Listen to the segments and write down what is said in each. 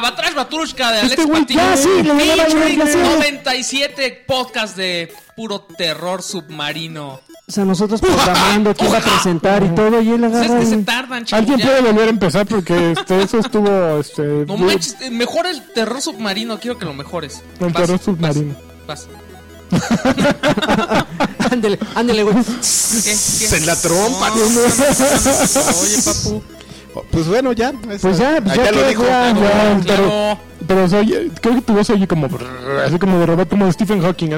Batrash Batrushka de Alex Este Patiño. ya, sí, Featuring inflación. 97 podcast de puro terror submarino. O sea, nosotros programando quién va a presentar y todo, y él Pues es agarra. que se tardan, chicos. Alguien ya. puede volver a empezar porque este, eso estuvo este, No manches, eh, mejor el terror submarino, quiero que lo mejores. el Vas, terror submarino. vas, vas. Ándele, ándele, güey. ¿Qué? ¿Qué? En la trompa. No, no, no, no. Oye, papu. Pues bueno, ya. Pues ya, pues Ah, ya lo que- dijo. ya, Ya, Claro. pero, pero se oye- creo que tu voz se oye como así como de robot como de Stephen Hawking.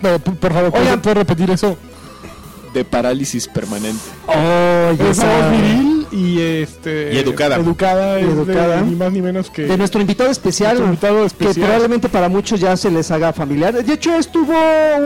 Pero, por favor, ¿puedes, Oigan. puedes repetir eso? De parálisis permanente. Oye, Esa esa- voz viril y este Y educada. educada, Y es de educada. ni más ni menos que de nuestro invitado especial, Nuestro invitado que especial. probablemente para muchos ya se les haga familiar. De hecho, estuvo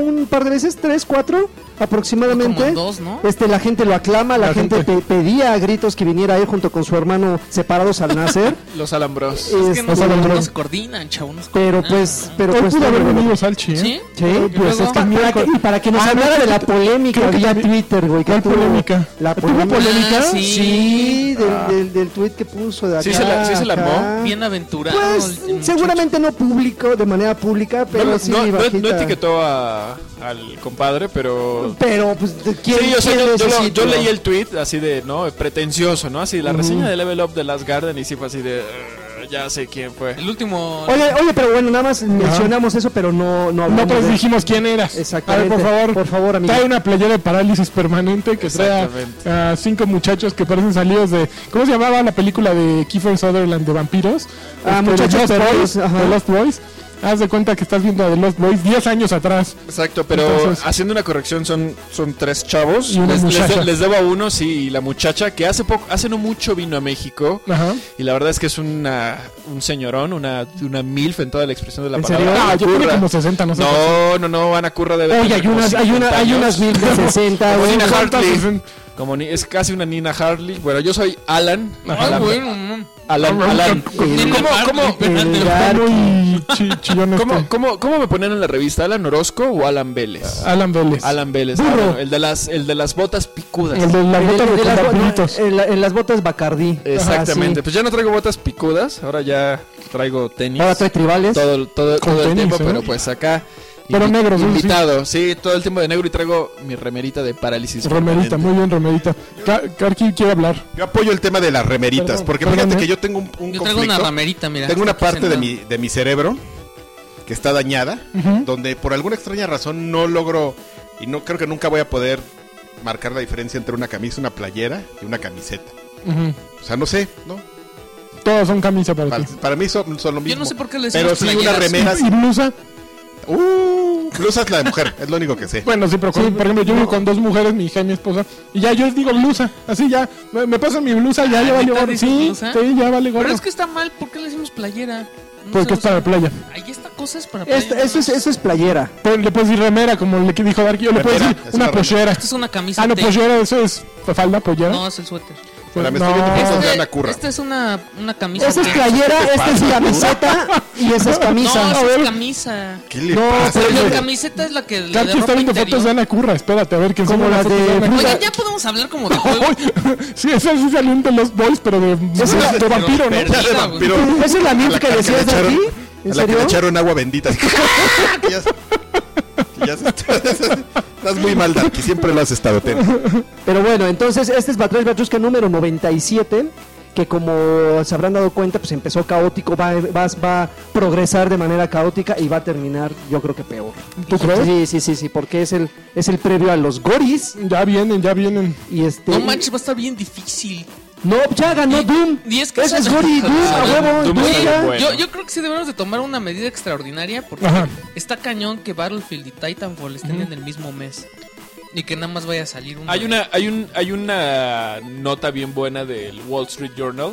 un par de veces, tres, cuatro aproximadamente. Como dos, ¿no? Este, la gente lo aclama, la, La gente, gente. pe- pedía a gritos que viniera él junto con su hermano separados al nacer. Los alambros. Es que Este, no, o sea, no lo- se coordinan, chavo. no se pero pues, pero Hoy pues pudo haber venido Salchi, ¿eh? ¿Sí? Sí, ¿Y pues es que para que- y para que nos Ah, hablara de la polémica creo que también- Twitter, güey. ¿Cuál polémica? La ¿Tuvo polémica. polémica? Ah, sí. Sí, del, del, del tweet que puso de acá. Sí se la- sí se la armó. Bienaventurado. Pues el- el seguramente no público, de manera pública, pero no, sí no- no- no etiquetó a- al compadre, pero... Pero, pues, ¿quién, Sí, o sea, quién yo, yo lo- yo leí el tweet así de, ¿no? Pretencioso, ¿no? Así, la reseña de Level Up de Last Garden y sí fue así de... "Uh, ya sé quién fue. El último. Oye, oye, pero bueno, nada más mencionamos eso, pero no, no No hablamos pues de- dijimos quién eras. A Exactamente. ver, por favor. Por favor, amigo. Trae una playera de parálisis permanente que trae a- a, cinco muchachos que parecen salidos de. ¿Cómo se llamaba la película de Kiefer Sutherland de vampiros? Ah, Este, muchachos The Lost Boys. ajá. The Lost Boys. Haz de cuenta que estás viendo a The Lost Boys 10 años atrás. Exacto, pero Entonces- haciendo una corrección son, son tres chavos. Y una les, les, muchacha. les debo a uno, sí, y la muchacha que hace poco, hace no mucho vino a México. Ajá. Y la verdad es que es una, un señorón, una, una milf en toda la expresión de la ¿En palabra. serio? Ah, yo Curra. como 60, no sé. No, no, no, Ana Curra debe Oye, hay unas, hay, una, 50 hay unas mil de 60, Como güey. Como ni- es casi una Nina Hartley. Bueno, yo soy Alan. Alan, bueno, no. Alan, Alan. ¿Cómo, este. me ponían en la revista? ¿Alan Orozco o Alan Vélez? Alan Vélez. Alan Vélez. Burro. ah, bueno, el, de las, el de las botas picudas. El de la El- bota el de de las, en, la- en las botas Bacardí. Exactamente. Ajá, Pues ya no traigo botas picudas. Ahora ya traigo tenis. Ahora trae tribales. todo, el tiempo, ¿eh? pero pues acá. Pero eso sí. Invitado, sí. todo el tiempo de negro y traigo mi remerita de parálisis. Permanente. muy bien, Romerita. Ka- Karki quiere hablar. Yo apoyo el tema de las remeritas, Perdón, porque perdón, fíjate ¿eh? que yo tengo un, un Yo traigo una conflicto. ramerita, mira. Tengo una parte de mi, de mi cerebro que está dañada, donde por alguna extraña razón no logro y no creo que nunca voy a poder marcar la diferencia entre una camisa, una playera y una camiseta. O sea, no sé, ¿no? Todos son camisa para Para, ti. para mí son, son lo mismo. Yo no sé por qué le Pero sí una playeras. remera. ¿Y blusa? Uh, blusa es la de mujer, es lo único que sé. Bueno, sí, pero con- por ejemplo, yo vivo con dos mujeres, mi hija y mi esposa, y ya yo les digo blusa, así ya, me, me pasan mi blusa, ya, Ah, ya vale ¿neta gorro. Sí, blusa? sí, ya vale gorro. Pero es que está mal, ¿por qué le decimos playera? No Porque es para playa. Ahí esta cosa es para playa. Eso, es, eso es playera. Pero le puedes decir remera, como le que dijo Darky, o le puedes Remera, decir una pollera. Esta es una camisa. Ah, no, pollera, eso es falda, pollera. No, es el suéter. Ahora me no. estoy viendo Ana Curra. Esta es una, una camisa. Esa es playera, esta es camiseta y esa es No, camisa. esa A ver. es camisa. ¿Qué le No, pasa? Pero la Oye, camiseta es la que de Karki está viendo interior. fotos de Ana Curra, espérate, a ver Como son las de de Oigan, ya podemos hablar como de juego. Sí, esas sí salieron de los boys, pero de, de, de vampiro, ¿no? perdida, Ya de güey. vampiro. ¿Esa es la misma que decías le de echaron- aquí? a ¿En la que le echaron agua bendita. Ya, se- estás muy mal, Darky. Siempre lo has estado. ten. Pero bueno, entonces este es Batrash Batrushka número 97, que como se habrán dado cuenta, pues empezó caótico, va, va, va a progresar de manera caótica y va a terminar, yo creo que peor. ¿Tú crees? Sí, sí, sí, sí, porque es el, es el previo a los Goris Ya vienen, ya vienen. y este... No manches, va a estar bien difícil. No, ya ganó Y- Doom. y es que Ese es Doom, a huevo. Doom Doom está ya. bien bueno. Yo, yo creo que sí debemos de tomar una medida extraordinaria porque Ajá. está cañón que Battlefield y Titanfall estén en el mismo mes. Y que nada más vaya a salir uno. Hay una, hay un, hay una nota bien buena del Wall Street Journal,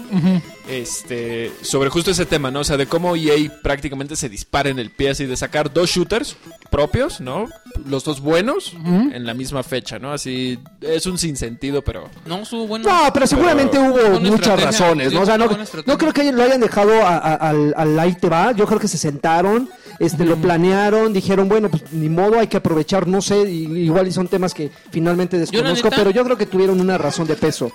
este, sobre justo ese tema, ¿no? O sea, de cómo EA prácticamente se dispara en el pie así de sacar dos shooters propios, ¿no? Los dos buenos en la misma fecha, ¿no? Así es un sinsentido, pero No, estuvo bueno. No, pero seguramente hubo muchas razones, ¿no? O sea, no, no creo que lo hayan dejado a- a- al, al ahí te va. Yo creo que se sentaron, este, lo planearon, dijeron, bueno, pues ni modo, hay que aprovechar, no sé, y- igual y son temas que finalmente desconozco, pero yo creo que tuvieron una razón de peso.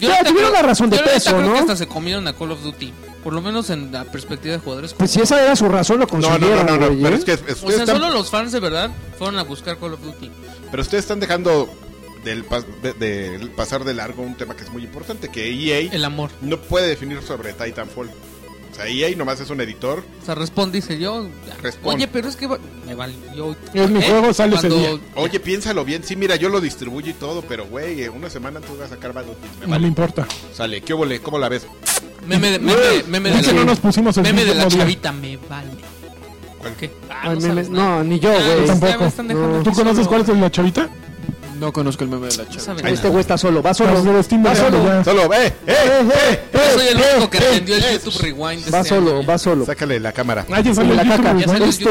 Neta tuvieron creo- la razón de yo peso, creo ¿no? que hasta se comieron a Call of Duty. Por lo menos en la perspectiva de jugadores. Pues si esa era su razón, lo No, no, consiguieron, no, no, no, güey, pero ¿eh? es que o ustedes sea, están, solo los fans de verdad fueron a buscar Call of Duty. pero ustedes están dejando del, pas- de- del pasar de largo un tema que es muy importante, que EA El amor. no puede definir sobre Titanfall. O sea, EA nomás es un editor. O sea, Respawn dice yo. Respawn. Oye, pero es que va- me vale. Yo, Es mi juego, sale ese Cuando- día. Oye, piénsalo bien. Sí, mira, yo lo distribuyo y todo, pero güey, una semana antes voy a sacar Battlefield. Me No vale. le importa. Sale, ¿qué óvole? ¿Cómo la ves? Meme de, meme, meme de la, no nos pusimos el meme de la chavita, me vale. ¿Cuál? ¿Qué? Ah, Ay, no, me- sabes me- no, ni yo, Ah, güey. me Tampoco. ¿Tú conoces cuál es el de la chavita? No conozco el meme de la chava. Este güey está solo, va solo. Lo va solo. Ya. Solo, eh, eh, eh, eh Yo soy el único que entendió el YouTube Rewind. Va solo, año. va solo. Sácale la cámara. Ah, ya sale la caca. Este,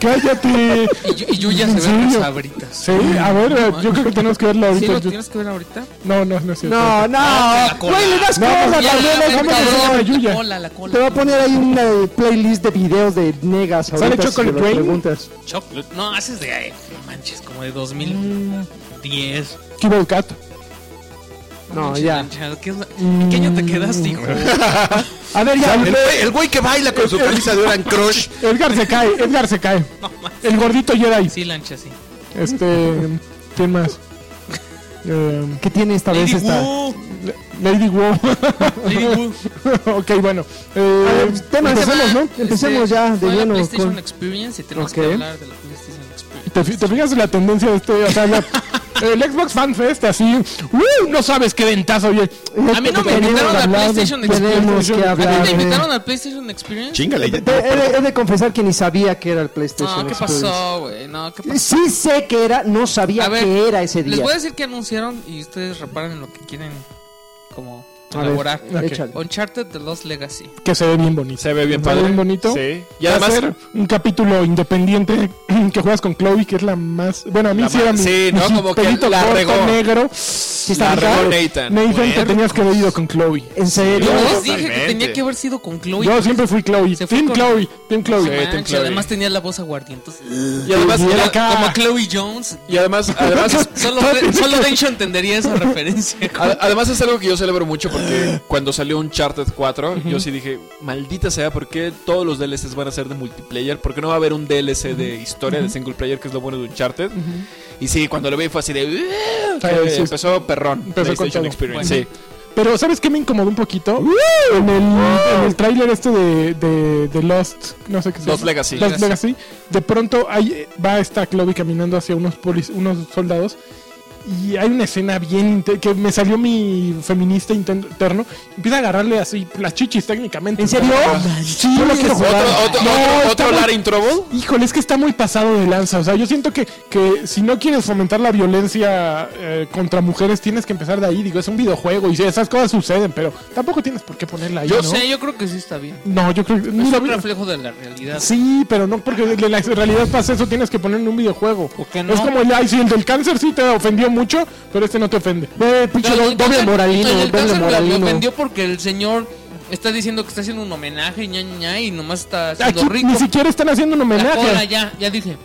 cállate. y, y Yuya se ve las abritas. Sí, a ver, yo creo que tenemos que verla ahorita. ¿Sí lo tienes que ver ahorita? No, no, no es cierto. No, no. Güey, le das cola también, déjame Yuya. Te voy a poner ahí una playlist de videos de negas. ¿Sale Chocolate Rain? No, haces de, no manches, como de 2000. 10. Kibble Cat. No, ya. Te quedaste, hijo? A ver, ya. El güey, el güey que baila con su camisa de Oran Crush. Edgar se cae, Edgar se cae. No, El gordito Jedi. Sí, lancha, sí. Este. ¿Quién más? Em, ¿Qué tiene esta vez Lady esta? Lady Wow. Lady Wu. ok, bueno. Eh, Empecemos, ¿no? Este, ya, de con- ¿Te, te fijas en la tendencia de este? O sea, la- el Xbox Fan Fest, así. ¡uh! no sabes qué dentazo, oye. A mí no me invitaron que a hablar de- PlayStation Experience. que ¿A hablar te invitaron al PlayStation Experience? Chingale. ya- He, he de, he de confesar que ni sabía que era el PlayStation No, ¿qué Experience. pasó, güey? No, ¿qué pasó? Sí sé que era, no sabía ver, que era ese Les día. voy a decir que anunciaron y ustedes reparen en lo que quieren como A elaborar. Ok. échale. Uncharted The Lost Legacy. Que se ve bien bonito. Se ve bien Se ve padre. bien bonito. Sí. Y Va a además. ser un capítulo independiente que juegas con Chloe, que es la más. Bueno, a mí La sí era mi, sí, ¿no? mi Como que la corto, regó. negro. ¿Sí está La regó Nathan. Nathan, que tenías que haber ido con Chloe. ¿En serio? Yo les Totalmente. dije que tenía que haber sido con Chloe. Yo siempre fui Chloe. Se fue Team con- Chloe. Team Chloe. Sí, manches, Chloe. además tenía la voz aguardientos. Y además, Y era. Como Chloe Jones. y además, además, Solo, solo Densho entendería esa referencia. además es algo que yo celebro mucho porque cuando salió Uncharted 4, yo sí dije, maldita sea, ¿por qué todos los DLCs van a ser de multiplayer? ¿Por qué no va a haber un DLC de historia de single player, que es lo bueno de Uncharted? Y sí, cuando lo vi fue así de... "Uh", Sí, empezó perrón. Empezó con PlayStation todo. Experience, Bueno. sí. Pero ¿sabes qué me incomodó un poquito? En el, en el tráiler este de, de, de Lost, no sé qué se Lost llama. Legacy. Lost Legacy. De pronto hay, va esta Chloe caminando hacia unos, polis- unos soldados y hay una escena bien que me salió mi feminista interno. Empieza a agarrarle así las chichis técnicamente. ¿En serio? Sí, yo lo quiero ¿Otro, jugar. otro, No, otro, muy- Trouble? Híjole, es que está muy pasado de lanza. O sea, yo siento que, que si no quieres fomentar la violencia eh, contra mujeres, tienes que empezar de ahí. Digo, es un videojuego y esas cosas suceden, pero tampoco tienes por qué ponerla ahí. Yo ¿no? sé, yo creo que sí está bien. No, yo creo que. Es mira, un reflejo de la realidad. Sí, pero no porque de la realidad pasa eso, tienes que poner en un videojuego. ¿Por qué no? Es como el, ay, sí, el del cáncer sí te ofendió mucho, pero este no te ofende. Ve, pinche doble cáncer- moralino, el doble cáncer me- me moralino. ofendió porque el señor está diciendo que está haciendo un homenaje, ña, ña, y nomás está haciendo Aquí rico. ni siquiera están haciendo un La cola, homenaje. ya, ya dije.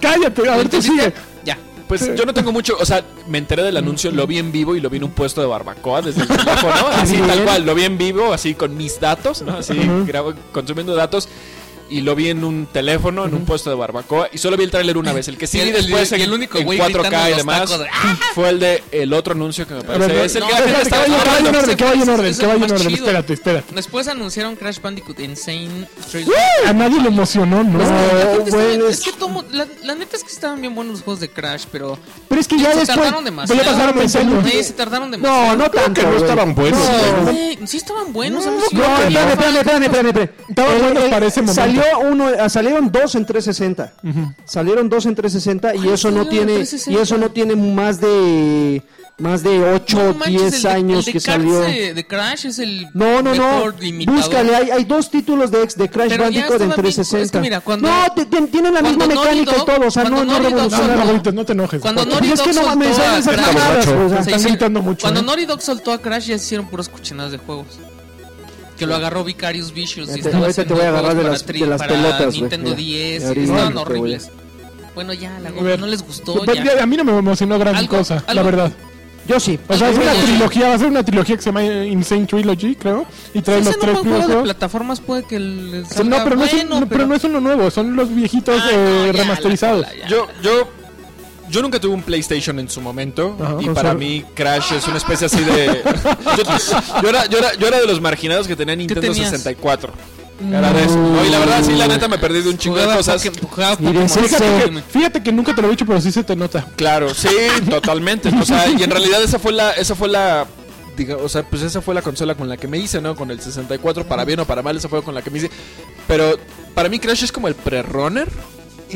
Cállate, a ver, tú sigue. Ya. Pues yo no tengo mucho, o sea, me enteré del anuncio, lo vi en vivo y lo vi en un puesto de barbacoa desde el teléfono, así Bien. tal cual, lo vi en vivo, así con mis datos, ¿no? Así Ujú. grabo- consumiendo datos y lo vi en un teléfono, en un puesto de barbacoa y solo vi el tráiler una vez, el que sí Y el- vi después y el en, único en güey 4K gritando y demás de, "Ah". fue el de el otro anuncio que me parece, ver, es el no, que la gente vaya- en orden, que vaya en orden, que el vaya en orden. Espérate, espérate. Después anunciaron Crash Bandicoot Insane A nadie le emocionó, ¿no? Es que, tomo- la, neta es que estaban bien buenos los juegos de Crash, pero Pero es que ya se después. tardaron demasiado. ya pasaron 20 años. Sí, se tardaron demasiado. No, no tanto. que no estaban buenos, sí estaban buenos. No, me espérame, espérame, espérame. Estaban El- buenos el- para ese momento. Salió uno, ah, salieron dos en 360. Salieron dos en 360 y ¿Cuáles eso no tiene 360? y eso no tiene más de más de 8 No o manches, 10 el de- años el de que salió. De, de Crash es el No, no, no. Búscale, hay, hay dos títulos de, ex- de Crash Pero Bandicoot en estaban bien- 360. es que mira, cuando- no, te- te- tienen la misma mecánica y todo, o sea, no, no No, Raúlitos, no te enojes. Cuando Pues es que no soltó ¿sabes a esas Crash- mamadas, o sea, Se Están gritando mucho, Cuando ¿eh? Naughty Dog soltó a Crash ya hicieron puras cochinadas de juegos. Que lo agarró Vicarious Vicious y Ahorita- estaba ahorita te voy a agarrar de las- de las para pelotas, güey. Nintendo Mira, 10 y ahorita estaban horribles. Bueno, ya, la A ver. no les gustó Pues, ya. A mí no me emocionó gran Algo- cosa, la algo- verdad. Yo sí. O sea, es una Sí. trilogía, va a ser una trilogía que se llama Insane Trilogy, creo. Y trae Ese los no tres primeros juegos. plataformas, puede que el No, salga pero no, es un, bueno, no, pero no es uno nuevo, son los viejitos Ah, eh, no, ya, la remasterizados. cola, ya. Yo, yo, yo nunca tuve un PlayStation en su momento Ajá, y para mí Crash es una especie así de. yo, yo era, yo, era, yo era de los marginados que tenían Nintendo tenías? 64. Era de eso. No, y la verdad, sí, la neta me perdí de un chingo de cosas. Fíjate que, fíjate que nunca te lo he dicho, pero sí se te nota. Claro, sí, totalmente. O sea, y en realidad esa fue la, esa fue la, diga, o sea, pues esa fue la consola con la que me hice, ¿no? Con el 64, para bien o para mal, esa fue con la que me hice. Pero para mí Crash es como el pre-runner.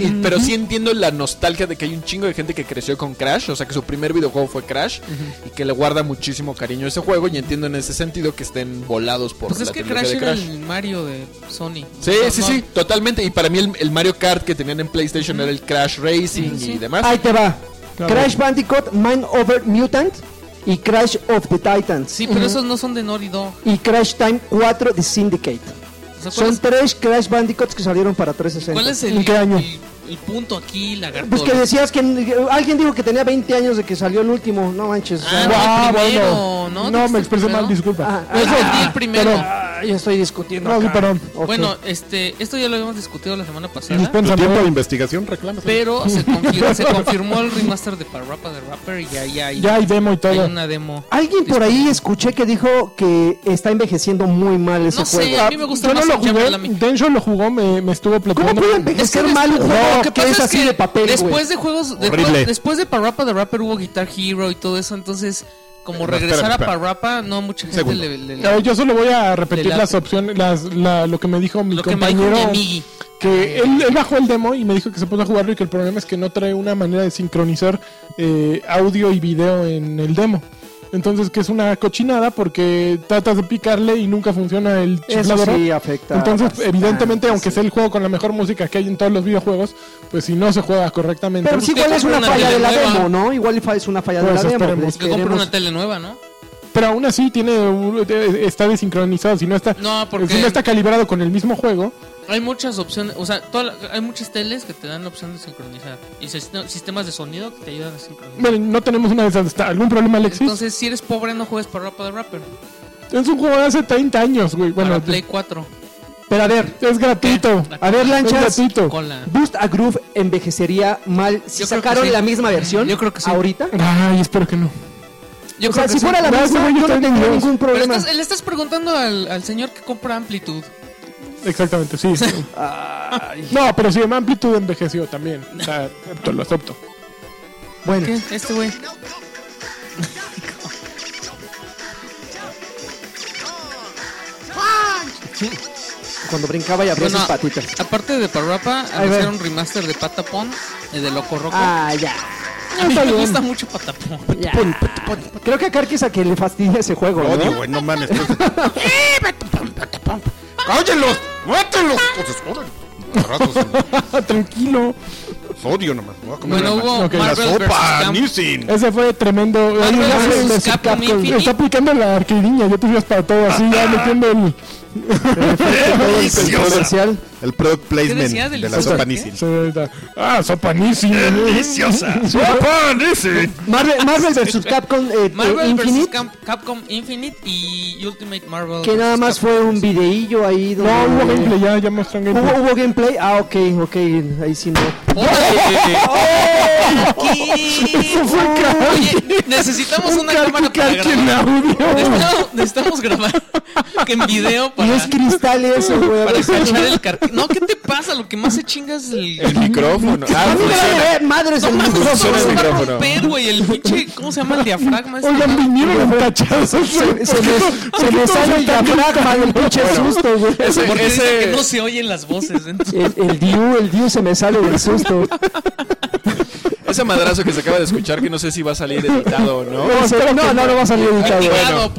Y- Pero sí entiendo la nostalgia de que hay un chingo de gente que creció con Crash, o sea que su primer videojuego fue Crash y que le guarda muchísimo cariño a ese juego y entiendo en ese sentido que estén volados por Pues la es que Crash de era el Mario de Sony. Sí, No, sí, no. sí, totalmente. Y para mí el, el Mario Kart que tenían en PlayStation era el Crash Racing Sí, sí. y demás. Ahí te va. Claro. Crash Bandicoot, Mind Over Mutant y Crash of the Titans. Sí, pero esos no son de Naughty Dog. Y Crash Time 4 de Syndicate. O sea, ¿cuál, Son es, tres Crash Bandicoots que salieron para 360. cuál es el, ¿En qué año? el, el punto aquí, lagarto? Pues que decías que alguien dijo que tenía 20 años de que salió el último. No manches. Ah, Ah, no, Ah, el primero, bueno. ¿no? No, ¿Dijiste me expresé mal, disculpa. ah, Yo ah, entendí el primero. ah, ya estoy discutiendo. No, perdón. Ok. Bueno, este, esto ya lo habíamos discutido la semana pasada. Tu tiempo pero- de investigación reclamas. Pero se confirmó, se confirmó el remaster de Parappa de Rapper y ya, ya, Ya hay demo y hay todo. una demo. Alguien por ahí escuché que dijo que está envejeciendo muy mal ese No sé, juego. a mí me gusta Yo no más lo jugué. Densho lo jugó, me, me estuvo ¿Cómo platicando. puede envejecer Es que mal un juego lo que que pasa es así que de papel? Después de juegos, después, después de Parappa de Rapper hubo Guitar Hero y todo eso, entonces como No, regresar espérame, a. Parappa, no mucha gente le, le- Yo solo voy a repetir las opciones, las, la- lo que me dijo mi lo que me dijo compañero. mi que él, él bajó el demo y me dijo que se puso a jugarlo y que el problema es que no trae una manera de sincronizar eh, audio y video en el demo. Entonces que es una cochinada porque tratas de picarle y nunca funciona el Eso chiflador. sí afecta. Entonces, bastante, evidentemente, aunque sí. sea el juego con la mejor música que hay en todos los videojuegos, pues si no se juega correctamente, Pero que igual es una una falla de la nueva. demo, ¿no? Igual es una falla de Pues la demo. esperemos. Que compre queremos- una tele nueva, ¿no? Pero aún así tiene un- eh, está desincronizado, si no está No, porque si no está calibrado con el mismo juego, hay muchas opciones, o sea, toda la- hay muchas teles que te dan la opción de sincronizar y sistem- sistemas de sonido que te ayudan a sincronizar. bueno, no tenemos una de esas. ¿Está ¿Algún problema, Alexis? Entonces, si eres pobre, no juegues Parappa de Rapper. es un juego de hace 30 años, güey. Bueno, para Play 4. Pero a ver, es gratuito. ¿Qué? a ver, Es lanchas. gratuito. Cola. Boost a Groove envejecería mal si Yo sacaron sí. la misma versión Yo creo que sí. ahorita. Ay, espero que no. Yo o creo sea, que si sí. fuera la ese misma, güey yo no en tendría ningún Pero problema. estás- le estás preguntando al, al señor que compra Amplitud. Exactamente, sí. no, pero sí, Amplitude envejeció también. O sea, lo acepto. Bueno, ¿Qué? Este güey. cuando brincaba y abría Bueno, sus patitas. aparte de anunciaron va. un remaster de Patapon, eh, de Loco Roco. Ah, ya. A mí está me gusta mucho Patapon. ya. Creo que a Karki es a que le fastidia ese juego, Lo odio, ¿no? güey, no mames. ¡Cállenlos! ¡Mátenlos! Entonces, órale. Ratos, Tranquilo. odio nomás. me voy a comer Bueno, la- hubo. La Marvel sopa, Capcom. Nissin. Ese fue tremendo. Marvel Oye, ya vs. se- vs. Capcom Capcom. Infinite. Está aplicando la arqueriña, ya te para todo así, ya metiendo el. El comercial. El product placement de la sopa? sopa Ah, sopanísimo. ¡Deliciosa! ¡Sopa Nissin! Marvel, Marvel vs. Capcom eh, Marvel eh, vs. Infinite. Cap- Capcom Infinite y Ultimate Marvel. Que nada más Capcom. fue un videillo ahí. Donde No, hubo gameplay, ya, ya ¿Hubo, gameplay. hubo gameplay. Ah, ok, ok. Ahí sí no. Oye, necesitamos una cámara para grabar. audio. Necesitamos, necesitamos grabar que en video Y es para, cristal eso, güey. a para ver. cachar el car... No, ¿qué te pasa? Lo que más se chinga es el... El micrófono. Ah, funciona. vale madres el micrófono. güey, el pinche... ¿Cómo se llama? El diafragma. este? Oigan, vinieron tachados. Se, se me, sale el diafragma del pinche susto, güey. Ese- Porque dice ese- que no se oyen las voces. entonces- El, el Diu, el Diu se me sale del susto. Ese madrazo que se acaba de escuchar, que no sé si va a salir editado o no. No, no, no, no va a salir editado.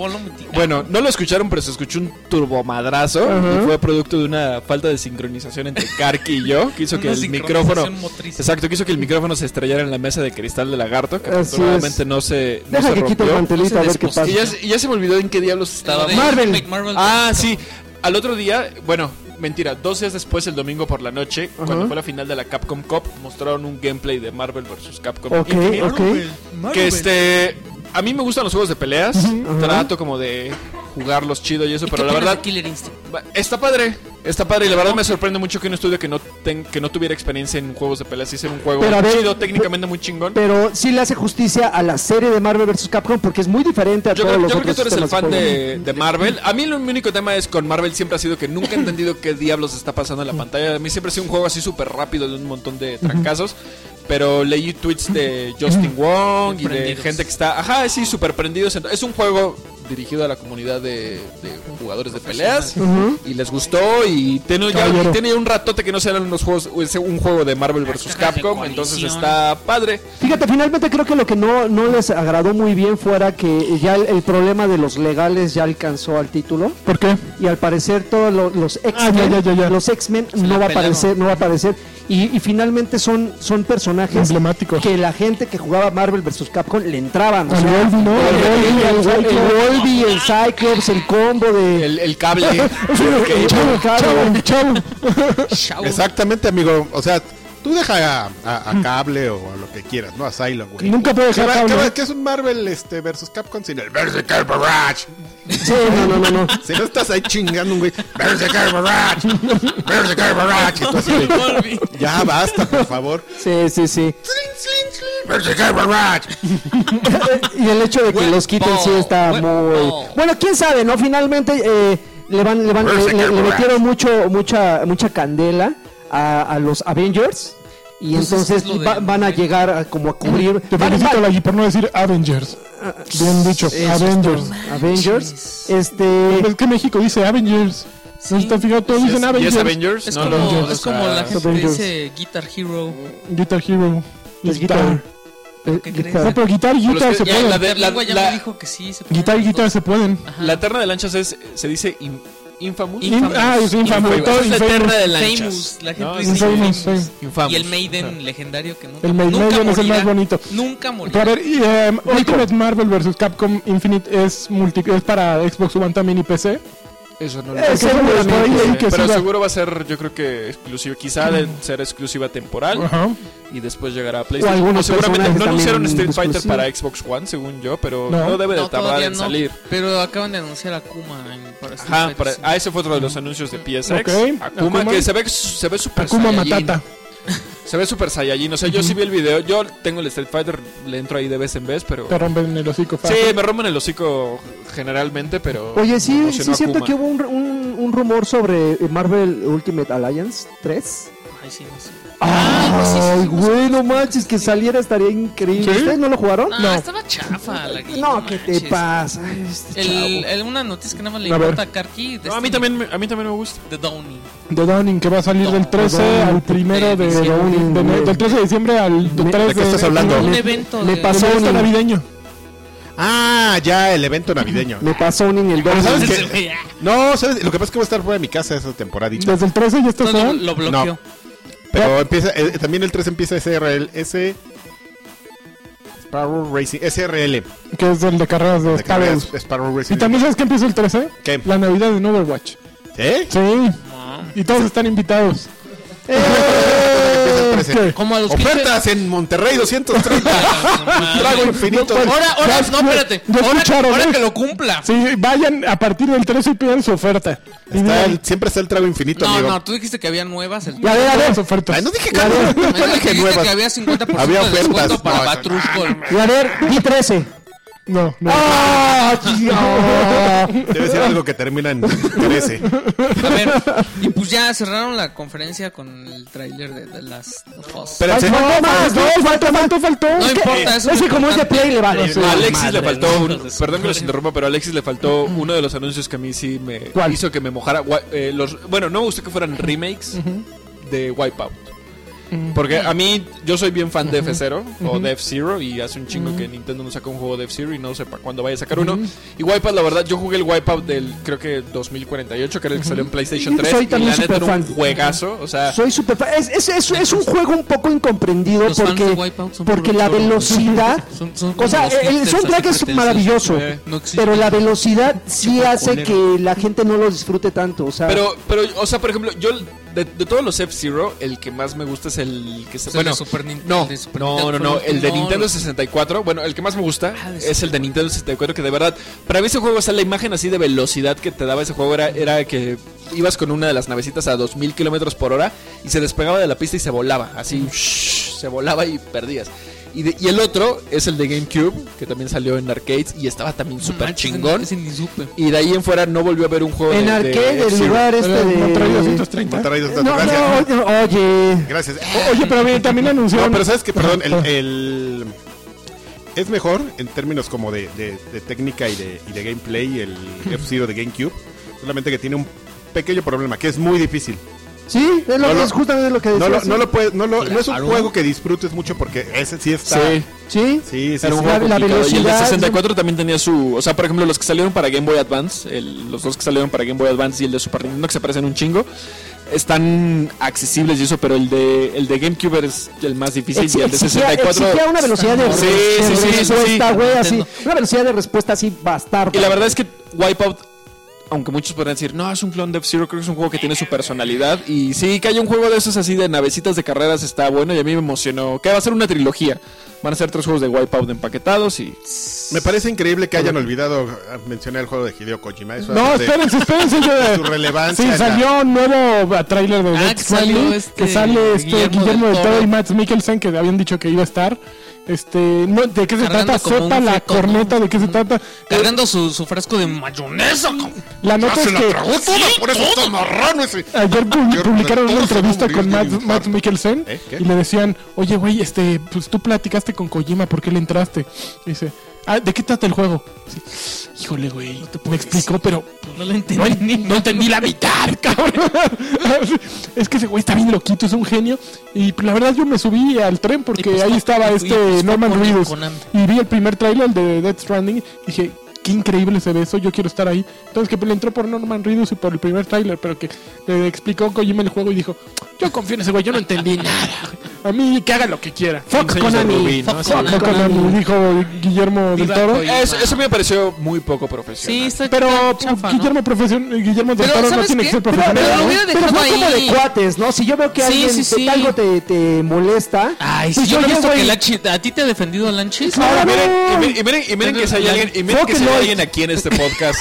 Bueno. no lo escucharon, pero se escuchó un turbomadrazo. Y fue producto de una falta de sincronización entre Karki y yo, que hizo que el micrófono. motriz. Exacto, que hizo que el micrófono se estrellara en la mesa de cristal de lagarto, que afortunadamente no se, no Deja se que quito el rompió. mantelito No a ver qué pasa. Y ya, se- y ya se me olvidó en qué diablos Lo estaba. de Marvel. Marvel Ah, sí. Al otro día, bueno, mentira, dos días después, el domingo por la noche, cuando fue la final de la Capcom Cup, mostraron un gameplay de Marvel vs. Capcom. Ok, Infinite, ok. Que este. A mí me gustan los juegos de peleas. Trato como de jugarlos chido y eso, ¿Y pero qué la verdad de Killer Instinct? Está padre, está padre y la verdad me sorprende mucho que un estudio que no ten- que no tuviera experiencia en juegos de peleas hiciera un juego Pero a ver, chido, técnicamente muy chingón. Pero sí le hace justicia a la serie de Marvel vs. Capcom porque es muy diferente a Yo todos creo, los yo creo que tú eres el fan de, de Marvel. A mí lo- mi único tema es con Marvel siempre ha sido que nunca he entendido qué diablos está pasando en la pantalla. A mí siempre ha sido un juego así súper rápido de un montón de trancazos. Pero leí tweets de Justin Wong y de gente que está, ajá, sí, súper prendidos. Es un juego dirigido a la comunidad de, de jugadores de peleas y les gustó y tiene ya, y tiene un ratote que no se unos juegos, un juego de Marvel vs. Capcom, entonces está padre. Fíjate, finalmente creo que lo que no, no les agradó muy bien fuera que ya el, el problema de los legales ya alcanzó al título ¿Por qué? y al parecer todos lo- los X-Men Ah, los X-Men la no va a aparecer, no va a aparecer y, y finalmente son son personajes Emblemáticos. que la gente que jugaba Marvel vs. Capcom le entraban, sea, Wolverine, ¿no? el, El el, el el, Cyclops. El Cyclops, el combo de El, el cable. el. Exactamente, amigo. O sea, tú deja a, a- a Cable o a lo que quieras, ¿no? A Cylon, güey. Nunca puede ¿Qué, dejar va- cable. qué es un Marvel este, versus Capcom sin el Berserker Barrage? Sí, no, no, no, no. Si no estás ahí chingando un güey, Berserker Barrage, Berserker Barrage. Y tú así de, ya basta, por favor. Sí, sí, sí. Berserker Barrage. y el hecho de que los quiten sí está muy ball. bueno quién sabe no finalmente eh, le van le van le, le- le metieron mucho mucha mucha candela a, a los Avengers y Pues es entonces de- va- van a llegar a, como a cubrir Te van- felicito, Lagui, por no decir Avengers. Bien dicho, Eso Avengers. Avengers este Es que México dice Avengers. ¿No Sí. está fijado? Todos ¿Y dicen es, y Avengers. es Avengers? Es No, como, no, es como la gente que Avengers. dice Guitar Hero. Guitar Hero. es guitar eh, ¿Qué crees? No, guitar. pero guitar y guitar se pueden. la La de- la- ya me dijo que sí. Se pueden Guitar y guitar se pueden. Ajá. La Eterna de Lanchas es, se dice in- Infamous. In- ah, es Infamous. Infamous. todo Es la Infamous. Eterna de Lanchas. Famous. La gente No, dice Infamous, Famous. Infamous. Y el Maiden legendario que nunca, El Maiden nunca es el morirá. más bonito. Nunca Pero a morirá. ver, y, em, Ultimate Marvel vs. Capcom Infinite es, multi es para Xbox One también y PC. Eso no lo Eh, por ahí leí que Pero sí va- seguro va a ser, yo creo que exclusivo. Quizá de ser exclusiva temporal. Ajá. Y después llegará a PlayStation. algunos seguramente no anunciaron Street Fighter para Xbox One, según yo. Pero No. no, debe de No, tardar en no. salir. Pero acaban de anunciar a Kuma en, para Street Ajá, Fighter para- ah, ese fue otro de los anuncios de PSX. Ok, Akuma, Akuma. que se ve, se ve super Akuma Saiyajin. Matata. Se ve super Saiyajin. O sea, yo sí vi el video. Yo tengo el Street Fighter, le entro ahí de vez en vez, pero. Te rompen el hocico Sí, fácil. me rompen el hocico generalmente, pero. Oye, sí, sí es cierto que hubo un, un, un rumor sobre Marvel Ultimate Alliance 3. Ay, sí, no sé. Ay, güey, no manches, que saliera estaría increíble. ¿Sí? ¿Ustedes no lo jugaron? No, estaba chafa la No, ¿qué te manches. pasa? Ay, Este El, el- una noticia que nada más le A ver. importa a Karki. de No, a mí este- también, me- a mí también me gusta. De Downey. De Downing, que va a salir del 13 Downing, al primero de, de diciembre. de- del 13 de diciembre al Me- 3 ¿de qué estás hablando? Un Me- evento me de... pasó un- navideño. Ah, ya, el evento navideño. Me pasó un en el Pero ¿sabes Downing. qué? No, ¿sabes? Lo que pasa es que voy a estar fuera de mi casa esa temporadita. Desde el 13 ya está No, no, fuera. lo bloqueó. Pero empieza, eh, también el 3 empieza SRL, S... Sparrow Racing, SRL. Que es el de carreras de de Wars. Sparrow Racing. ¿Y también sabes que empieza el 13? ¿Qué? La Navidad en Overwatch. ¿Eh? Sí. Y todos están invitados. Empieza el 13. ¿Qué? Como a los Ofertas en Monterrey 230. Trago infinito. Ahora, ahora, Ya- no, espérate. ya Ahora, escucharon, ahora ¿eh? que lo cumpla. Sí, vayan a partir del 13 y pidan su oferta. Está el- siempre está el trago infinito, No, amigo. no, tú dijiste que había nuevas. El... Y a ver, a ver, las ofertas. Ay, no dije que Ya no, no dije nuevas. que había 50% Había de descuento ofertas. para No, Batrusco. y a ver, di 13. No, no. ¡Ah, tío! Debe ser algo que termina en 13. A ver, y pues ya cerraron la conferencia con el tráiler de, de las Us. Espérense. No, más, no, faltó, faltó, faltó. No importa, eso es como es de. Play le vale. A Alexis le faltó un, perdón que los interrumpa, pero a Alexis le faltó uno de los anuncios que a mí sí me ¿Cuál? hizo que me mojara. Eh, los, bueno, no me gustó que fueran remakes de Wipeout. Porque a mí, yo soy bien fan de F0 o de F-Zero y hace un chingo que Nintendo no saca un juego de F-Zero y no sé para cuándo vaya a sacar uno. Y Wipeout, la verdad, yo jugué el Wipeout del, creo que 2048, que era el que salió en PlayStation 3. Soy y también la neta era un juegazo. O sea, Soy super fan. Es, es, es, es un juego un poco incomprendido Los porque, porque la choro. velocidad. Son- son O sea, el soundtrack es maravilloso, Eh, no pero la velocidad sí hace que la gente no lo disfrute tanto. O sea, Pero, pero, o sea, por ejemplo, yo de, de todos los F-Zero, el que más me gusta es el que se, Es el bueno, de Super no, de Super no, Nintendo no, no, el de. Nintendo 64, bueno, el que más me gusta Ah, es el de Nintendo 64 que de verdad, para mí ese juego, o sea, la imagen así de velocidad que te daba ese juego era, era que ibas con una de las navecitas a 2000 kilómetros por hora y se despegaba de la pista y se volaba, así, shhh, se volaba y perdías. Y, de- y el otro es el de GameCube, que también salió en arcades y estaba también súper chingón. ese ni supe. Y de ahí en fuera no volvió a ver un juego En de, de arcade, el F-Zero. lugar este de... 230. Monterrey, No, no, oye. Gracias. O- Oye, pero bien, también anunciaron. No, pero sabes que, perdón, el, el- es mejor en términos como de, de- de técnica y de, y de gameplay el F-Zero de GameCube. Solamente que tiene un pequeño problema, que es muy difícil. Sí, es, lo No que lo- es justamente lo que decía. No lo, sí. no lo puedes, no, lo- no es un juego que disfrutes mucho porque ese sí está. Sí. Sí, Sí, sí, un juego La-. Y el de velocidad- 64 también tenía su. O sea, por ejemplo, los que salieron para Game Boy Advance, el- los dos que salieron para Game Boy Advance y el de Super Nintendo, que se parecen un chingo, están accesibles y eso, pero el de, el de GameCube es el más difícil Ex- y el de exigía, 64. exigía una velocidad de, Sí, de sí, sí, sí, respuesta, sí. güey, así. Nintendo. Una velocidad de respuesta así bastarda. Y la verdad es que Wipeout, aunque muchos podrían decir, no, es un clon de F-Zero, creo que es un juego que tiene su personalidad. Y sí, que haya un juego de esos así de navecitas de carreras está bueno y a mí me emocionó. Que va a ser una trilogía. Van a ser tres juegos de Wipeout empaquetados y. Me parece increíble que hayan olvidado ah, mencionar el juego de Hideo Kojima. Eso No, espérense, espérense. Su relevancia Sí, la- salió un nuevo ah, tráiler de Ah, Death que salió Stranding, este que sale este Guillermo Guillermo, del Toro. y Matt Mikkelsen, que habían dicho que iba a estar. Este, no, ¿De qué se Cargando trata? como Sepa un la feto, corneta. ¿de qué se trata? Cargando su, su frasco de mayonesa. cabrón. La nota es la que tragó toda, por eso está marrano ese. ayer pu- Ayer publicaron una se van a entrevista morir con de Matt, infarto. Matt Mikkelsen ¿Eh? ¿Qué? y le decían, oye, güey, este, pues tú platicaste con Kojima, ¿por qué le entraste? Y dice, ah, ¿de qué trata el juego? Sí. Híjole, güey, me explicó, pero No lo No, entendí. en- no entendí la mitad, cabrón. es que ese güey está bien loquito, es un genio. Y pues, la verdad yo me subí al tren porque Y pues, ahí no, estaba y- y este pues, Norman Reedus. Y vi el primer trailer de Death Stranding. Dije, qué increíble se ve eso, yo quiero estar ahí. Entonces que pues, le entró por Norman Reedus y por el primer trailer, pero que le explicó Kojima el juego y dijo, yo confío en ese güey, yo no entendí nada. A mí que haga lo que quiera. Fuck 15 años de Konami. ¿no? Sí. Fuck Konami, dijo Guillermo del Viva Toro. Kojima. Eso, eso me pareció muy poco Sí, profesional. está Pero chafa, ¿no? Guillermo, profesion- Guillermo del Pero, Toro no ¿sabes tiene qué? que ser Pero- profesional. pero lo ¿no? Pero fue como de cuates, ¿no? Si yo veo que Sí, alguien sí, sí. te- algo te, te molesta. Ay, pues si yo no he visto güey, que Lanchi, a ti te ha defendido Lanchis. Claro, Ahora, no. miren, y miren, y miren, y miren que si hay alguien, y miren que Fuck alguien aquí en este podcast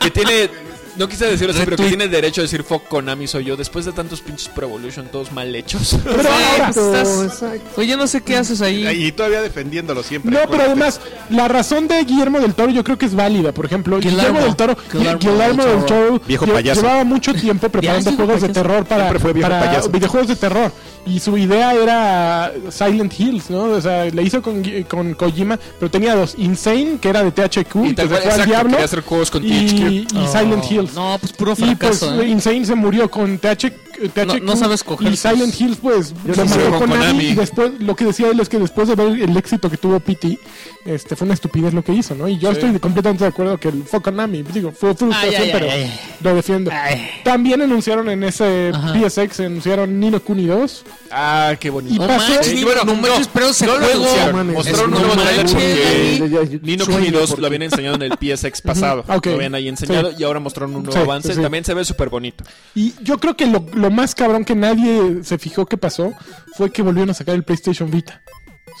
que tiene, no quise decirlo así, pero que Retweet. tiene derecho a decir fuck Konami soy yo, después de tantos pinches Pro Evolution, todos mal hechos. Pero ahora, pues estás- exacto. Oye, no sé qué haces ahí. Y todavía defendiéndolo siempre. No, pero además, la razón de Guillermo del Toro yo creo que es válida. Por ejemplo, Guillermo. Guillermo del Toro, Guillermo Guillermo, del Toro, Viejo lle- payaso. llevaba mucho tiempo preparando juegos de terror para, fue viejo para payaso. videojuegos de terror. Y su idea era Silent Hills, ¿no? O sea, le hizo con, con Kojima, pero tenía dos. Insane, que era de THQ, y, Y que tal se fue al diablo. hacer juegos con y, THQ. y Oh, Silent Hills. No, pues puro Y pues fracaso. ¿eh? Insane se murió con TH, THQ. no sabes coger Y Silent Hills, pues, Yo lo sí sé mató con Konami. Konami. Y después, lo que decía él es que después de ver el éxito que tuvo PT, este, fue una estupidez lo que hizo, ¿no? Y yo estoy completamente de acuerdo que el fue Konami. Digo, fue frustración, Ay, ay, pero ay, ay. lo defiendo. Ay. También anunciaron en ese Ajá. PSX, anunciaron Nino Kuni 2. Ah, qué bonito. Y No pasó- manches, bueno, no manches, pero ese no lo juego. anunciaron, mames, mostraron no un nuevo trailer porque. Nino Kuni 2 porque- lo habían enseñado en el PSX pasado. ok. Lo habían ahí enseñado y ahora mostraron un nuevo avance. También se ve súper bonito. Y yo creo que lo, lo más cabrón que nadie se fijó que pasó fue que volvieron a sacar el PlayStation Vita.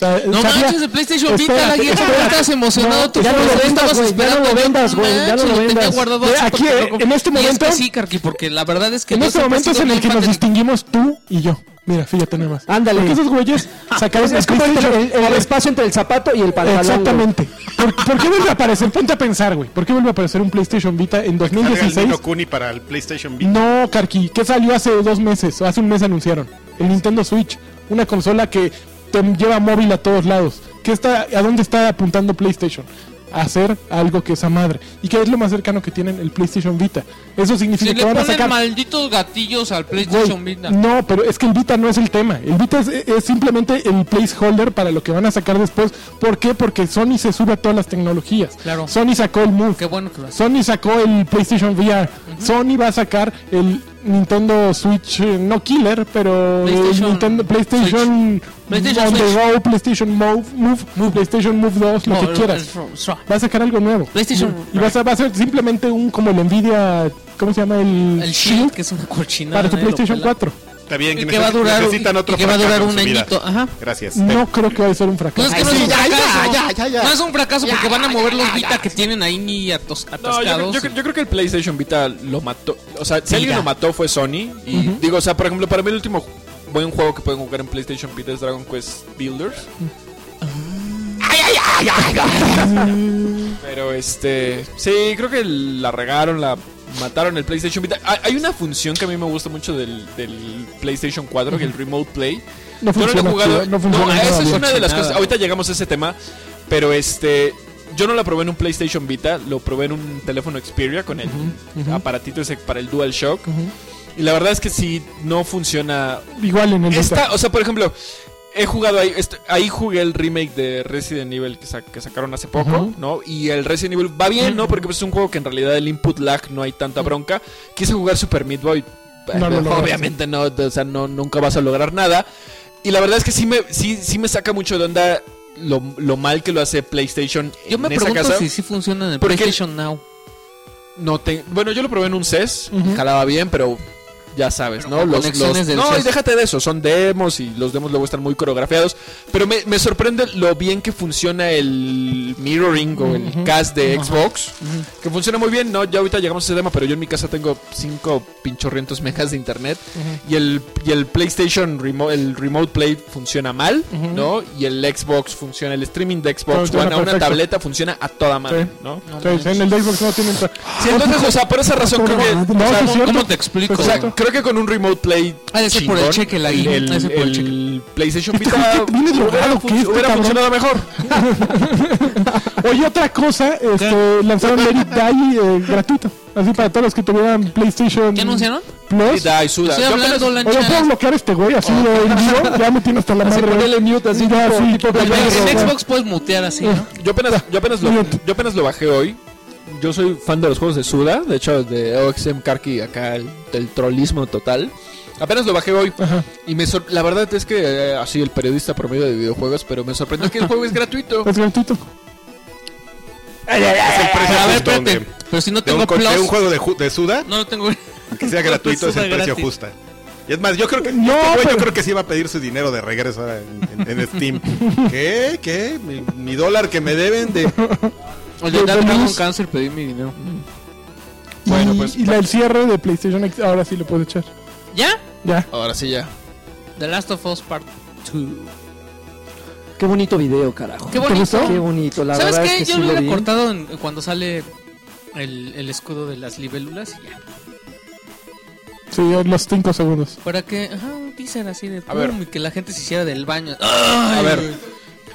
O sea, No sabía- manches, el PlayStation Vita, la guía, espérate. estás emocionado. No, tú ya no lo vendas, güey, ya no lo vendas, güey, ya manches, no lo tenía vendas. guardado Ve, así aquí, porque eh, lo- en este y es momento- que sí, Karki, porque la verdad es que En este momento es en el que nos distinguimos tú y yo. Mira, fíjate nada más. Ándale. Porque esos güeyes sacaron Es como el, PlayStation- el- el espacio entre el zapato y el pantalón. Exactamente. ¿Por, por qué vuelve a aparecer? Ponte a pensar, güey. ¿Por qué vuelve a aparecer un PlayStation Vita en Carga el 2016? Nino Kuni para el PlayStation Vita. No, Karki, ¿qué salió hace dos meses? O hace un mes anunciaron. El Nintendo Switch. Una consola que te lleva móvil a todos lados. ¿Qué está, ¿A dónde está apuntando PlayStation? A hacer algo que es a madre. ¿Y qué es lo más cercano que tienen el PlayStation Vita? Eso significa Si que le van a sacar... malditos gatillos al PlayStation Vita. No, pero es que el Vita no es el tema. El Vita es, es simplemente el placeholder para lo que van a sacar después. ¿Por qué? Porque Sony se sube a todas las tecnologías. Claro. Sony sacó el Move. Qué bueno que lo. Sony sacó el PlayStation VR. Sony va a sacar el Nintendo Switch, eh, no killer, pero PlayStation Nintendo PlayStation, PlayStation. Go, PlayStation Move, Move, PlayStation Move 2, lo No, que quieras. Va a sacar algo nuevo. PlayStation- Y va a, ser- va a ser simplemente un como el Nvidia, ¿cómo se llama? El, El Shield, que es una cochina. para tu PlayStation 4. Está bien, Y que, que va a durar, necesitan otro y que va a durar un añito. Ajá. Gracias. No creo que vaya a ser un fracaso. Es que Ay, no sí, es un fracaso. ya, ya, ya. No es un fracaso porque van a mover los Vita que tienen ahí ni atos- No, yo, atascados. yo- yo creo que el PlayStation Vita lo mató. O sea, si alguien lo mató fue Sony. Y digo, o sea, por ejemplo, para mí el último buen juego que pueden jugar en PlayStation Vita es Dragon Quest Builders. Pero este. Sí, creo que la regaron, la mataron el PlayStation Vita. Hay, una función que a mí me gusta mucho del, del PlayStation 4, que es el Remote Play. No Yo no lo he funciona, jugado. no funciona esa es una de las Nada. cosas. Ahorita llegamos a ese tema. Pero este. Yo no la probé en un PlayStation Vita, lo probé en un teléfono Xperia con el aparatito ese para el DualShock. Y la verdad es que sí, no funciona. Igual en el Vita. Esta, o sea, por ejemplo, he jugado ahí, este- ahí jugué el remake de Resident Evil que, sa- que sacaron hace poco. ¿no? Y el Resident Evil va bien, ¿no? Porque pues, es un juego que en realidad el input lag no hay tanta bronca. Quise jugar Super Meat Boy. No eh, obviamente no, o sea, no, nunca vas a lograr nada. Y la verdad es que sí me, sí, sí me saca mucho de onda lo, lo mal que lo hace PlayStation Yo me esa pregunto casa. si sí funciona en el Porque- PlayStation Now. No te- bueno, yo lo probé en un CES, Ujú. jalaba bien, pero ya sabes, Pero ¿no? Los, conexiones los- no, y déjate de eso, son demos y los demos luego están muy coreografiados. Pero me, me sorprende lo bien que funciona el mirroring o el cast de Xbox. Que funciona muy bien, ¿no? Ya ahorita llegamos a ese tema, pero yo en mi casa tengo 5 pinchorrientos megas de internet. Y el, y el PlayStation Remote, el Remote Play funciona mal. ¿no? Y el Xbox funciona, el streaming de Xbox One a una tableta funciona a toda madre, Sí. ¿no? No Sí, en el Xbox no tienen... Sí, entonces, o sea, por esa razón creo que... No, o sea, sí es ¿Cómo, te explico? o sea, Exacto. Creo que con un Remote Play. Ha de ser por el chingón, cheque, la el, guía. el- ser por el el cheque. PlayStation Vita viene hubiera, drogado, ¿qué este hubiera cabrón? funcionado mejor. Oye, otra cosa, este, lanzaron Let It Die eh, gratuito. Así para todos los que tuvieran PlayStation ¿Qué anunciaron? Plus. Y die, suda. Estoy Yo apenas-. Oye, ¿puedo bloquear este güey así de en vivo? Ya me tiene hasta la Así madre. ponerle mute, así Ya, tipo- sí, tipo En, en. Xbox puedes mutear así, ¿no? Yo apenas, yo apenas lo, yo apenas lo bajé hoy. Yo soy fan de los juegos de Suda, de hecho de OXM Karki acá el, del trollismo total. Apenas lo bajé hoy Ajá. y me sor- la verdad es que eh, así el periodista promedio de videojuegos, pero me sorprendió que el juego es gratuito. Es gratuito. Es el precio a ver, justo espérate. donde- Pero si no un, tengo de Plus, un juego de, Suda, no lo tengo. que sea gratuito, es el precio gratis. justo. Y es más, yo creo que No, este güey, pero- yo creo que sí va a pedir su dinero de regreso ahora en, en- en Steam. ¿Qué? ¿Qué? Mi, mi dólar que me deben de El De- Dragon. Cancer pedí mi dinero. Bueno, y, pues- y la, el cierre de PlayStation X, ahora sí lo puedo echar. ¿Ya? Ya. Ahora sí ya. The Last of Us Part 2. Qué bonito video, carajo. Qué bonito. gustó? Qué bonito, la ¿Sabes verdad qué? es que Yo sí lo hubiera cortado en- cuando sale el, el escudo de las libélulas y ya. Sí, los 5 segundos. Para que, ajá, un teaser así de A ver. que la gente se hiciera del baño. a ver.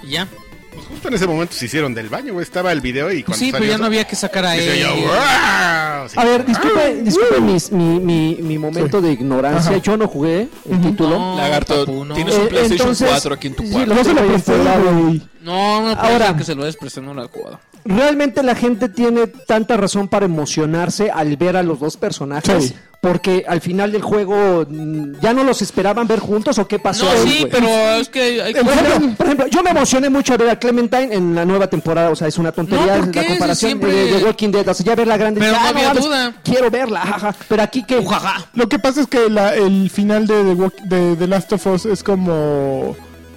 Y ya. Pues justo en ese momento se hicieron del baño, güey. Estaba el video y cuando sí, pero salió ya no eso, había que sacar a él. yo, "Wow". Sí. A ver, disculpe, disculpe mis- mi, mi, mi momento de ignorancia. Ajá. Yo no jugué el título. No, Lagarto, papu, no. tienes Eh, un PlayStation entonces- 4 aquí en tu sí, cuarto. lo- No se lo presté, güey. No, no puede Ahora- ser que se lo despresté, no lo he jugado. Realmente la gente tiene tanta razón para emocionarse al ver a los dos personajes. Sí. Porque al final del juego mm, ya no los esperaban ver juntos o qué pasó. No, ahí, sí, pero es que hay, Por ejemplo, por ejemplo, yo me emocioné mucho a ver a Clementine en la nueva temporada, o sea, es una tontería la comparación Siempre- de, de Walking Dead, o sea, ya ver la grande, Pero ya, no había duda. quiero verla, jaja. pero aquí que. Lo que pasa es que la- el final de The, Walk- de The Last of Us es como...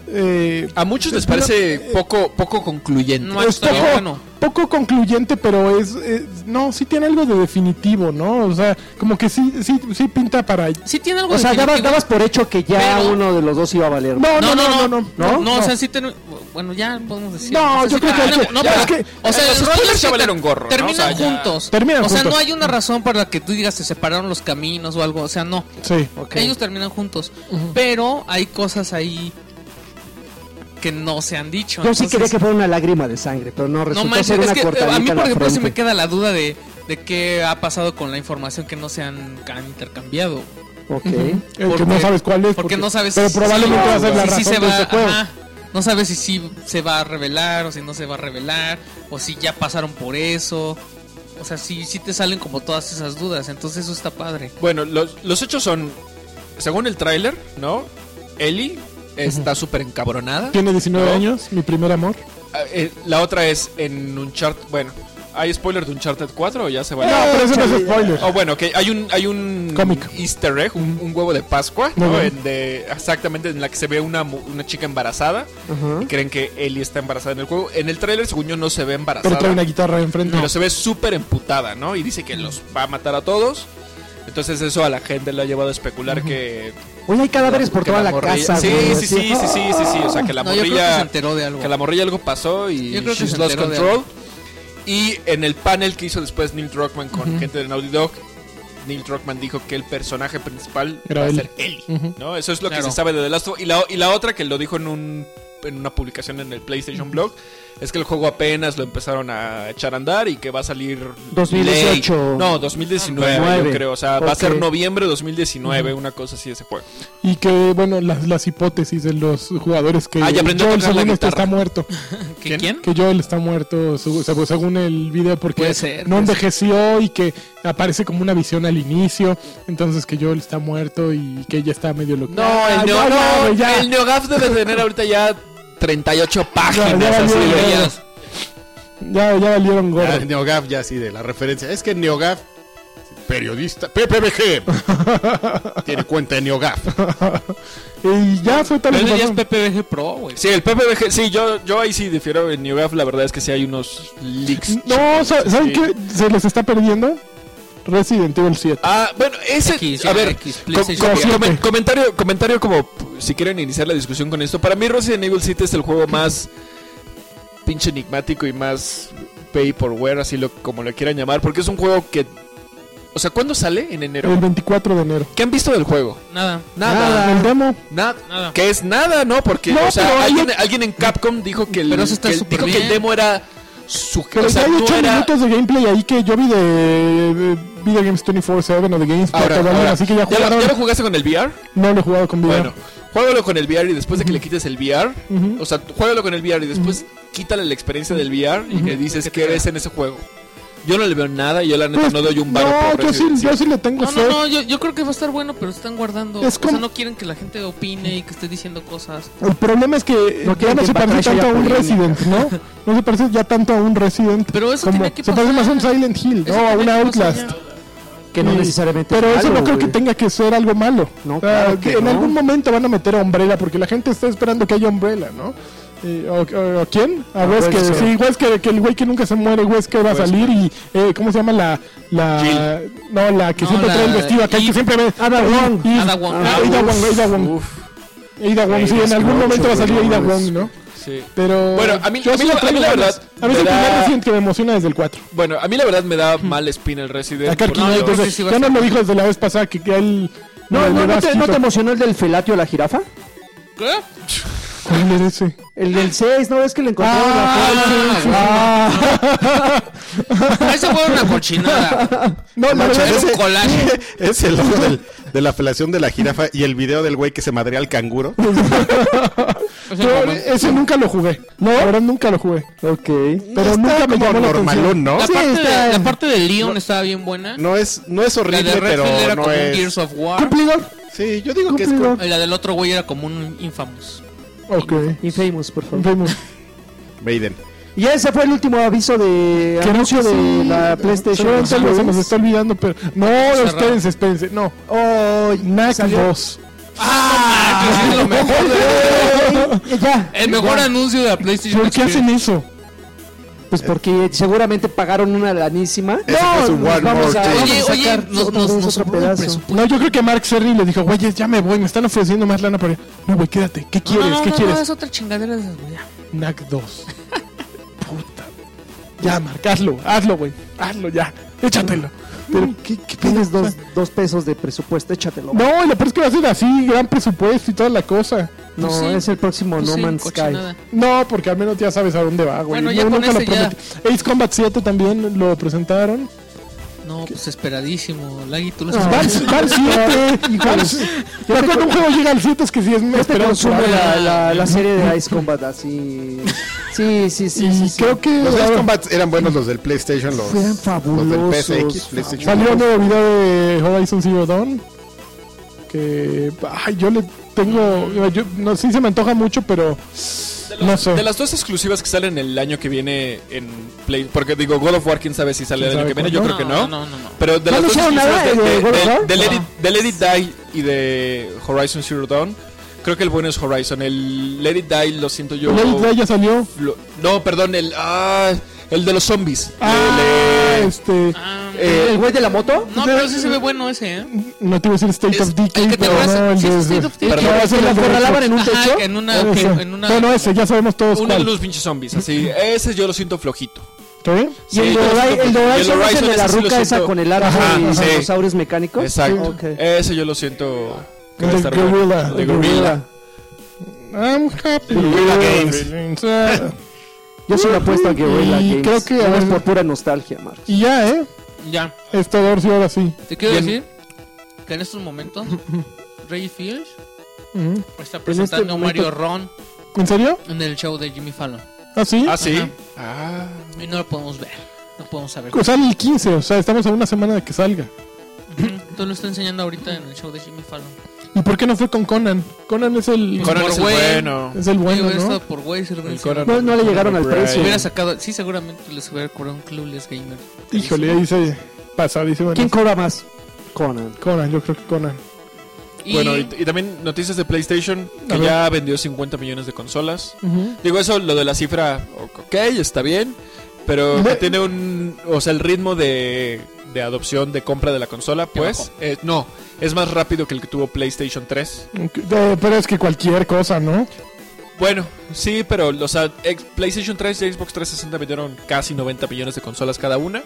eh, A muchos les parece poco, poco concluyente. No, es poco, bueno. poco concluyente, pero es, es- No, sí tiene algo de definitivo, ¿no? O sea, como que sí, sí, sí pinta para... Sí tiene algo o sea, dabas, por hecho que ya Pero- uno de los dos iba a valer. No, No, no, no, no, ¿No? no, o sea, sí ten- bueno, ya podemos decir. No, O sea, yo sí creo que- no, ya, es que- o sea, los los spoilers que valieron gorro, ¿no? Terminan O sea, ya- juntos. Terminan o sea, juntos. no hay una razón para que tú digas se separaron los caminos o algo, o sea, no. Sí. Ellos terminan juntos, pero hay cosas ahí que no se han dicho. Yo sí entonces- quería que fuera una lágrima de sangre, pero no No resultó manches, ser es que eh, cortadita a mí por ejemplo sí me queda la duda de, de qué ha pasado con la información que no se han, han intercambiado. Ok. Porque- no sabes cuál es. Porque no sabes Pero si- probablemente si- va a ser la si razón sí se de va, ese juego. ajá. No sabes si sí se va a revelar o si no se va a revelar o si ya pasaron por eso. O sea, sí, sí te salen como todas esas dudas, entonces eso está padre. Bueno, los, los hechos son, según el tráiler, ¿no? Ellie está súper encabronada. Tiene 19 No. años, mi primer amor. Ah, eh, la otra es en un chart, bueno, ¿Hay spoiler de Uncharted 4 o ya se va? No, pero eso no es spoiler. Oh, bueno, que hay un, hay un Cómic. easter egg, un, un huevo de Pascua. En de, exactamente en la que se ve una, una chica embarazada y creen que Ellie está embarazada en el juego. En el tráiler, según yo, no se ve embarazada, Pero trae una guitarra enfrente. pero se ve súper emputada, ¿no? Y dice que los va a matar a todos. Entonces eso a la gente le ha llevado a especular que... Oye, hay cadáveres por toda la, morrilla- casa, Sí, güey, sí, sí, sí, sí, sí, sí. O sea, que la No, yo creo que se morrilla... enteró de algo. Que la morrilla algo pasó y Yo creo que she's se lost control. Y en el panel que hizo después Neil Druckmann con gente de Naughty Dog, Neil Druckmann dijo que el personaje principal Era va a ser Ellie. ¿no? Eso es lo Claro. que se sabe de The Last of Us. Y la, y la otra que lo dijo en, un, en una publicación en el PlayStation Blog es que el juego apenas lo empezaron a echar a andar y que va a salir 2018. late. No, 2019 Nueve. yo creo. O sea, va a ser noviembre 2019, una cosa así ese juego. Y que, bueno, las, las hipótesis de los jugadores que Ah, ya Joel según guitarra. está muerto. ¿Que ¿Quién? Que Joel está muerto según el video porque ser, no envejeció y que aparece como una visión al inicio. Entonces que Joel está muerto y que ella está medio loca. No, Ah, el, Neo, ya, no, ya. el NeoGAF debe tener ahorita ya 38 páginas. Ya, ya así ya. Ya, ya valieron gordo. Ah, NeoGAF ya sí de la referencia. Es que NeoGAF, periodista, PPBG, tiene cuenta de NeoGAF. Y ya fue tal Pero vez. es PPBG Pro, güey. Sí, el PPBG, sí, yo, yo ahí sí difiero en NeoGAF, la verdad es que sí hay unos leaks. No, sa- ¿saben Sí. qué? Se les está perdiendo Resident Evil 7. Ah, bueno, ese, X, a ver, X, com- com- comentario, comentario como si quieren iniciar la discusión con esto. Para mí Resident Evil 7 es el juego más pinche enigmático y más wear, así lo como lo quieran llamar, porque es un juego que, o sea, ¿cuándo sale? En enero. El 24 de enero. ¿Qué han visto del juego? Nada. Nada. El demo. Nada. Nada. Que es nada, ¿no? Porque, No, o sea, alguien, en Capcom dijo que el, Pero eso está que el- súper dijo que el demo era su, Pero o sea, ya hay no 8 era- minutos de gameplay ahí que yo vi de, de Video Games 24-7 o de Games Ahora, ahora, así que ya ¿ya, lo, jugaron. ya lo jugaste con el VR? No lo he jugado con video. Bueno, juégalo con el VR y después de que le quites el VR, o sea, juégalo con el VR y después quítale la experiencia del VR y que dices que eres en ese juego. Yo no le veo nada y yo la neta Pues, no doy un baro no, por yo sí, yo sí le tengo No, fe. no, no, yo, yo creo que va a estar bueno, pero están guardando. Es O sea, no quieren que la gente opine y que esté diciendo cosas. El problema es que No ya no que se parece tanto a un polémica. Resident, ¿no? No se parece ya tanto a un Resident. Pero eso como tiene que se parece pasar. más a un Silent Hill, Eso no a pasar Outlast. Que no Sí. necesariamente Pero es eso no creo que tenga que ser algo malo. No, O sea, claro que que en no. algún momento van a meter a Umbrella porque la gente está esperando que haya Umbrella, ¿no? Eh, o, o- o quién? A A Wesker. Wesker. Sí, Wesker, que el güey que nunca se muere, Wesker va a Wesker. salir y... Eh, ¿Cómo se llama la...? la no, la que No, siempre la- trae el vestido acá, Eve. que siempre ve... Ada Wong. Ada Wong. Ah, Ah, Ada. Wong, Ada Wong. Ada Wong, sí, en algún momento va a salir Ada no, Wong, ¿no? sí. Pero Bueno, a mí- a mí la- a mí la verdad A mí es me el primer da- Resident que me emociona desde el 4. Bueno, a mí la verdad me da mal spin el Resident. Acá creo entonces, sí ya nos lo dijo desde la vez pasada que, él... No, no, no, ¿no te emocionó el del felatio a la jirafa? ¿Qué? ¿Cuál era ese? El del 6, ¿no ves que le encontraron Ah, la foto? Ah, Esa fue una cochinada. No, la Manches, verdad Es un collage. Es el logo del- de la felación de la jirafa y el video del güey que se madrea al canguro. Ese momento. ese nunca lo jugué. No, la verdad nunca lo jugué. Ok. Pero Está nunca me como llamó la normalón, ¿no? La, Sí, parte está- de, la parte de Leon estaba bien buena. No es, no es la horrible, de pero era no como es. Gears of War. Cumplidor. Sí, yo digo que es. Cumplidor. Y la del otro güey era como un Infamous. Ok. Infamous, por favor. Famous. Maiden. Y ese fue el último aviso de Que anuncio no de la PlayStation. Se nos Showcase. está olvidando, pero. No, Cerrado. espérense, espérense. No. Oh, salió- 2. ¡Ah! es lo mejor de- ya. El mejor ya. anuncio de la PlayStation ¿Por qué hacen eso? Pues porque seguramente pagaron una lanísima. Nos One vamos a, vamos Oye, a oye, sacar nos, otro pedazo. No, yo creo que Mark Cerny les dijo, güey, ya me voy, me están ofreciendo más lana allá. No, güey, quédate. ¿Qué quieres? No, no, ¿Qué no, quieres? No, es otra chingadera de esas, güey. ya. NAC 2. Puta. Ya, Mark, hazlo, hazlo, güey. Hazlo ya. Échatelo. Pero, ¿qué, qué Tienes dos, dos pesos de presupuesto, échatelo. No, y lo peor es que va a ser así, gran presupuesto y toda la cosa. No, Pues sí. es el próximo Pues No sí, Man's Sky. cochinada. No, porque al menos ya sabes a dónde va, güey. Bueno, No, ya con nunca lo ese ya-. Ace Combat 7 también lo presentaron. No, pues esperadísimo. Lagui, tú lo Ah. Van, sabes. van 7. Híjoles. Ya cuando un juego llega al 7 es que sí es Este esperado. consume por la, la, la serie de Ice Combat así. Sí, sí, sí. Y sí, sí. creo que Los a Ace ver, Combat eran buenos los del PlayStation, los, Fueran los del fabulosos. PSX, PlayStation. salió un nuevo video de Horizon Zero Dawn. Que. Ay, yo le. tengo. Yo, no sí se me antoja mucho, pero. De, No los- sé. de las dos exclusivas que salen el año que viene en Play. Porque digo, God of War, quién sabe si sale el ¿Quién año que viene. Yo cuándo? creo que no. No, no, no. Pero de ¿No las dos exclusivas de, de God of de- War? de Let It, No. de Let It Die y de Horizon Zero Dawn, creo que el bueno es Horizon. El Let It Die lo siento yo. Let It Die ya salió. lo- no, perdón, el. Ah, el de los zombies. Ah, El, eh, este. Ah, eh, ¿El güey de la moto? no, pero sí se ve bueno ese, ¿eh? No te iba a decir State Es- of Decay, el que te pero acuerdas- no el sí, de. State of Decay. que va a ser ¿Que la el de acorralaban en un Ajá, techo? en una, Ese. que en una Bueno, ese, ya sabemos todos uno de cuál. los pinches zombies, así. Ese yo lo siento flojito. ¿Está bien? Y el Sí, de el de Horizon es el de la ese sí ruca esa con el arco Ajá, y sí. dinosaurios mecánicos. Exacto. Ese yo lo siento. Bueno. Gorilla. Gorilla. I'm happy. Guerrilla Games. Yo sí le apuesto a Guerrilla Y Games. creo que, ver- por pura nostalgia, Marcos. Y ya, ¿eh? Ya. Es todo, ahora sí, ahora sí. Te quiero Bien. decir que en estos momentos Ray Fields está En presentando este a Mario momento- Ron ¿En serio? en el show de Jimmy Fallon. ¿Ah, sí? Ah, sí. Ah. Y no lo podemos ver. No podemos saber. O sale el 15, o sea, estamos a una semana de que salga. Entonces lo está enseñando ahorita en el show de Jimmy Fallon. ¿Y por qué no fue con Conan? Conan es el, Conan Por es el güey. bueno. es el bueno, ¿no? por enseñado. No, no le llegaron al precio. Hubiera sacado, sí, seguramente les hubiera cobrado un Clueless Gamer. Híjole, ahí se pasadísimo. ¿Quién cobra más? Conan. Conan, yo creo que Conan. Y, Bueno, y, y también noticias de PlayStation que ya vendió 50 millones de consolas. Ujú. Digo, eso, lo de la cifra, ok, está bien. Pero que tiene un. O sea, el ritmo de, de adopción, de compra de la consola, pues. eh, no, es más rápido que el que tuvo PlayStation 3. Ok, eh, pero es que cualquier cosa, ¿no? Bueno, sí, pero, o sea, ex- PlayStation 3 y Xbox 360 vendieron casi 90 millones de consolas cada una.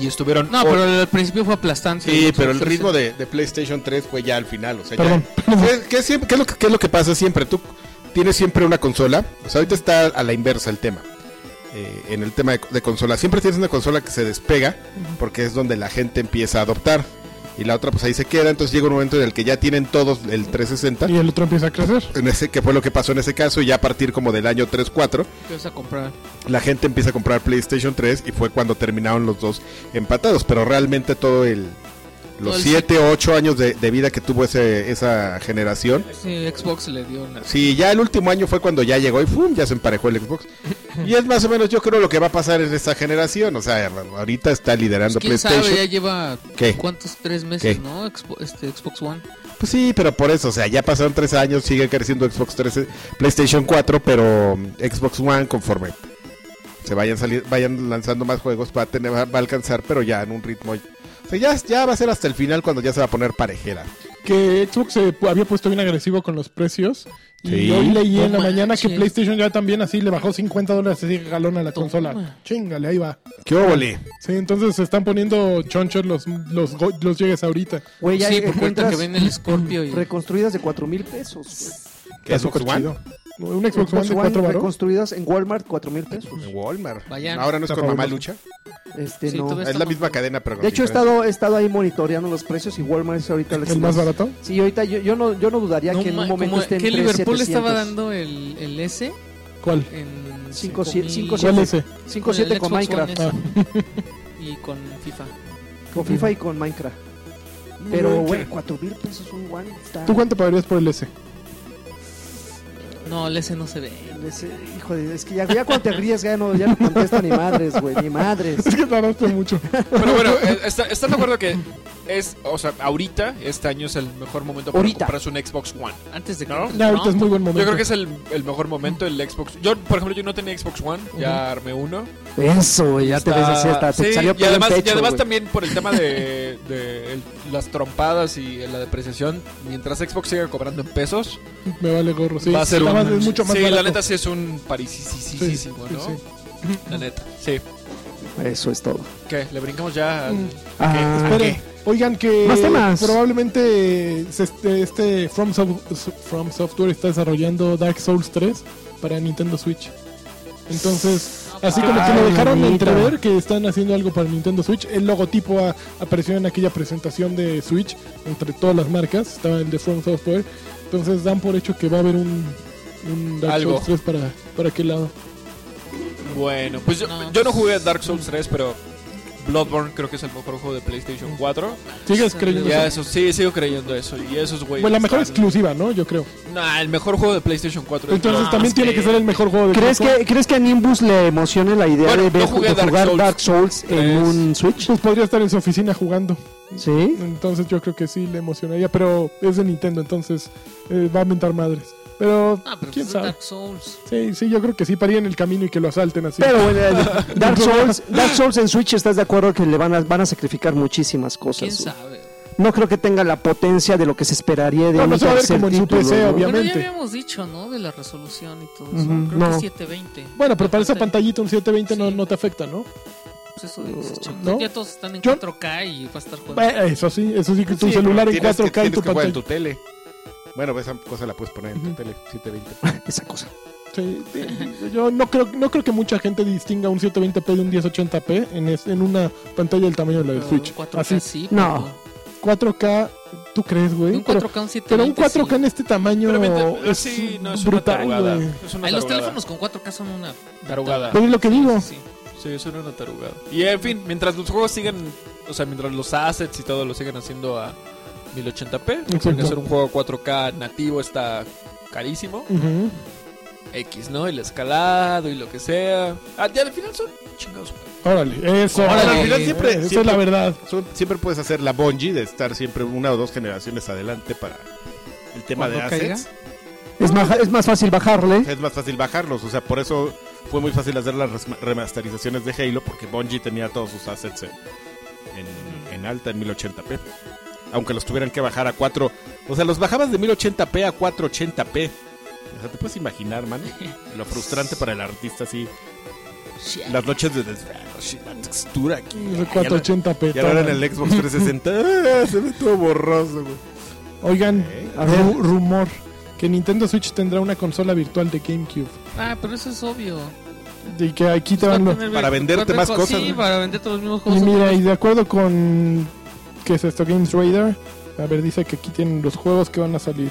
Y estuvieron. No, pero al principio fue aplastante. Sí, pero el ritmo de, de PlayStation 3 fue ya al final. O sea, ya- Perdón. ¿Qué, qué siempre- qué es lo que, qué es lo que pasa siempre? Tú tienes siempre una consola. O sea, ahorita está a la inversa el tema. Eh, en el tema de, de consola. Siempre tienes una consola que se despega porque es donde la gente empieza a adoptar. Y la otra pues ahí se queda. Entonces llega un momento en el que ya tienen todos el 360. Y el otro empieza a crecer. En ese, que fue lo que pasó en ese caso. Y ya a partir como del año 3-4 ¿Qué vas a comprar? la gente empieza a comprar PlayStation 3 y fue cuando terminaron los dos empatados. Pero realmente todo el... Los Todo el 7 o 8 años de, de vida que tuvo ese, esa generación. Sí, Xbox le dio una... Sí, ya el último año fue cuando ya llegó y ¡fum! ya se emparejó el Xbox. Y es más o menos yo creo lo que va a pasar en esta generación. O sea, ahorita está liderando Pues, ¿Quién PlayStation. sabe? Ya lleva... ¿Qué? ¿Cuántos? Tres meses, ¿Qué? ¿no? Expo- este, Xbox One. Pues sí, pero por eso, o sea, ya pasaron tres años, sigue creciendo Xbox 3, PlayStation 4, pero mm, Xbox One conforme se vayan salir, vayan lanzando más juegos va a tener, va a alcanzar, pero ya en un ritmo. O sea, ya, ya va a ser hasta el final cuando ya se va a poner parejera. Que Xbox se había puesto bien agresivo con los precios. Y hoy leí en la mañana que. PlayStation ya también así le bajó 50 dólares así galón a la Toma. consola. Chingale, ahí va. ¿Qué óvole? Sí, entonces se están poniendo chonchos los, los, los llegues ahorita. Güey, ya sí, ahorita encuentras que ven el Scorpio y... reconstruidas de 4 mil pesos. güey. ¿Qué One? chido. Un Xbox One de 4 baros. reconstruidas en Walmart 4 mil pesos. En Walmart. Vayan. Ahora no es Está con Mamá fabuloso. Lucha. Este, Sí, no. Es la misma cadena, pero con De hecho, he estado, he estado ahí monitoreando los precios y Walmart es ahorita ¿El más barato? Sí, ahorita yo, yo, no, yo no dudaría No que en ma- un momento como esté en que Liverpool 3,700. estaba dando el, el S ¿Cuál? en Cinco, 5,000 cinco, ¿Cuál siete. es ese? 5.7 con el Xbox Minecraft. One Ah. S y con FIFA. Con FIFA y con Minecraft. Pero, güey, 4 mil pesos un One. Está... ¿Tú cuánto pagarías por el S? No, el S no se ve. Ese- hijo de, es que ya, ya cuando te ríes ya no, ya no contesta ni madres, güey, ni madres. Es que tardaste mucho. Pero bueno, eh, está- ¿están de acuerdo que es, o sea, ahorita, este año es el mejor momento para Ahorita. comprarse un Xbox One? Antes de que... ¿No? Ahorita es muy buen momento. Yo creo que es el, el mejor momento el Xbox. Yo, por ejemplo, yo no tenía Xbox One, ya armé uno. Eso, güey, ya te ves así hasta, te Sí, salió y además, pecho, y además también por el tema de, de el- las trompadas y la depreciación, mientras Xbox siga cobrando en pesos, Me vale gorro. Sí, va a ser un... es mucho más sí, barato. la neta sí es un parisísimo, Sí, ¿no? sí, La neta, sí. Eso es todo. ¿Qué? ¿Le brincamos ya al... Mm. Ah, Espere, oigan que Más temas. probablemente este, este From, Sof- From Software está desarrollando Dark Souls 3 para Nintendo Switch. Entonces, así como que lo dejaron entrever que están haciendo algo para Nintendo Switch, el logotipo a- apareció en aquella presentación de Switch entre todas las marcas, estaba el de From Software. Entonces dan por hecho que va a haber un, un Dark Algo. Souls 3 para, para aquel lado. Bueno, pues yo No, yo no pues- jugué Dark Souls 3, pero Bloodborne creo que es el mejor juego de PlayStation 4. ¿Sigues creyendo Ya eso? sí, sigo creyendo eso. Y esos güeyes. Bueno, la mejor están- exclusiva, ¿no? Yo creo. Nah, el mejor juego de PlayStation 4. es Entonces también tiene que ser el mejor juego de ¿Crees Xbox. que, ¿Crees que a Nimbus le emocione la idea Bueno, de, ver- no jugué de Dark jugar Souls Dark Souls en un Switch? Pues podría estar en su oficina jugando. Sí. Entonces yo creo que sí le emocionaría. Pero es de Nintendo, entonces eh, va a mentar madres. Pero, Ah, pero quién pues es sabe. Dark Souls. Sí, sí, yo creo que sí, paría en el camino y que lo asalten así. Pero bueno, Dark Souls, Dark Souls en Switch, ¿estás de acuerdo que le van a, van a sacrificar muchísimas ¿Quién cosas? sabe? No creo que tenga la potencia de lo que se esperaría de No, un no se va a ver como en su PC, ¿no? obvio. Bueno, ya Obviamente. habíamos dicho, ¿no? De la resolución y todo eso. Ujú, Creo no. que es 720. Bueno, pero para esa pantallita un 720 no, Sí. no te afecta, ¿no? Pues eso dices, chico. ¿No? Ya todos están en Yo- 4K y va a estar jugando. Eh, eso sí, eso sí, que tu Sí, celular en tienes que- 4K y tu que jugar en pantalla. tu tele. Bueno, esa cosa la puedes poner en tu Ujú. tele, 720. Esa cosa. Sí, sí, yo no creo, no creo que mucha gente distinga un 720p de un 1080p en, es- en una pantalla del tamaño de la del Pero Switch. 4K Así, sí. No. pero- 4K, ¿tú crees, güey? Un Pero, 4K, un 720. pero un 4K sí. en este tamaño Pero es sí, no, es una brutal, tarugada. güey. Es una Ay, los tarugada. teléfonos con 4K son una Tarugada. Pero es lo que digo. Sí, sí. Sí, es una tarugada. Y en fin, mientras los juegos sigan, o sea, mientras los assets y todo lo sigan haciendo a 1080p, Exacto. porque hacer un juego 4K nativo está carísimo. X, ¿no? El escalado y lo que sea. Ah, ya al final son chingados. Órale, eso. Órale, al final siempre- Esa es siempre- la verdad. Son- siempre puedes hacer la Bungie de estar siempre una o dos generaciones adelante para el tema de caiga. assets. Es más, es más fácil bajarle. Es más fácil bajarlos, o sea, por eso fue muy fácil hacer las remasterizaciones de Halo, porque Bungie tenía todos sus assets en, en- en alta, en 1080p. Aunque los tuvieran que bajar a 4. O sea, los bajabas de 1080p a 480p. O sea, te puedes imaginar, man. Lo frustrante para el artista, así. Las noches de desvelo, la textura aquí. Ese 480p. Y ahora en el Xbox 360, ¡ah! se ve todo borroso, güey. Oigan, ru- rumor que Nintendo Switch tendrá una consola virtual de GameCube. Ah, pero eso es obvio. Y que aquí te Va a van para ve- venderte más cosas, Sí, ¿no? para venderte los mismos Y juegos. mira, y de acuerdo con... ¿Qué es esto? Games Radar. A ver, dice que aquí tienen los juegos que van a salir.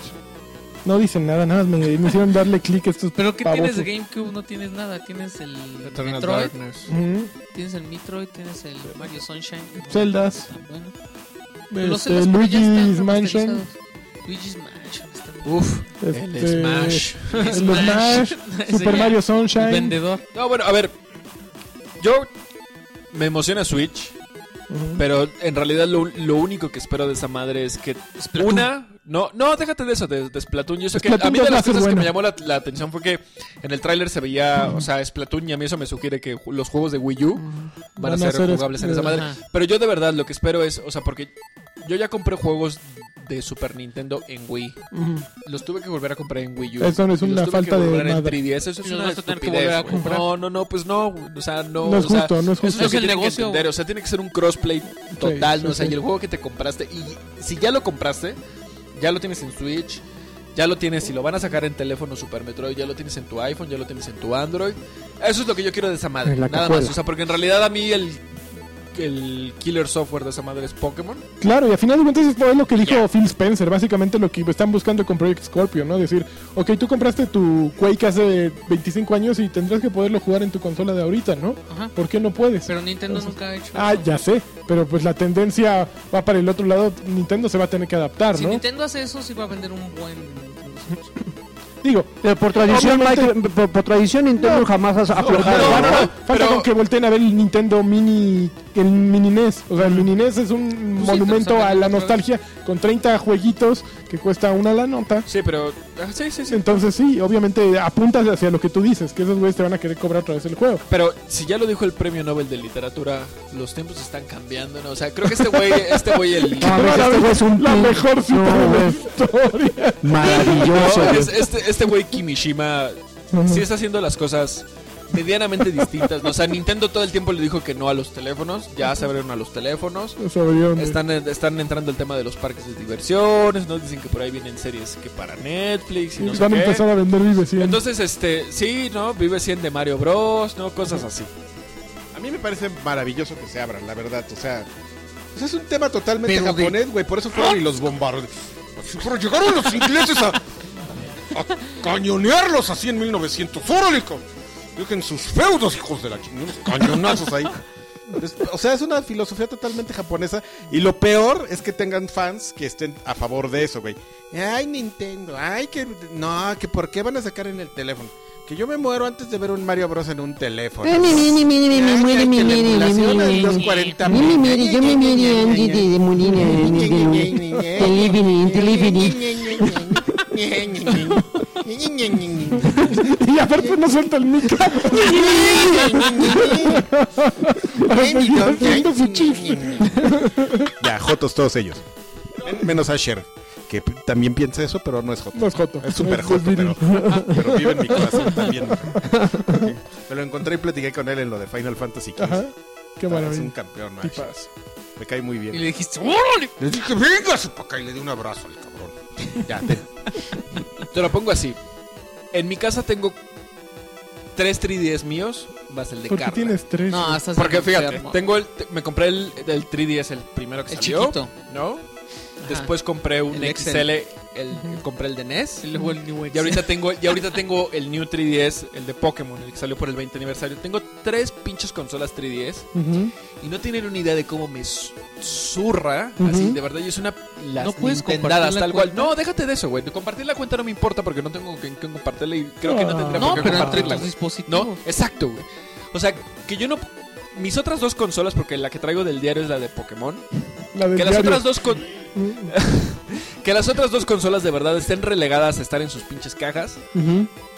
No dicen nada, nada más me, me hicieron darle clic a estos Pero ¿qué tienes GameCube? No tienes nada. Tienes el Eternal Metroid, tienes el Metroid, tienes el Mario Sunshine. Zeldas. Está bueno. Este, Luigi's Mansion. Luigi's Mansion. Uf, el este, Smash. El Smash. Super Mario el Sunshine. vendedor. No, bueno, a ver. Yo me emociona Switch, Pero en realidad lo, lo único que espero de esa madre es que Splatoon. una, no, no, déjate de eso, de, de Splatoon. Yo sé que a mí 2 de las cosas que me llamó la, la atención fue que en el tráiler se veía, o sea, Splatoon y a mí eso me sugiere que los juegos de Wii U van, a ser, jugables en esa madre. Pero yo de verdad lo que espero es, o sea, porque yo ya compré juegos de Super Nintendo en Wii. Los tuve que volver a comprar en Wii U. Eso no es una tuve falta que de volver en madre. 3DS. Eso es Y una que estupidez, volver a güey. comprar. No, no, no, pues no. O sea, no. No es o sea, justo, no es Eso es justo. lo Es que el negocio, entender. O sea, tiene que ser un crossplay total. Sí, ¿no? sí, o sea, sí. y el juego que te compraste. Y si ya lo compraste, ya lo tienes en Switch. Ya lo tienes, si lo van a sacar en teléfono Super Metroid, ya lo tienes en tu iPhone, ya lo tienes en tu Android. Eso es lo que yo quiero de esa madre. Nada cajuela. más. O sea, porque en realidad a mí el, el killer software de esa madre es Pokémon. Claro, y al final de cuentas es lo que dijo. Phil Spencer, básicamente lo que están buscando con Project Scorpio, ¿no? Decir, ok, tú compraste tu Quake hace 25 años y tendrás que poderlo jugar en tu consola de ahorita, ¿no? Ajá. ¿Por qué no puedes? Pero Nintendo Entonces- nunca ha hecho Ah, eso. ya sé, pero pues la tendencia va para el otro lado, Nintendo se va a tener que adaptar, Si ¿no? Nintendo hace eso, sí va a vender un buen. Digo, por tradición, Obviamente- Micro- por, por tradición Nintendo No. jamás ha aflojado. no, no, ¿no? falta pero- con que volteen a ver el Nintendo Mini, el Mini NES. O sea, el Mini NES es un Pues monumento a la nostalgia con 30 jueguitos que cuesta una la nota. Sí, pero. ah, Sí, sí, sí. Entonces sí, obviamente apuntas hacia lo que tú dices, que esos güeyes te van a querer cobrar otra vez el juego. Pero si ya lo dijo el premio Nobel de literatura, los tiempos están cambiando, ¿no? O sea, creo que este güey, este güey el. No, mames, este güey es un la mejor cita No, de la historia. Maravilloso. No, güey. es- este, este güey Kimishima sí está haciendo las cosas medianamente distintas. ¿no? O sea, Nintendo todo el tiempo le dijo que no a los teléfonos. Ya se abrieron a los teléfonos. Están, están entrando el tema de los parques de diversiones. ¿no? Dicen que por ahí vienen series que para Netflix y no sé van a qué. empezar a vender Vive 100. Entonces, este, sí, ¿no? Vive 100 de Mario Bros, ¿no? Cosas así. A mí me parece maravilloso que se abran, la verdad. O sea, pues es un tema totalmente Pero japonés, güey. Por eso fueron y los bombardeos. Pero llegaron los ingleses a, a cañonearlos así en 1900. ¡Órale, Dejen sus feudos, hijos de la chingada. Unos cañonazos ahí. O sea, es una filosofía totalmente japonesa. Y lo peor es que tengan fans que estén a favor de eso, güey. Ay, Nintendo. Ay, que. No, que por qué van a sacar en el teléfono. Que yo me muero antes de ver un Mario Bros. en un teléfono. Eh, mi, mi, mi, mi, mi, mi, Ay, muere, que mi, la mi, mi, mi, emulación mi, es mi, 240 mi, mi, mi, yo me miré antes de morir Television, television. Y aparte no suelta el micro. Haciendo su chiste. Ya, Jotos todos ellos. Men- Menos Asher, que también piensa eso, pero no es Joto. No es Joto. Es súper Es Joto, pero, pero vive en mi corazón también. Me lo encontré y platiqué con él en lo de Final Fantasy XV. Ajá. Qué Es maravilla. un campeón. Tipazo. Me cae muy Y le bien. dijiste, ¡órale! Le dije, venga, para acá y le di un abrazo al cabrón. Ya, te- Te lo pongo así. En mi casa tengo tres 3DS míos, más el de ¿Por qué Carla. tienes tres? No, estás Porque bien fíjate, enfermo. tengo el, te- me compré el, el 3DS el primero que El salió, chiquito. ¿no? Después compré un El XL, el, compré el de NES. Y luego el New Y ahorita tengo, y ahorita tengo el New 3DS, el de Pokémon, el que salió por el 20 aniversario. Tengo tres pinches consolas 3DS Ujú. y no tienen una idea de cómo me zurra. Así, de verdad, y es una las ¿No puedes compartir tal cual. No, déjate de eso, güey. De compartir la cuenta no me importa porque no tengo que, que compartirla y creo que no tendría No, por qué compartirla. No, exacto, güey. O sea, que yo no. Mis otras dos consolas, porque la que traigo del diario es la de Pokémon. La del Que las otras dos con- que las otras dos consolas de verdad estén relegadas a estar en sus pinches cajas.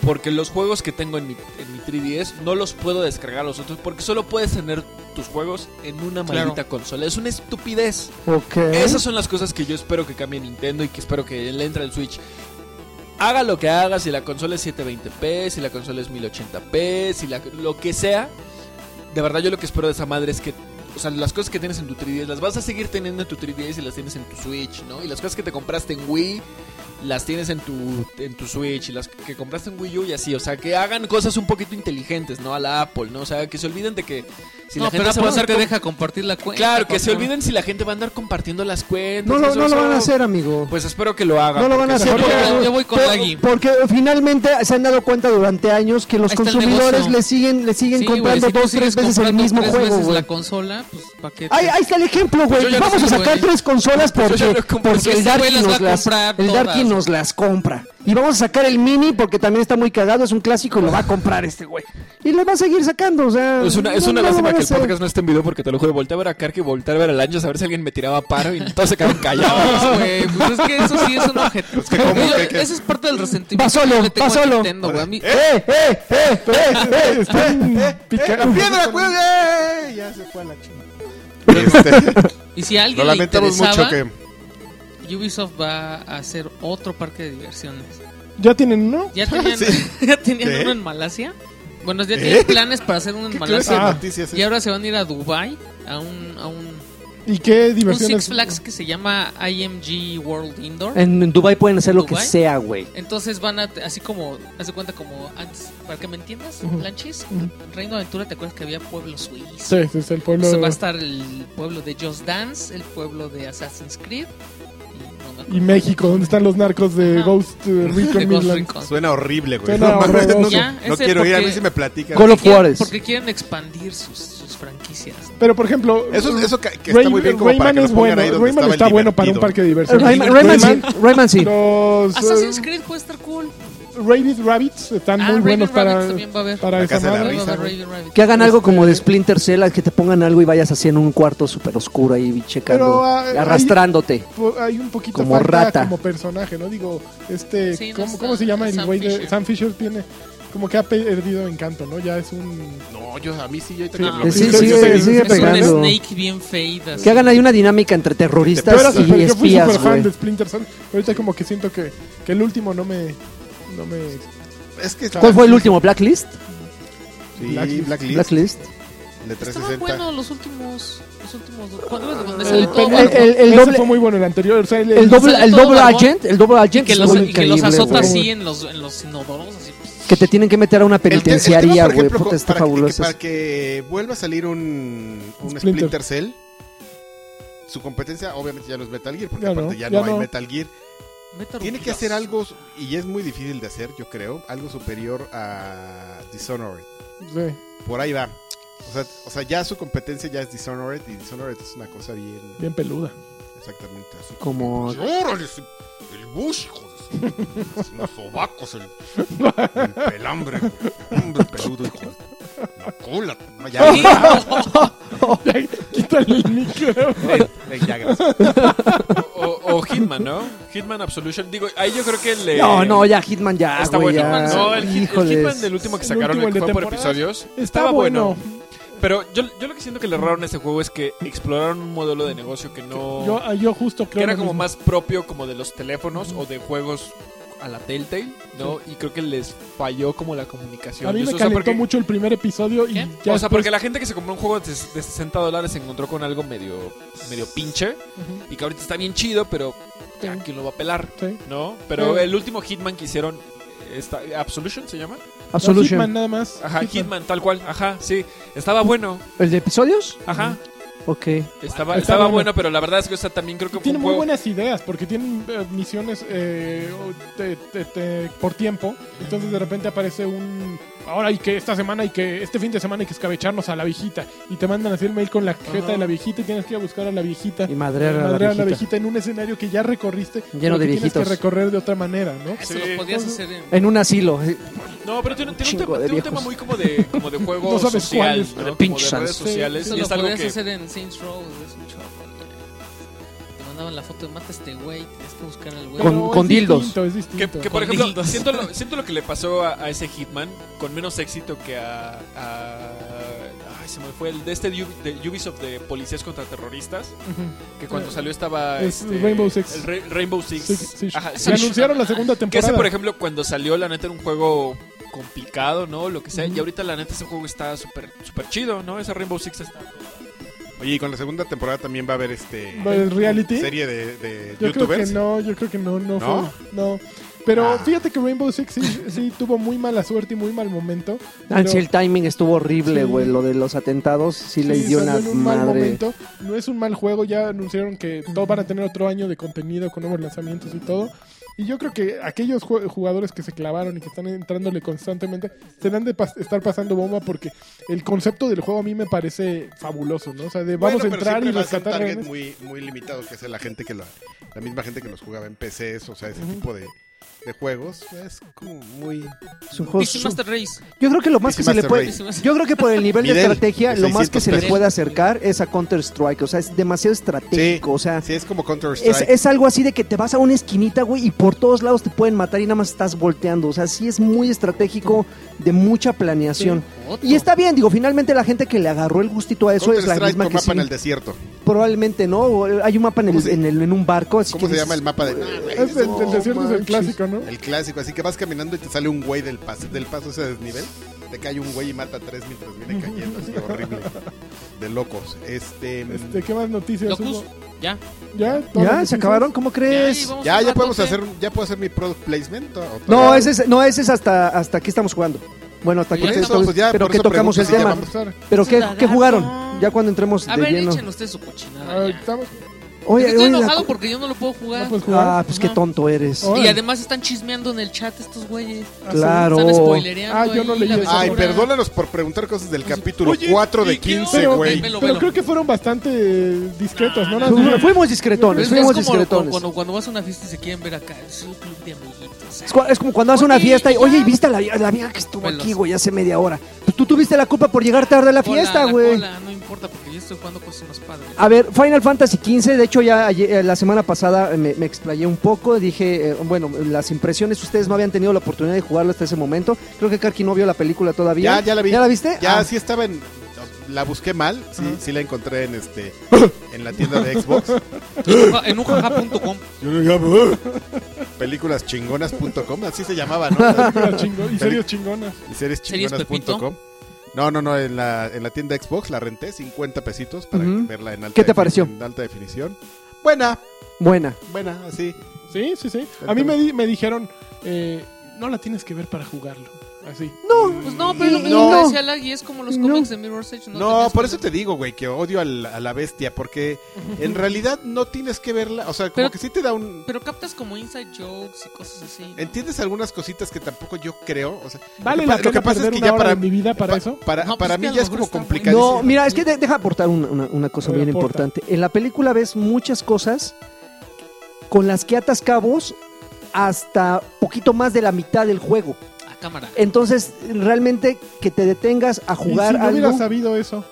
Porque los juegos que tengo en mi, en mi 3DS no los puedo descargar a los otros. Porque solo puedes tener tus juegos en una Claro. maldita consola. Es una estupidez. Ok. Esas son las cosas que yo espero que cambie Nintendo y que espero que le entre el Switch. Haga lo que haga, si la consola es 720p, si la consola es 1080p, si la, lo que sea. De verdad yo lo que espero de esa madre es que, o sea, las cosas que tienes en tu 3DS las vas a seguir teniendo en tu 3DS y las tienes en tu Switch, ¿no? Y las cosas que te compraste en Wii las tienes en tu, en tu Switch y las que compraste en Wii U y así. O sea, que hagan cosas un poquito inteligentes, ¿no? A la Apple, ¿no? O sea, que se olviden de que si no, la pero gente se va a andar te deja compartir la cuenta. Claro, que se olviden si la gente va a andar compartiendo las cuentas. No no lo van a hacer, amigo. Pues espero que lo hagan. No lo van a hacer. porque- yo voy con Lagui. Porque finalmente se han dado cuenta durante años que los Ahí consumidores le siguen, le siguen Sí, güey, comprando si tú dos, tres veces el mismo tres juego, veces güey. la consola, pues, ¿para qué? te- Ahí, ahí está el ejemplo, güey. Pues no Vamos a sacar güey. tres consolas Pues porque, el güey nos las, todas. Nos las compra. Y vamos a sacar el Mini porque también está muy cagado, es un clásico y lo va a comprar este güey. Y lo va a seguir sacando, o sea... Es una, es no- una no lástima que el podcast no esté en video porque te lo juro, volteé a ver a Karki, volteé a ver al Ancho a ver si alguien me tiraba paro y todos se quedaron callados. Güey, pues es que eso sí es un objeto. que ¿cómo? Yo- ¿Qué- qué? Ese es parte del resentimiento. Va solo, que va solo. Nintendo, güey. A mí- ¡Eh, eh, eh, eh, eh! Están picando. ¡La piedra, cuelgue! Ya se fue a la chingada. Este, Y si alguien lo lamentamos mucho que. Ubisoft va a hacer otro parque de diversiones. Ya tienen uno. Ya tenían, Sí. ya tenían ¿Eh? uno en Malasia. Bueno, ya ¿Eh? tienen planes para hacer uno en ¿Qué clase de Malasia. Ah. Y ahora se van a ir a Dubai a un, a un, ¿Y qué un diversiones? Six Flags que se llama IMG World Indoor. En, en Dubai pueden hacer lo que sea, güey. Entonces van a, así como, haz de cuenta como antes, para que me entiendas, Ujú. Lanchis, Ujú. Reino Aventura, ¿te acuerdas que había pueblos suizos? Sí, sí, es el pueblo. Entonces va a estar el pueblo de Just Dance, el pueblo de Assassin's Creed y, México, donde están los narcos de Ajá. Ghost eh, Recon Ghost Midland. Recon. Suena horrible, güey. Suena no mames, no, Ya, no ese quiero ir, a mí porque- si me platican. Call of Quieren- Juarez. Porque quieren expandir sus, sus franquicias. Pero por ejemplo, Eso, eso que, que Ray- está muy bien como para Rayman que lo es pongan bueno. ahí donde Rayman estaba el está bueno para un divertido. parque de diversiones. Rayman, Rayman sí, Rayman sí. Los Assassin's eh, Creed puede estar cool. Rabid Rabbits están Ah, muy buenos para, Rabbids también va a haber. para La esa casa de la madre. risa. Que hagan algo como de Splinter Cell, que te pongan algo y vayas así en un cuarto súper oscuro ahí checando, Pero, ah, arrastrándote. Po- Hay un poquito Como falta rata. como personaje, ¿no? Digo, este, Sí, no ¿cómo, se llama el Sam güey de Fisher. Sam Fisher? Tiene como que ha perdido encanto, ¿no? Ya es un No, yo a mí sí, yo Sí, que No, sí, sigue- sigue es un Snake bien fade. así. Que hagan ahí una dinámica entre terroristas Yo, era y super- yo fui espías, super fan güey. de Splinter Cell. Ahorita como que siento que, que el último no me no me Es que ¿Cuál fue el último? ¿Blacklist? Sí, Blacklist. Blacklist, Blacklist. de Estaban 360. buenos los últimos. Los últimos dos. ¿Cuándo es donde el, sale todo? el- el- el doble- fue muy bueno el anterior, o sea, el, El doble, el doble agent, el doble agent que los, que los azota güey. así en los, en los inodoros. Así. Que te tienen que meter a una penitenciaría, güey. Puta, está para, que, fabuloso. para que vuelva a salir un, un Splinter. Splinter. Cell, su competencia obviamente ya no es Metal Gear, porque Ya aparte no, ya, ya no, hay no. Metal Gear. Tiene que hacer algo, y es muy difícil de hacer, yo creo, algo superior a Dishonored. Sí. Por ahí va. O sea, o sea, ya su competencia ya es Dishonored y Dishonored es una cosa bien Bien peluda. exactamente así. Como... ¡Órale! ese- El bush, hijo de su- Los sobacos, el, el pelambre. Hombre peludo, hijo de... La cola. No, ya, Ya, Quítale el micro. Ya, gracias. Hitman, ¿no? Hitman Absolution. Digo, ahí yo creo que le. No, no, ya Hitman ya, Está güey, bueno. ya. No, el, hit- el Híjoles. Hitman del último que El sacaron, último, el que el de fue por temporadas. episodios, Está estaba bueno. bueno. Pero yo, yo lo que siento que le erraron a ese juego es que exploraron un modelo de negocio que no. Yo, ah, yo justo creo que era lo como mismo. más propio como de los teléfonos o de juegos a la Telltale, ¿no? Y creo que les falló como la comunicación. A mí me eso, o sea, calentó porque- mucho el primer episodio y ¿Qué? ya o sea, después- porque la gente que se compró un juego de, de 60 dólares se encontró con algo medio, medio pinche Ujú, y que ahorita está bien chido, pero ya, Sí. ¿quién lo va a pelar? sí. ¿No? Pero Sí. el último Hitman que hicieron, esta, ¿Absolution se llama? No, Absolution. Hitman nada más. Ajá, Hitman. tal cual, ajá, sí. Estaba bueno, ¿El de episodios? ajá. Ok. Estaba, estaba bueno. bueno. pero la verdad es que o sea, también creo que Tiene muy juego... buenas ideas porque tienen eh, misiones eh, te- te- te- por tiempo. Entonces de repente aparece un. Ahora hay que esta semana hay que. Este fin de semana hay que escabecharnos a la viejita. Y te mandan así el mail con la jeta de la viejita y tienes que ir a buscar a la viejita. Y madrear a la madrear a la viejita. en un escenario que ya recorriste. Lleno de que Tienes que viejitos. recorrer de otra manera, ¿no? Eso Sí. lo podías Entonces- hacer en... En un asilo. eh. No, pero tiene, tiene un, tema, tiene un tema muy como de, como de juego No sabes social, cuáles. ¿no? De Como pinches de redes sociales. Eso y lo es algo podías que... hacer en Saints Row, es un chorro. Te mandaban la foto de mata a este güey, tienes que buscar al güey. Con- Pero con es dildos. distinto, es Que, distinto. que, por ejemplo, dildos. siento lo, siento lo que le pasó a, a ese Hitman con menos éxito que a. a- ay, se me fue el de este de Ubi- de Ubisoft de policías contra terroristas. Que cuando salió estaba. Es este, Rainbow Six. El Ra- Rainbow Six. Ajá, Se anunciaron la segunda Que temporada. ese, por ejemplo, cuando salió, la neta era un juego complicado, ¿no? Lo que sea. Y ahorita, la neta, ese juego está súper súper chido, ¿no? Ese Rainbow Six está. Oye, y con la segunda temporada también va a haber este ¿El reality? serie de, de Yo creo que youtubers. no, yo creo que no, no, ¿No? fue. No. Pero Ah. fíjate que Rainbow Six sí, sí tuvo muy mala suerte y muy mal momento. Ah, pero- sí, el timing estuvo horrible, Sí. güey. Lo de los atentados sí, Sí, dio una en un mal madre. momento. No es un mal juego, ya anunciaron que todos van a tener otro año de contenido con nuevos lanzamientos y todo. Y yo creo que aquellos jugadores que se clavaron y que están entrándole constantemente se han de pas- estar pasando bomba porque el concepto del juego a mí me parece fabuloso, ¿no? O sea, de Bueno, vamos a pero entrar y a ser un rescatar target muy, muy limitado, que es la gente que la, la misma gente que los jugaba en PCs, o sea, ese Ujú. tipo de, de juegos. Es como muy... Es un juego su- Master Race. Yo creo que lo más PC que se le puede. Race. Yo creo que por el nivel de estrategia, lo más que 600 se le puede acercar es a Counter Strike. O sea, es demasiado estratégico. O sea, Sí, es como Counter es, Strike. es algo así de que te vas a una esquinita, güey, y por todos lados te pueden matar y nada más estás volteando. O sea, sí es muy estratégico, de mucha planeación. Y está bien, digo, finalmente la gente que le agarró el gustito a eso Counter es la Strike misma con que mapa sí, en el desierto. probablemente no. o Hay un mapa en, el, ¿Cómo se- en, el- en un barco. Así ¿Cómo que se llama el mapa de...? Es el, el desierto es el clásico, ¿no? El clásico, así que vas caminando y te sale un güey del paso, del paso ese desnivel. Te cae un güey y mata a tres mientras viene cayendo, así horrible. De locos. Este... Este, ¿Qué más noticias Locus, hubo? ya. ¿Ya? ¿Todas las ¿Ya? ¿Se noticias? acabaron? ¿Cómo crees? Ya, ya podemos hacer, ya puedo hacer mi product placement. ¿O- o No, ese es, no, ese es hasta, hasta aquí estamos jugando. Bueno, hasta aquí estamos- pues ya, pero que tocamos el tema. Pero ¿qué. ¿qué jugaron? Ya cuando entremos A de ver, lleno. echen ustedes su cochinada. Ah, ya. estamos- Oye, Estoy oye, enojado porque yo no lo puedo jugar. No puedes jugar. Ah, pues qué No. tonto eres. Y además están chismeando en el chat estos güeyes. Ah. Claro. Están spoilereando. Ah, yo no leí. Ay, perdónanos por preguntar cosas del capítulo Oye, 4 de ¿y qué 15, Pero, güey. Velo, pero creo que fueron bastante discretos, ¿no? Fu- más- Fuimos discretones, Es, es fuimos como discretones. cuando, cuando vas a una fiesta y se quieren ver acá. Es un club de amiguitos. Es, cu- es como cuando haces una Oye, fiesta y, oye, ¿y viste a la, la vieja que estuvo Pelos. aquí, güey, hace media hora? Pues tú tuviste la culpa por llegar tarde a la fiesta, güey. No importa porque yo estoy jugando cosas más padres. A ver, Final Fantasy XV, de hecho ya ayer- eh, la semana pasada me, me explayé un poco, dije, eh, bueno, las impresiones, ustedes no habían tenido la oportunidad de jugarlo hasta ese momento, creo que Karki no vio la película todavía. Ya, ya la vi. ¿Ya la viste? Ya Ah, sí estaba en. La busqué mal, sí, sí la encontré en este en la tienda de Xbox. En ujaja.com. Películaschingonas.com, así se llamaba, ¿no? Pero chingo- y series chingonas. Y series ¿Series chingonas.com. No, no, no, en la, en la tienda Xbox la renté 50 pesitos para Ujú. verla en alta ¿Qué te pareció? En alta definición. Buena, Buena. buena, así. Sí, sí, sí. A mí me, di- me dijeron, eh, no la tienes que ver para jugarlo. Así. No, Pues no, pero lo mismo no. que decía Laggy es como los No. cómics de Mirror's Edge. No, tenías por que eso te digo, güey, que odio al- a la bestia, porque en realidad no tienes que verla, o sea, como Pero- que sí te da un... Pero captas como inside jokes y cosas así. ¿no? Entiendes algunas cositas que tampoco yo creo, o sea, ¿Vale lo que, lo pasa es que ya para mi vida para pa- eso? para, No, pues para es mí que ya es como complicadísimo. No, mira, es que de- deja aportar una, una- una cosa bien aporta. importante. En la película ves muchas cosas con las que atas cabos hasta poquito más de la mitad del juego. Cámara. Entonces, realmente que te detengas a Y jugar si no hubiera algo. sabido eso.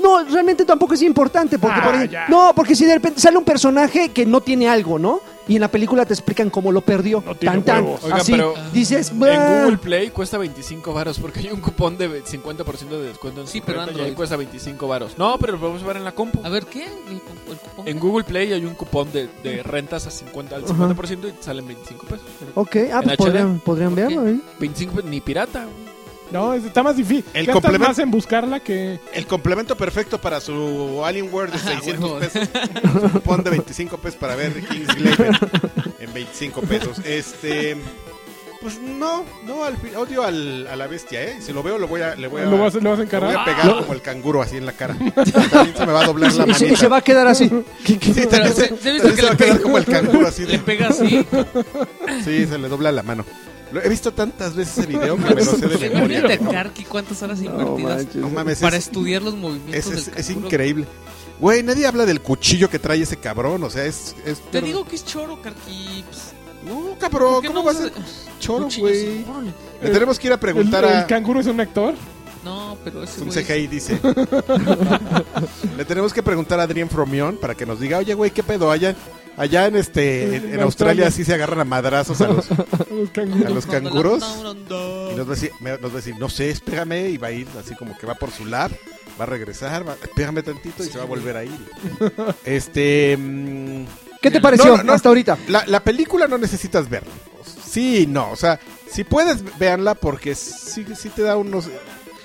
No, realmente tampoco es importante. Porque, Ah, por ejemplo- ya. no, porque si de repente sale un personaje que no tiene algo, ¿no? Y en la película te explican cómo lo perdió. No tiene tan, tan. huevos. Oigan, Así, pero dices, En. Google Play cuesta 25 varos porque hay un cupón de 50% de descuento en Sí, su pero renta y ahí Android. cuesta 25 varos. No, pero lo podemos ver en la compu. A ver, ¿qué? El, cu- el cupón. En Google Play hay un cupón de, de rentas a 50, al 50% y te salen 25 pesos. Ok, ah, en pues HD. podrían, podrían ¿Por verlo, ¿eh? 25 pesos, ni pirata. güey. No, es- está más difícil. El complemento- más en buscarla que... El complemento perfecto para su Alienware de Ah, 600 huevo. pesos. Cupón de 25 pesos para ver Kingsglaive en, en 25 pesos. Este. Pues no, no, al fin- odio al- a la bestia, ¿eh? Si lo veo, lo voy a, le voy a, Lo vas, lo vas a le voy encarar. a pegar como el canguro así en la cara. También se me va a doblar la Y se, y se va a quedar así. Sí, Pero también se- se, se ha también visto que se va le a quedar como el canguro así. Le De, pega así. sí, se le dobla la mano. Lo- he visto tantas veces ese video que me lo sé de memoria. Cabrón. Karki cuántas horas No invertidas manches. No mames, para es, estudiar los es, movimientos es- del es increíble. Güey, nadie habla del cuchillo que trae ese cabrón. O sea, es. es Te digo que es choro, Karki. No, cabrón, ¿por qué ¿cómo no va a ser choro, güey? Le tenemos que ir a El, preguntar el a. canguro es un actor. No, pero ese Es un CGI, dice. Le tenemos que preguntar a Adrián Fromión para que nos diga, oye, güey, ¿qué pedo? Allá, allá en este en, Australia. Australia sí se agarran a madrazos a los, a los canguros. Y nos va, a decir, me- nos va a decir, no sé, espérame, y va a ir así como que va por su lab, va a regresar, va, espérame tantito y se va a volver a ir. Este... mm, ¿Qué te pareció No, no, no. hasta ahorita? la, la película no necesitas verla. Sí, no, o sea, si puedes, véanla porque sí, sí te da unos...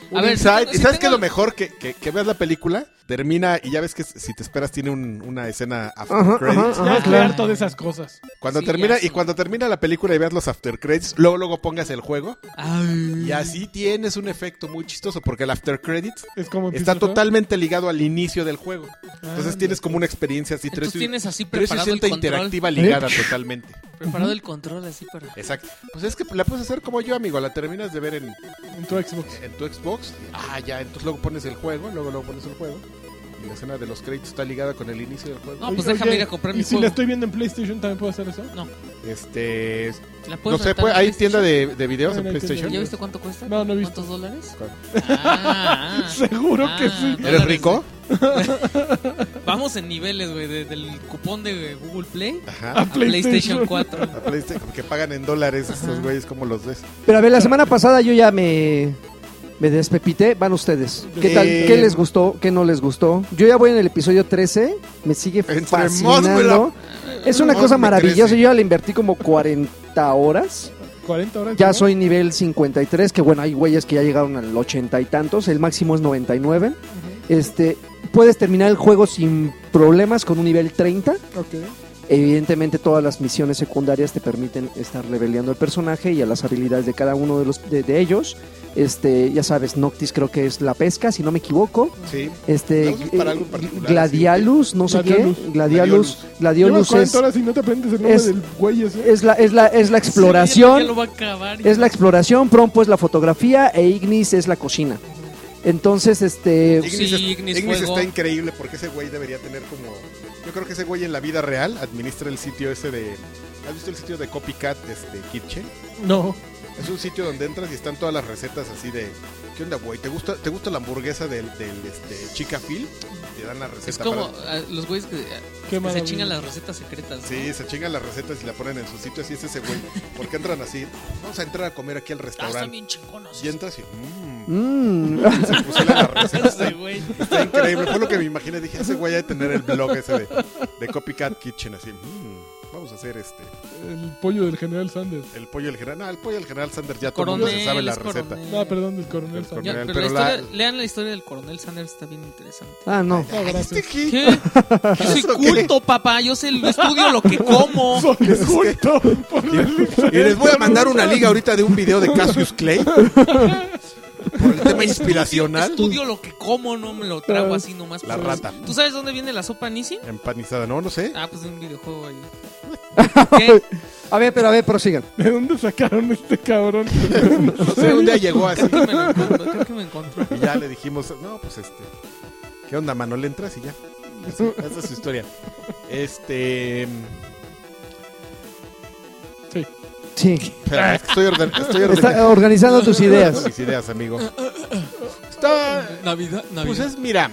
Un A ver, si insight. ¿Y si sabes qué es lo mejor? Que, que, que veas la película, termina y ya ves que si te esperas tiene un- una escena after Ajá, credits. ajá, Ya ajá, claro. harto de esas cosas. Cuando Sí, termina y cuando termina la película y veas los after credits, luego luego pongas el juego Ay. y así tienes un efecto muy chistoso porque el after credits Es como empieza está el totalmente ligado al inicio del juego. Entonces tienes como una experiencia así Entonces 360 tienes así preparado el 360 control. interactiva ligada totalmente. Preparado el control así para... Exacto. Pues es que la puedes hacer como yo, amigo. La terminas de ver en, En tu Xbox. en tu Xbox. Ah, ya. Entonces luego pones el juego, luego luego pones el juego. Y la escena de los créditos está ligada con el inicio del juego. No, pues Oye, déjame ir a comprar ¿Y si la estoy viendo en PlayStation también puedo hacer eso? No, Este. la No sé, rentar pues, en hay PlayStation. tienda de, de videos en PlayStation. ¿Ya viste cuánto cuesta? No, no he visto. ¿Cuántos dólares? Ah, ah. Seguro que Ah, sí. ¿Eres dólares, rico? Vamos en niveles, güey, de- del cupón de Google Play Ajá. a PlayStation 4. La PlayStation, que pagan en dólares esos güeyes, como los ves? Pero a ver, la semana pasada yo ya me, me despepité. Van ustedes. ¿Qué tal? ¿Qué les gustó? ¿Qué no les gustó? Yo ya voy en el episodio 13. Me sigue fascinando. Es una cosa maravillosa. Yo ya le invertí como 40 horas. 40 horas. Ya ¿no? soy nivel 53, que bueno, hay güeyes que ya llegaron al 80 y tantos. El máximo es 99. Este, puedes terminar el juego sin problemas con un nivel 30. Ok. Evidentemente todas las misiones secundarias te permiten estar leveleando el personaje y a las habilidades de cada uno de los de, de ellos. Este, ya sabes, Noctis creo que es la pesca, si no me equivoco. Sí. Este, ¿La usas para eh, particular, Gladialus, no sé Gladiolus. qué. Gladialus, Gladiolus 40 es, horas y no te aprendes el nombre es- del güey ese. es la es la es la Ya exploración. lo va a acabar. Es la exploración, Prompo es la fotografía e Ignis es la cocina. Entonces, este, Ignis, Sí, es- Ignis Ignis está increíble porque ese güey debería tener como. Yo creo que ese güey en la vida real administra el sitio ese de. ¿Has visto el sitio de Copycat este, Kitchen? No. Es un sitio donde entras y están todas las recetas así de. ¿Qué onda, güey? ¿Te gusta, ¿Te gusta la hamburguesa del, del este, Chica Phil? Te dan la receta. Es como para- ah, los güeyes que, se chingan las recetas secretas. ¿no? Sí, se chingan las recetas y la ponen en su sitio. Así es ese güey. Porque entran así. Vamos a entrar a comer aquí al Ah, están restaurante. bien chingonas. Y entras y. mmm, mm, Se puso la receta. Está increíble. Fue lo que me imaginé. Dije, ese güey ha de tener el blog ese de, de Copycat Kitchen. Así, "Mm, vamos a hacer este. El pollo del general Sanders. El pollo del general. No, el pollo del general Sanders ya todo el mundo Coronel, se sabe la receta. coronel. No, perdón, del coronel El Sanders. Ya, Coronel, pero pero la la- historia- lean la historia del coronel Sanders, está bien interesante. Ah, no. No, gracias. ¿Este qué? ¿Qué? Yo soy ¿Eso qué? culto, papá. Yo sé, estudio lo que como. Soy culto Y les voy a mandar una liga ahorita de un video de Cassius Clay. Por el tema inspiracional. Estudio lo que como, no me lo trago así nomás. La Pues, rata. ¿Tú sabes dónde viene la sopa Nisi? Empanizada, no, no sé. Ah, pues de un videojuego ahí. ¿Qué? A ver, pero a ver, prosigan. ¿De dónde sacaron este cabrón? No sé, un día llegó así. Creo que me lo encontró. Creo que me encontró. Y ya le dijimos, no, pues este. ¿Qué onda, mano? Le entras y ya. Así, esa es su historia. Este. Sí. Sí. espera, es que estoy, orden- estoy Está organizando organizando tus ideas. mis ideas, amigo. Está. Navidad, Navidad. Pues es, mira.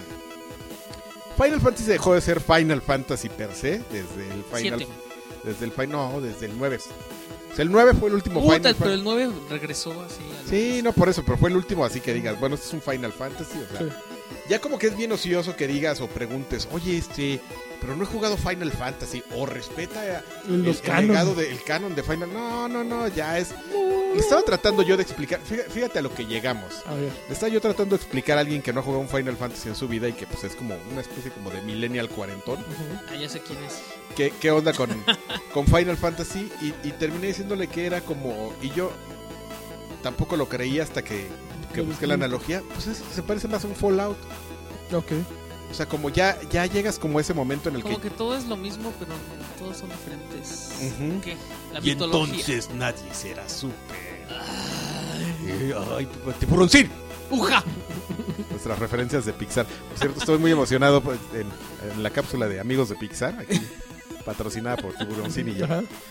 Final Fantasy dejó de ser Final Fantasy per se desde el Final. Siete. Desde el Final. No, desde el 9. O sea, el 9 fue el último Puta, Final pero Fantasy. el 9 regresó así. al- Sí, no por eso, pero fue el último, así que digas, bueno, este es un Final Fantasy. O sea, Sí. Ya como que es bien ocioso que digas o preguntes, oye, este, pero no he jugado Final Fantasy, o respeta el, Los el canon. legado del canon de Final. No, no, no, ya es. Le estaba tratando yo de explicar, fíjate, a lo que llegamos. A ver. Le estaba yo tratando de explicar a alguien que no ha jugado un Final Fantasy en su vida y que pues es como una especie como de millennial cuarentón. Ah, ya sé quién es. ¿Qué, qué onda con, con Final Fantasy? Y, y terminé diciéndole que era como... Y yo tampoco lo creí hasta que, que busqué la analogía. Pues es- se parece más a un Fallout. Ok. O sea, como ya, ya llegas como a ese momento en el que... Como que todo es lo mismo, pero todos son diferentes. Ujú. ¿Qué? La Y mitología. entonces nadie será súper... Eh, Ay, tiburoncín. ¡Uja! Nuestras referencias de Pixar. Por cierto, estoy muy emocionado pues, en, en la cápsula de amigos de Pixar, aquí, patrocinada por Tiburoncín y yo.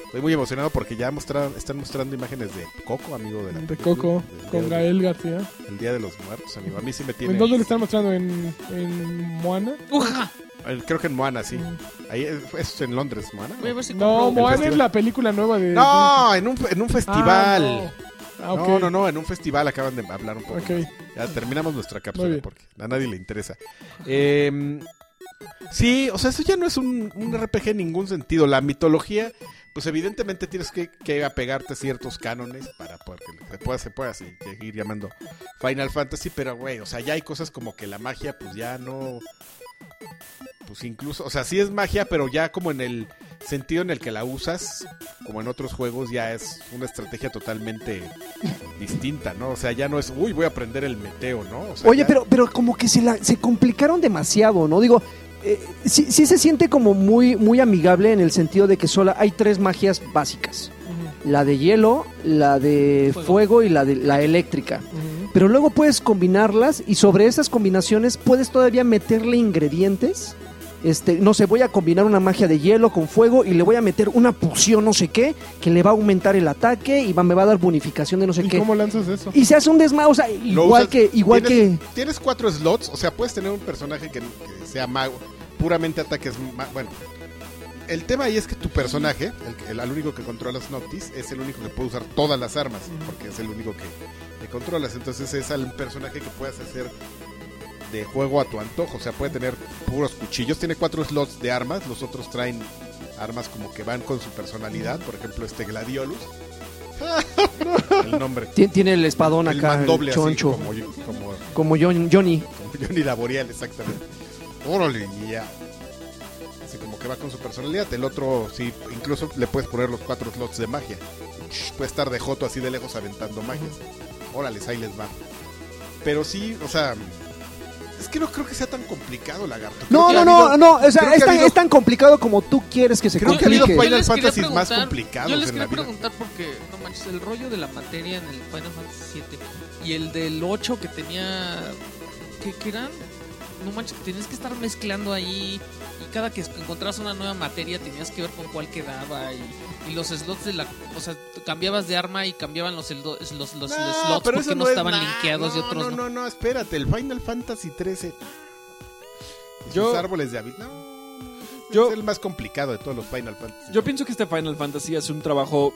Estoy muy emocionado porque ya mostraron, están mostrando imágenes de Coco, amigo de la De Coco, con Gael García. El Día de los Muertos, amigo. A mí sí me tiene... ¿En dónde le están mostrando? ¿En, en Moana? ¡Uja! Eh, Creo que en Moana, sí. Ahí es, es en Londres, Moana. Si No, Moana es la película nueva de... No, en un, en un Ah, festival. no. Ah, ok. No, no, no, en un festival acaban de hablar un poco. Ok. Ya terminamos nuestra cápsula porque a nadie le interesa. Eh, sí, o sea, eso ya no es un, un RPG en ningún sentido. La mitología, pues evidentemente tienes que, que apegarte a ciertos cánones para poder que se pueda, se pueda seguir llamando Final Fantasy, pero güey, o sea, ya hay cosas como que la magia, pues ya no. Pues incluso, o sea, sí es magia, pero ya como en el sentido en el que la usas, como en otros juegos, ya es una estrategia totalmente distinta, ¿no? O sea, ya no es, uy, voy a aprender el meteo, ¿no? O sea, Oye, ya- pero, pero como que se, la, se complicaron demasiado, ¿no? Digo, eh, sí, sí se siente como muy, muy amigable en el sentido de que solo hay tres magias básicas. La de hielo, la de Fuego. fuego, y la de la eléctrica. Pero luego puedes combinarlas y sobre esas combinaciones puedes todavía meterle ingredientes. Este, no sé, voy a combinar una magia de hielo con fuego y le voy a meter una poción no sé qué que le va a aumentar el ataque y va, me va a dar bonificación de no sé ¿Y qué. cómo lanzas eso? Y se hace un desmadre, o sea, igual usas- que igual tienes, que Tienes cuatro slots, o sea, puedes tener un personaje que, que sea mago, puramente ataques. bueno, el tema ahí es que tu personaje, el, el, al único que controlas Noctis, es el único que puede usar todas las armas, porque es el único que, que controlas. Entonces es al personaje que puedas hacer de juego a tu antojo. O sea, puede tener puros cuchillos. Tiene cuatro slots de armas, los otros traen armas como que van con su personalidad. Por ejemplo, este Gladiolus. el nombre. ti- tiene el espadón El acá, mandoble el así, choncho, como, como como John- Johnny. como Johnny Laboriel, exactamente. Órale, y ya. Así como que va con su personalidad. El otro, sí, incluso le puedes poner los cuatro slots de magia. Puede estar de joto así de lejos aventando magias. Órale, ahí les va. Pero sí, o sea, es que no creo que sea tan complicado, lagarto. Creo No, no, ha no, habido- no, o sea, es ha tan, habido- es tan complicado como tú quieres que se Creo que ha habido complique. Final Fantasy más complicados Yo les en la quería vida. preguntar porque, no manches, el rollo de la materia en el Final Fantasy 7 y el del 8 que tenía. ¿Qué, qué eran? No manches, que tenías que estar mezclando ahí cada que encontrabas una nueva materia tenías que ver con cuál quedaba y, y los slots de la. O sea, cambiabas de arma y cambiaban los, los, los, los slots pero porque no, es estaban linkeados y otros no. no. No, no, espérate. El Final Fantasy 13. Y Yo- sus árboles de habilidad. No, Yo- es el más complicado de todos los Final Fantasy. Yo pienso que este Final Fantasy hace un trabajo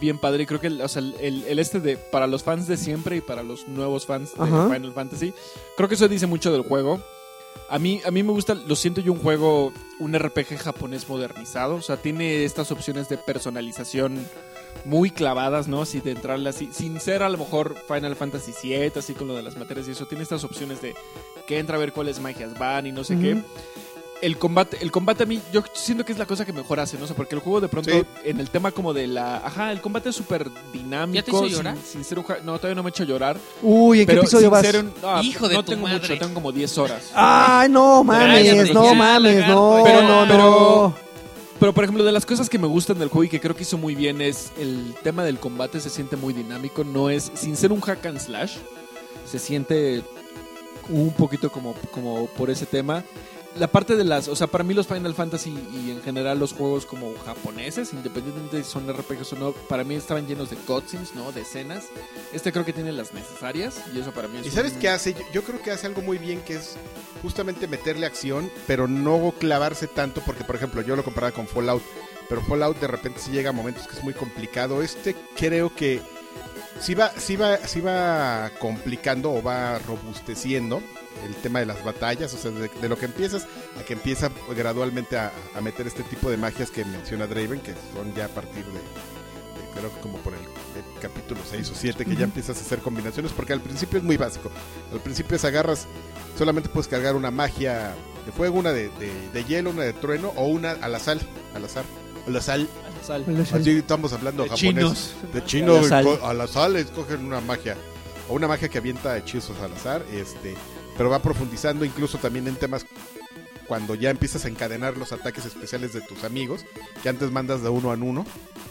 bien padre. Creo que el, o sea, el, el este de para los fans de siempre y para los nuevos fans de. Final Fantasy, creo que eso dice mucho del juego. A mí, a mí me gusta, lo siento yo un juego, un RPG japonés modernizado. O sea, tiene estas opciones de personalización muy clavadas, ¿no? Así de entrarle así, sin ser a lo mejor Final Fantasy VII, así con lo de las materias y eso. Tiene estas opciones de que entra a ver cuáles magias van y no sé qué. El combate, el combate a mí, yo siento que es la cosa que mejor hace, ¿no? O sea, porque el juego de pronto, Sí. en el tema como de la. Ajá, el combate es súper dinámico. ¿Ya te hizo sin- llorar? Sin, ser un ja- No, todavía no me he hecho llorar. Uy, ¿en qué episodio sin vas? ser un- no, Hijo de no tu tengo madre. mucho, tengo como 10 horas. Ay, no mames, no mames, no, Pero- no, pero- no. Pero por ejemplo, de las cosas que me gustan del juego y que creo que hizo muy bien es el tema del combate se siente muy dinámico, no es sin ser un hack and slash, se siente un poquito como, como por ese tema. La parte de las, o sea, para mí los Final Fantasy y en general los juegos como japoneses, independientemente de si son RPGs o no, para mí estaban llenos de cutscenes, ¿no? De escenas. Este creo que tiene las necesarias y eso para mí es ¿Y sabes un- qué hace? Yo, yo creo que hace algo muy bien que es justamente meterle acción, pero no clavarse tanto, porque por ejemplo yo lo comparaba con Fallout, pero Fallout de repente sí llega a momentos que es muy complicado. Este creo que sí va, sí va, sí va complicando o va robusteciendo el tema de las batallas, o sea, de, de lo que empiezas a que empieza gradualmente a, a meter este tipo de magias que menciona Draven, que son ya a partir de, de creo que como por el, el capítulo 6 o 7 que ya empiezas a hacer combinaciones, porque al principio es muy básico. Al principio es agarras, solamente puedes cargar una magia de fuego, una de, de- de hielo, una de trueno o una al azar, al azar, al azar. Sal. Así estamos hablando De japonés. chinos. De chino, Al azar. co- al azar escogen una magia. O una magia que avienta hechizos al azar. Este, pero va profundizando incluso también en temas cuando ya empiezas a encadenar los ataques especiales de tus amigos, que antes mandas de uno a uno,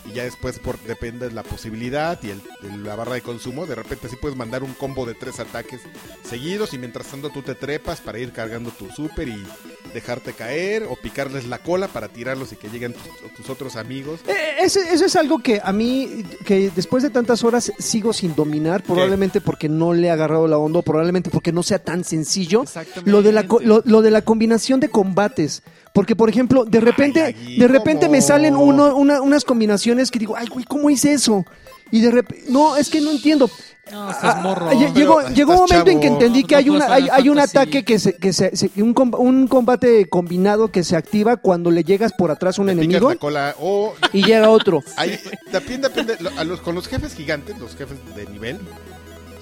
y ya después por depende de la posibilidad y el, la barra de consumo, de repente sí puedes mandar un combo de tres ataques seguidos y mientras tanto tú te trepas para ir cargando tu super y dejarte caer o picarles la cola para tirarlos y que lleguen tus, tus otros amigos. Eh, Eso, eso es algo que a mí, que después de tantas horas sigo sin dominar, probablemente porque no le he agarrado la onda, o probablemente porque no sea tan sencillo. Lo de la, lo, lo de la combinación de combates. Porque, por ejemplo, de repente, de repente ¿cómo? me salen uno, una- unas combinaciones que digo, ay, güey, ¿cómo hice eso? Y de repente, no, es que no entiendo. No, estás morro. ah, lle- llegó, llegó un momento en que entendí que no hay, una, hay, hay un ataque que se, que se, se- un, com- un combate combinado que se activa cuando le llegas por atrás a un enemigo la cola o y llega otro. Hay, también depende, lo- a los, con los jefes gigantes, los jefes de nivel,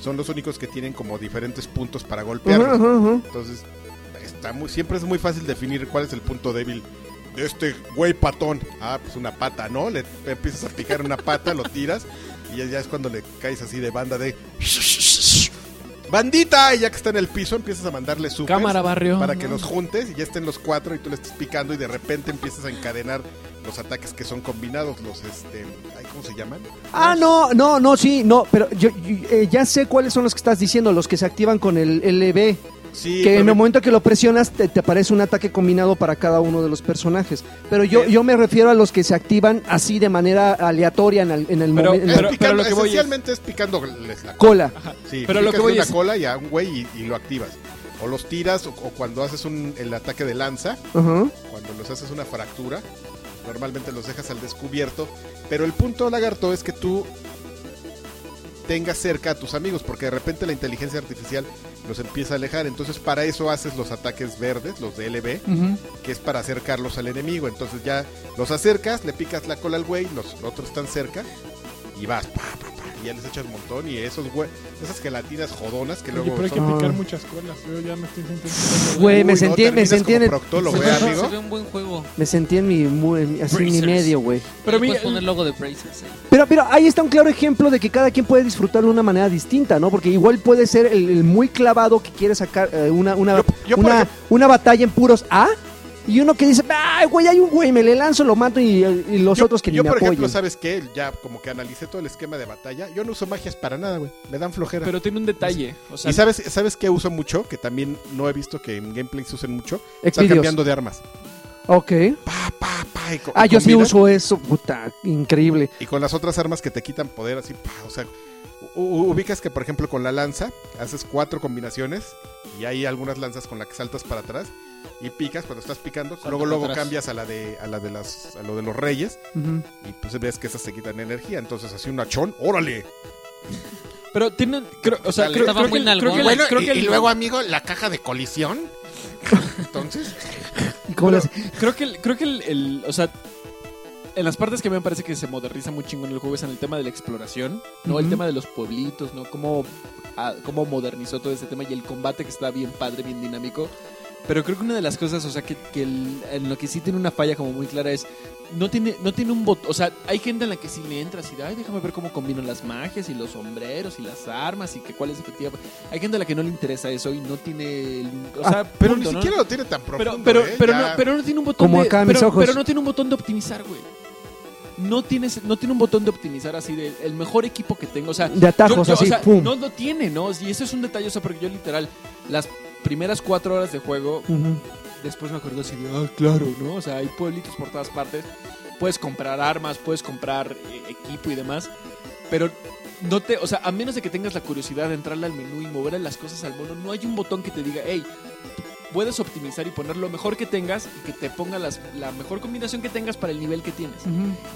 son los únicos que tienen como diferentes puntos para golpear. Entonces, está muy, siempre es muy fácil definir cuál es el punto débil de este güey patón. Ah, pues una pata, ¿no? Le empiezas a picar una pata, lo tiras y ya, ya es cuando le caes así de banda de... ¡Bandita! Y ya que está en el piso empiezas a mandarle super Cámara, barrio. para que los juntes y ya estén los cuatro y tú le estés picando y de repente empiezas a encadenar los ataques que son combinados, los este, ay, ¿cómo se llaman? Ah, no, no, no, sí, no, pero yo, yo, eh, ya sé cuáles son los que estás diciendo, los que se activan con el LB, Sí, que en el momento que lo presionas te, te aparece un ataque combinado para cada uno de los personajes. Pero yo, yo me refiero a los que se activan así de manera aleatoria en el, en el Pero- momento. pero- lo que voy es- esencialmente es, picándoles la cola. Cola. Sí, Pero lo que voy una es- cola y a un güey y, y lo activas. O los tiras o, o cuando haces un, el ataque de lanza, cuando los haces una fractura, normalmente los dejas al descubierto. Pero el punto, lagarto, es que tú tengas cerca a tus amigos, porque de repente la inteligencia artificial los empieza a alejar. Entonces, para eso haces los ataques verdes, los de LB, que es para acercarlos al enemigo. Entonces, ya los acercas, le picas la cola al güey, los otros están cerca y vas, pa, pa, pa, y ya les echas un montón. Y esos güey, esas gelatinas jodonas que Oye, luego pero hay que son. Ah. picar muchas colas. Yo ya me estoy sintiendo. Güey, me no, sentí, me sentí en el- proctólogo, Se ¿eh, ve- amigo? Se ve un buen juego. me sentí en mi, mu- en mi- así en mi medio, güey. Pero a mí, Puedes poner logo de Brazers. ahí. Pero, pero ahí está un claro ejemplo de que cada quien puede disfrutarlo de una manera distinta, ¿no? Porque igual puede ser el, el muy clavado que quiere sacar eh, una, una, Yo- yo, por una, ejemplo- una batalla en puros A. Y uno que dice, ay, güey, hay un güey, me le lanzo, lo mato y, y los yo, otros que yo, ni me por ejemplo. ¿sabes qué? Ya como que analicé todo el esquema de batalla. Yo no uso magias para nada, güey. Me dan flojera. pero tiene un detalle. O sea, ¿Y sabes, sabes qué uso mucho? Que también no he visto que en gameplay se usen mucho. Exvideos. cambiando de armas. Ok. Pa, pa, pa, y co- Ah, y yo sí uso eso, puta, increíble. Y con las otras armas que te quitan poder, así, pa, o sea, ubicas que, por ejemplo, con la lanza haces cuatro combinaciones y hay algunas lanzas con las que saltas para atrás y picas cuando estás picando, luego luego atrás. cambias a la de a la de las a lo de los reyes y pues ves que esas se quitan energía, entonces así un achón, órale. Pero tienen. Creo, o sea, creo, que, creo que, Bueno, creo que el- amigo, la caja de colisión. Entonces, ¿Y cómo Pero creo que, el- creo que el, el- o sea, en las partes que a mí me parece que se moderniza muy chingón el juego es en el tema de la exploración, ¿no? El tema de los pueblitos, ¿no? Cómo, ah, cómo modernizó todo ese tema y el combate que está bien padre, bien dinámico. Pero creo que una de las cosas, o sea, que, que el- en lo que sí tiene una falla como muy clara es, no tiene, no tiene un botón, o sea, hay gente en la que sí le entras y, ay, déjame ver cómo combinan las magias y los sombreros y las armas y que cuál es efectiva. Hay gente a la que no le interesa eso y no tiene, el- o sea, Ah, pero punto, ni ¿no? siquiera lo tiene tan profundo. Pero, pero, ¿eh? pero, no, pero no tiene un botón Como de, acá mis pero, ojos. pero no tiene un botón de optimizar, güey. No tienes, no tiene un botón de optimizar así de el mejor equipo que tengo, o sea, De atajos, yo- yo, así, o sea, pum. no lo tiene, ¿no? Y eso es un detalle, o sea, porque yo literal las primeras cuatro horas de juego, después me acuerdo así de, ah, claro, ¿no? O sea, hay pueblitos por todas partes, puedes comprar armas, puedes comprar eh, equipo y demás, pero no te, o sea, a menos de que tengas la curiosidad de entrarle al menú y mover las cosas al mono, no hay un botón que te diga, hey, puedes optimizar y poner lo mejor que tengas y que te ponga las- la mejor combinación que tengas para el nivel que tienes.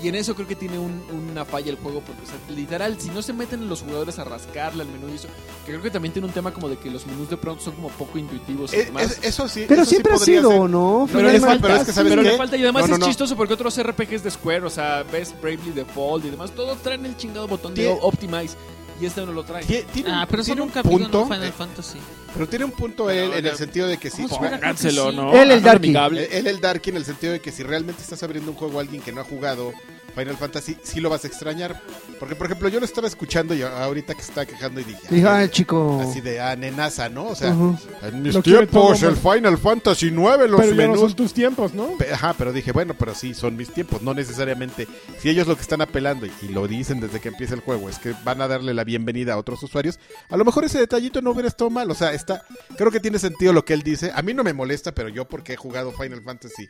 Y en eso creo que tiene un- una falla el juego, porque, o sea, literal, si no se meten los jugadores a rascarle al menú y eso, que creo que también tiene un tema como de que los menús de pronto son como poco intuitivos y Eh, demás. es- eso sí. Pero eso sí siempre ha podría sido, ser. ¿no? Pero, le es- Final pero es que, ¿sabes pero qué? le falta y además No, no, es no. chistoso porque otros RPGs de Square, o sea, ves Bravely Default y demás, todos traen el chingado botón de Optimize y este no lo trae. Tiene, Ah, pero tiene un en punto, Final Fantasy. pero tiene un punto él en el sentido de que sí. Pónganselo. ¿no? Él, el Darky. Él el Darky en el sentido de que si realmente estás abriendo un juego a alguien que no ha jugado Final Fantasy, sí lo vas a extrañar. Porque, por ejemplo, yo lo estaba escuchando y ahorita que se estaba quejando y dije, Dije, ay, chico. así de ah, nenaza, ¿no? O sea, Ujú. en mis Lo tiempos, el Final Fantasy 9, los Pero ya no menús. son tus tiempos, ¿no? Pe- Ajá, pero dije, bueno, pero sí, son mis tiempos, no necesariamente. Si ellos lo que están apelando, y, y lo dicen desde que empieza el juego, es que van a darle la bienvenida a otros usuarios, a lo mejor ese detallito no hubiera estado mal. O sea, está, creo que tiene sentido lo que él dice. A mí no me molesta, pero yo porque he jugado Final Fantasy,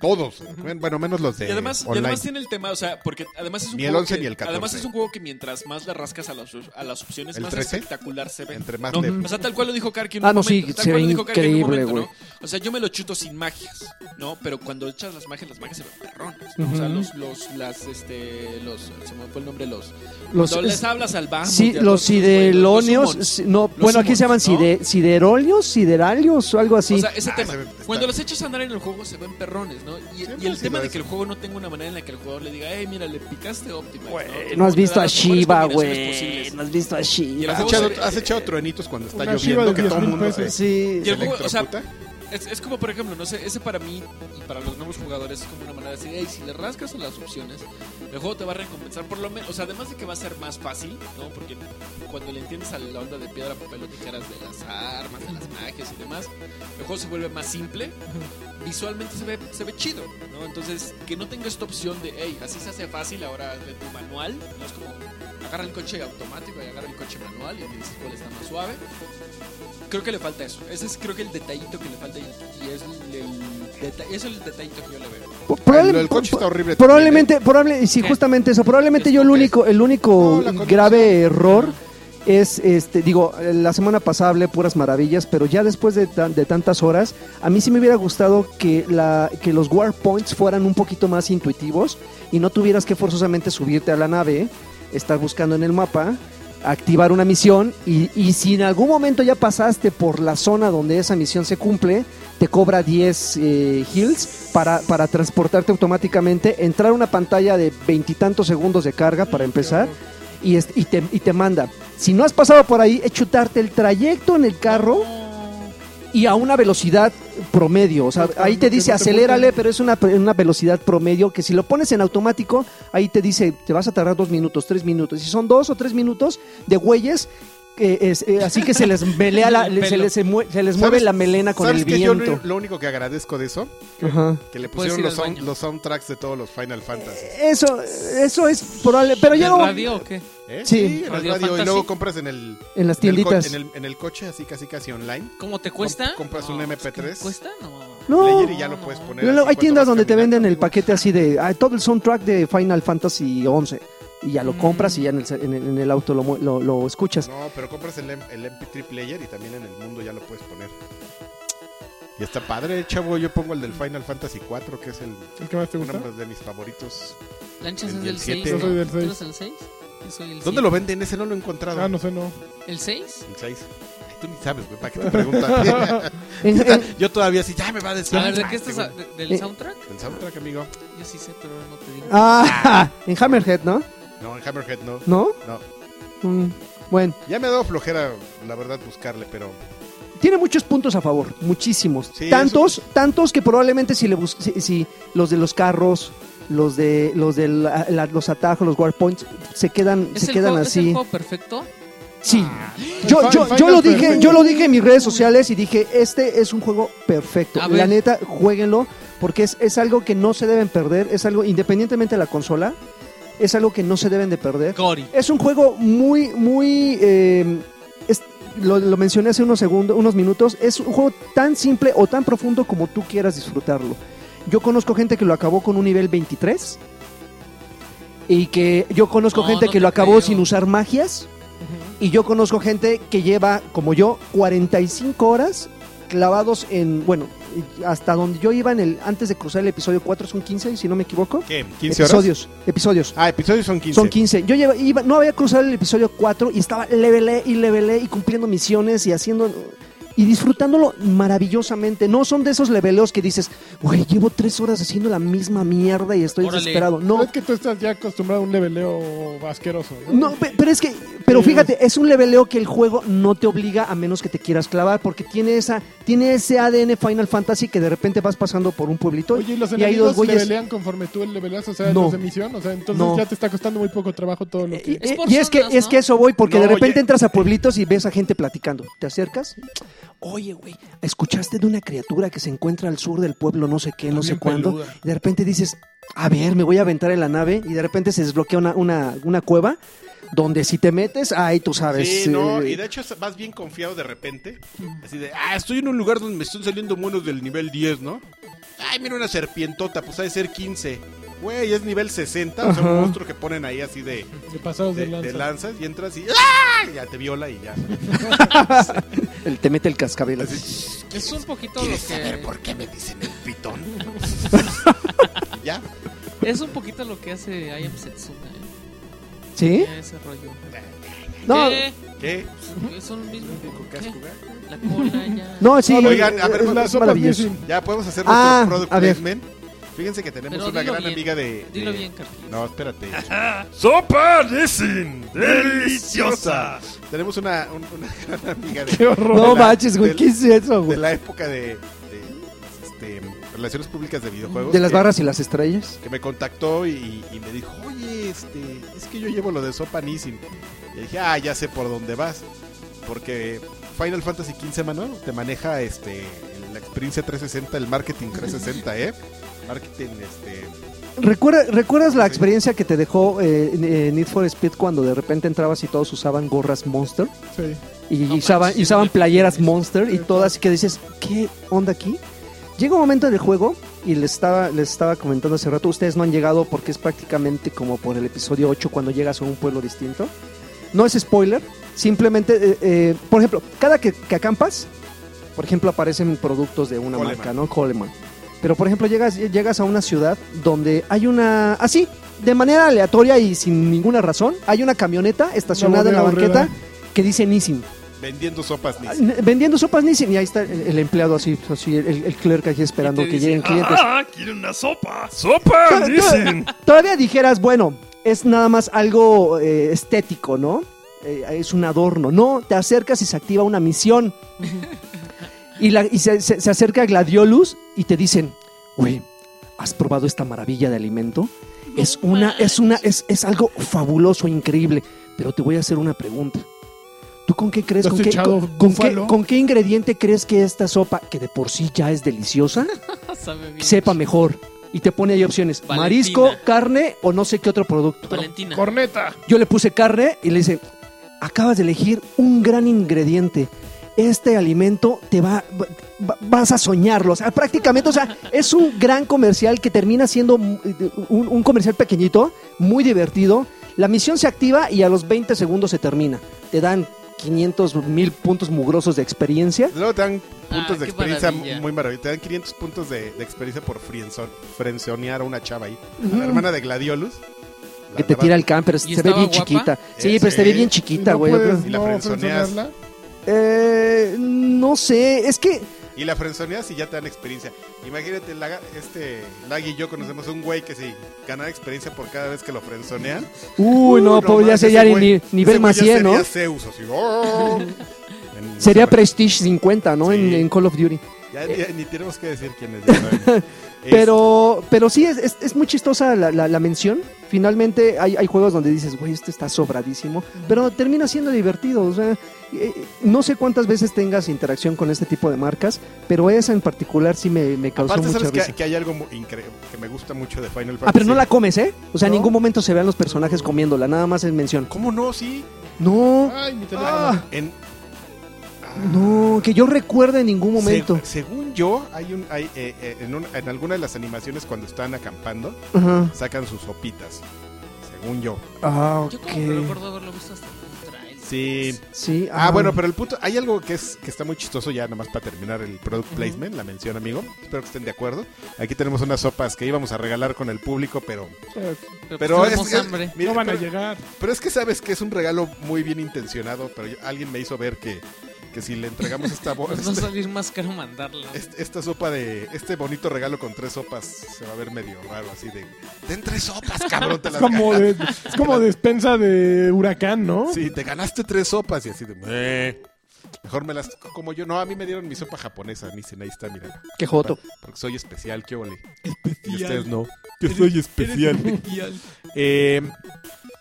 todos, bueno, menos los de Y además, y online. además tiene el tema, o sea, porque además es un Ni el juego 11 que, ni el 14. Además es un juego que mientras más le rascas a las, a las opciones, ¿El más 13? espectacular se ve. Entre más ¿no? le- O sea, tal cual lo dijo Karki en un Ah, no, sí, tal se cual ve lo dijo increíble, güey. ¿no? O sea, yo me lo chuto sin magias, ¿no? Pero cuando echas las magias, las magias se ven perrones. ¿no? O sea, los, los, las, este, los, se me fue el nombre, los... Los, cuando les hablas al banco. sí, los sidelonios. sí, No, bueno, aquí se llaman side- siderolios, sideralios o algo así. O sea, ese Ah, tema. Cuando los echas a andar en el juego se ven perrones, ¿no? Y, el tema de que el juego no tenga una manera en la que el jugador le diga, hey, mira, le picaste Optima. no has visto a Shiva, güey. No has visto a ¿Has Shiva. juego echado, has echado truenitos cuando está lloviendo, que 10 todo el mundo se. Sí. Y el juego, o sea. Es, como, por ejemplo, no sé, ese para mí y para los nuevos jugadores es como una manera de decir, hey, si le rascas a las opciones, el juego te va a recompensar por lo menos, o sea, además de que va a ser más fácil, ¿no? Porque cuando le entiendes a la onda de piedra, papel o tijeras de las armas, de las magias y demás, el juego se vuelve más simple, visualmente se ve, se ve chido, ¿no? Entonces, que no tenga esta opción de, hey, así se hace fácil ahora de tu manual, no es como agarra el coche automático y agarra el coche manual y te dices cuál está más suave. Creo que le falta eso. Ese es creo que el detallito que le falta y es el, es detallito que yo le veo. Probable- El- el coche está horrible Probablemente, probable, sí, ¿Qué? justamente eso. Probablemente yo el ¿Esto qué único, el único No, grave error es, este, digo, la semana pasada hablé puras maravillas, pero ya después de, tan- de tantas horas, a mí sí me hubiera gustado que, la, que los war points fueran un poquito más intuitivos y no tuvieras que forzosamente subirte a la nave, estar buscando en el mapa, activar una misión y, y si en algún momento ya pasaste por la zona donde esa misión se cumple, te cobra 10 eh, heals para, para transportarte automáticamente, entrar a una pantalla de veintitantos segundos de carga para empezar y, es- y, te, y te manda. Si no has pasado por ahí, es chutarte el trayecto en el carro y a una velocidad promedio. O sea, ahí te dice acelérale, pero es una, una velocidad promedio que si lo pones en automático, ahí te dice te vas a tardar dos minutos, tres minutos. Si son dos o tres minutos de güeyes, eh, es, eh, así que se les melea la- El se les, se mue- se les ¿Sabes- mueve la melena con ¿Sabes el qué? Yo viento. lo, lo único que agradezco de eso, Ajá. que le Puedes pusieron ir los, al sound- baño. los soundtracks de todos los Final Fantasy. Eso, eso es probable, pero ¿En yo no- radio o qué? ¿Eh? Sí. en el Radio radio. Y Fantasy. luego compras en el, en las en el, co- tienditas. en, el, en el coche, así casi casi online. ¿Cómo te cuesta? Com- compras un No, MP3. ¿qué ¿Cuesta? No. No, Player y ya lo puedes poner. No, no, así hay cuando tiendas vas donde te caminando. venden el paquete así de ah, todo el soundtrack de Final Fantasy 11 y ya lo compras y ya en el, en el- en el auto lo, lo- lo escuchas. No, pero compras el, M- el MP3 player y también en el mundo ya lo puedes poner. Y está padre, chavo. Yo pongo el del Final Fantasy 4, que es el ¿El que más te gusta? uno de mis favoritos. Lanchas El es del del 6. siete. Yo soy del ¿Tú seis. eres el 6? Yo soy el ¿Dónde lo venden? Ese no lo he encontrado. Ah, no sé, no. ¿El 6? El 6. Ay, tú ni sabes, güey. ¿Para qué te preguntas? Yo todavía sí, ya me va a decir. A ver, ¿de qué estás? ¿Del Eh. soundtrack? El soundtrack, amigo. Yo sí sé, pero no te digo. ah, en Hammerhead, ¿no? No, en Hammerhead no. ¿No? No. Mm, bueno, Ya me ha dado flojera, la verdad, buscarle, pero. tiene muchos puntos a favor, muchísimos. Sí, tantos, tantos que probablemente si le bus si, si los de los carros, los de los de la- la- los atajos, los warpoints se quedan ¿Es se el quedan juego- ¿Es el así. juego perfecto? Sí. Ah, Yo, yo, Final yo lo dije, Perfecto. yo lo dije en mis redes sociales y dije, este es un juego perfecto. La neta, jueguenlo, porque es, es algo que no se deben perder, es algo, independientemente de la consola, es algo que no se deben de perder. Gori. Es un juego muy, muy. eh, es- lo, lo mencioné hace unos segundos, unos minutos. Es un juego tan simple o tan profundo como tú quieras disfrutarlo. Yo conozco gente que lo acabó con un nivel 23. Y que yo conozco No, gente no que lo acabó creo. sin usar magias. Y yo conozco gente que lleva, como yo, 45 horas clavados en. Bueno, hasta donde yo iba en el. Antes de cruzar el episodio 4, son 15, si no me equivoco. ¿Qué? ¿15 horas? episodios. Episodios. Ah, episodios son 15. Son 15. Yo lleva- iba, no había cruzado el episodio 4 y estaba levelé y levelé y cumpliendo misiones y haciendo y disfrutándolo maravillosamente. No son de esos leveleos que dices, güey, llevo tres horas haciendo la misma mierda y estoy Órale. desesperado. No. No, Es que tú estás ya acostumbrado a un leveleo asqueroso. ¿no? no, pe- pero es que, pero Sí. fíjate, es un leveleo que el juego no te obliga a menos que te quieras clavar, porque tiene esa, tiene ese ADN Final Fantasy que de repente vas pasando por un pueblito Oye, ¿y los y hay enemigos dos güeyes. levelean conforme tú el leveleas? O sea, No. los de misión. O sea, entonces No. ya te está costando muy poco trabajo todo lo Y, que... Es por y es que es que eso voy porque No, de repente oye. entras a pueblitos y ves a gente platicando. Te acercas. Oye, güey, ¿escuchaste de una criatura que se encuentra al sur del pueblo no sé qué, no sé cuándo? peluda. Y de repente dices, a ver, me voy a aventar en la nave y de repente se desbloquea una, una, una cueva donde si te metes, ahí tú sabes. Sí, no, eh, y de hecho vas bien confiado de repente. Así de, ah, estoy en un lugar donde me están saliendo monos del nivel 10, ¿no? Ay, mira una serpientota, pues ha de ser 15. Güey, es nivel 60, o sea, un Ajá. monstruo que ponen ahí así de, De pasados de, de, lanza. de lanzas y entras y ¡ah! ya te viola y ya. el- te mete el cascabel. Así, Es un poquito lo ¿Quieres saber que... por qué me dicen el pitón? Ya. Es un poquito lo que hace I Am Setsuna, ¿eh? ¿Sí? Ese rollo. No, ¿Qué? ¿Qué? Es un mismo... ¿Qué? ¿Qué? La cola ya... no, sí. Oigan, a ver, es, la es. Ya podemos hacer Ah, nuestro product a ver. placement. Fíjense que tenemos Pero una gran bien. amiga de, Dilo de- bien, Carlos. No, espérate. ¡Sopa Nissin! ¡Deliciosa! tenemos una, un- una gran amiga de, Qué horror. No de la- manches, güey, de- ¿qué es eso, de güey? la época de, de, este, relaciones públicas de videojuegos. De las que- barras y las estrellas. Que me contactó y, y me dijo, oye, este, es que yo llevo lo de Sopa Nissin. Y dije, ah, ya sé por dónde vas. Porque Final Fantasy XV, mano, te maneja este, la experiencia 360, el marketing 360, ¿eh? Marketing, este... ¿Recuerda- ¿Recuerdas la experiencia que te dejó eh, eh, Need for Speed cuando de repente entrabas y todos usaban gorras Monster? Sí. Y No usaban, y playeras. Monster y todas y que dices, ¿qué onda aquí? Llega un momento del juego y les estaba, les estaba comentando hace rato, ustedes no han llegado porque es prácticamente como por el episodio 8 cuando llegas a un pueblo distinto. No es spoiler, simplemente, eh, eh, por ejemplo, cada que, que acampas, por ejemplo, aparecen productos de una Coleman. marca, ¿no? Coleman. Pero, por ejemplo, llegas, llegas a una ciudad donde hay una, así, de manera aleatoria y sin ninguna razón, hay una camioneta estacionada en la banqueta aburrida. que dice Nissin. Vendiendo sopas Nissin. N- Vendiendo sopas Nissin y ahí está el, el empleado así, así el, el clerk aquí esperando que dice, lleguen clientes. ¡Ah! ¡Quiero una sopa! ¡Sopa Nissin! tod- Todavía dijeras, bueno, es nada más algo eh, estético, ¿no? Eh, es un adorno. No, te acercas y se activa una misión. Y la- y se, se- se acerca Gladiolus y te dicen, güey, ¿has probado esta maravilla de alimento? Es una, es una, es, es algo fabuloso, increíble. Pero te voy a hacer una pregunta. ¿Tú con qué crees? ¿Te has ¿Con qué, con- con qué, con qué ingrediente crees que esta sopa, que de por sí ya es deliciosa, sepa mejor? Y te pone ahí opciones. Valentina. Marisco, carne o no sé qué otro producto. Valentina. Corneta. Yo le puse carne y le dice, acabas de elegir un gran ingrediente. Este alimento te va, va- vas a soñarlo. O sea, prácticamente, o sea, es un gran comercial que termina siendo un, un comercial pequeñito, muy divertido. La misión se activa y a los 20 segundos se termina. Te dan 500 mil puntos mugrosos de experiencia. Luego te dan puntos Ah, de qué experiencia maravilla. muy maravillosos. Te dan 500 puntos de, de experiencia por frenzonear a una chava ahí. A la hermana de Gladiolus. Que te tira el can, pero se ve estaba bien guapa? chiquita. Sí, Eh, pero se ve bien ¿Y chiquita, güey. Y la no frenzoneas. Eh, no sé, es que Y la frenzoneas y ya te dan experiencia. Imagínate, este Lag y yo conocemos un güey que si ganara experiencia por cada vez que lo frenzonean. Uy, no, ya más, sería ese ni- nivel más ya 100, ¿no? Sería Zeus, así. ¡oh! En- Sería Prestige 50, ¿no? En, Sí. en Call of Duty. Ya, ya ni tenemos que decir quién es. ya. Pero, pero sí, es, es- es muy chistosa la, la- la mención. Finalmente hay, hay juegos donde dices, güey, este está sobradísimo. Pero termina siendo divertido. O sea, no sé cuántas veces tengas interacción con este tipo de marcas, pero esa en particular sí me, me causó Aparte, mucha sabes que, risa. que hay algo increíble que me gusta mucho de Final Fantasy. Ah, pero no la comes, ¿eh? O sea, en ningún momento se vean los personajes comiéndola, nada más es mención. ¿Cómo no? Sí. No, Ay, mi teléfono. ah, En, no, que yo recuerde en ningún momento. Se- según yo, hay un, hay, eh, eh, en, un- en alguna de las animaciones cuando están acampando, Ajá. sacan sus sopitas. Según yo. Ah, Yo como que recuerdo haberlo visto hasta en. Sí. Sí, Ah, bueno, pero el punto, hay algo que es que está muy chistoso ya nada más para terminar el product placement, la mención, amigo. Espero que estén de acuerdo. Aquí tenemos unas sopas que íbamos a regalar con el público, pero Pero, pero pues es, hambre. mira, no van a pero- llegar. Pero es que sabes que es un regalo muy bien intencionado, pero yo- alguien me hizo ver que, que si le entregamos esta, bo- Nos va a este- salir más caro mandarlo. este- esta sopa de este bonito regalo con tres sopas se va a ver medio raro así de ten tres sopas, cabrón, te Es las como, ganas". de, es como despensa de huracán, ¿no? Sí, te ganaste tres sopas y así de "Meh". Mejor me las como yo. No, a mí me dieron mi sopa japonesa, Nissin, ahí está, mira. Qué joto. Porque soy especial, qué ole. Y Especial. ustedes no. Yo soy especial. Eh,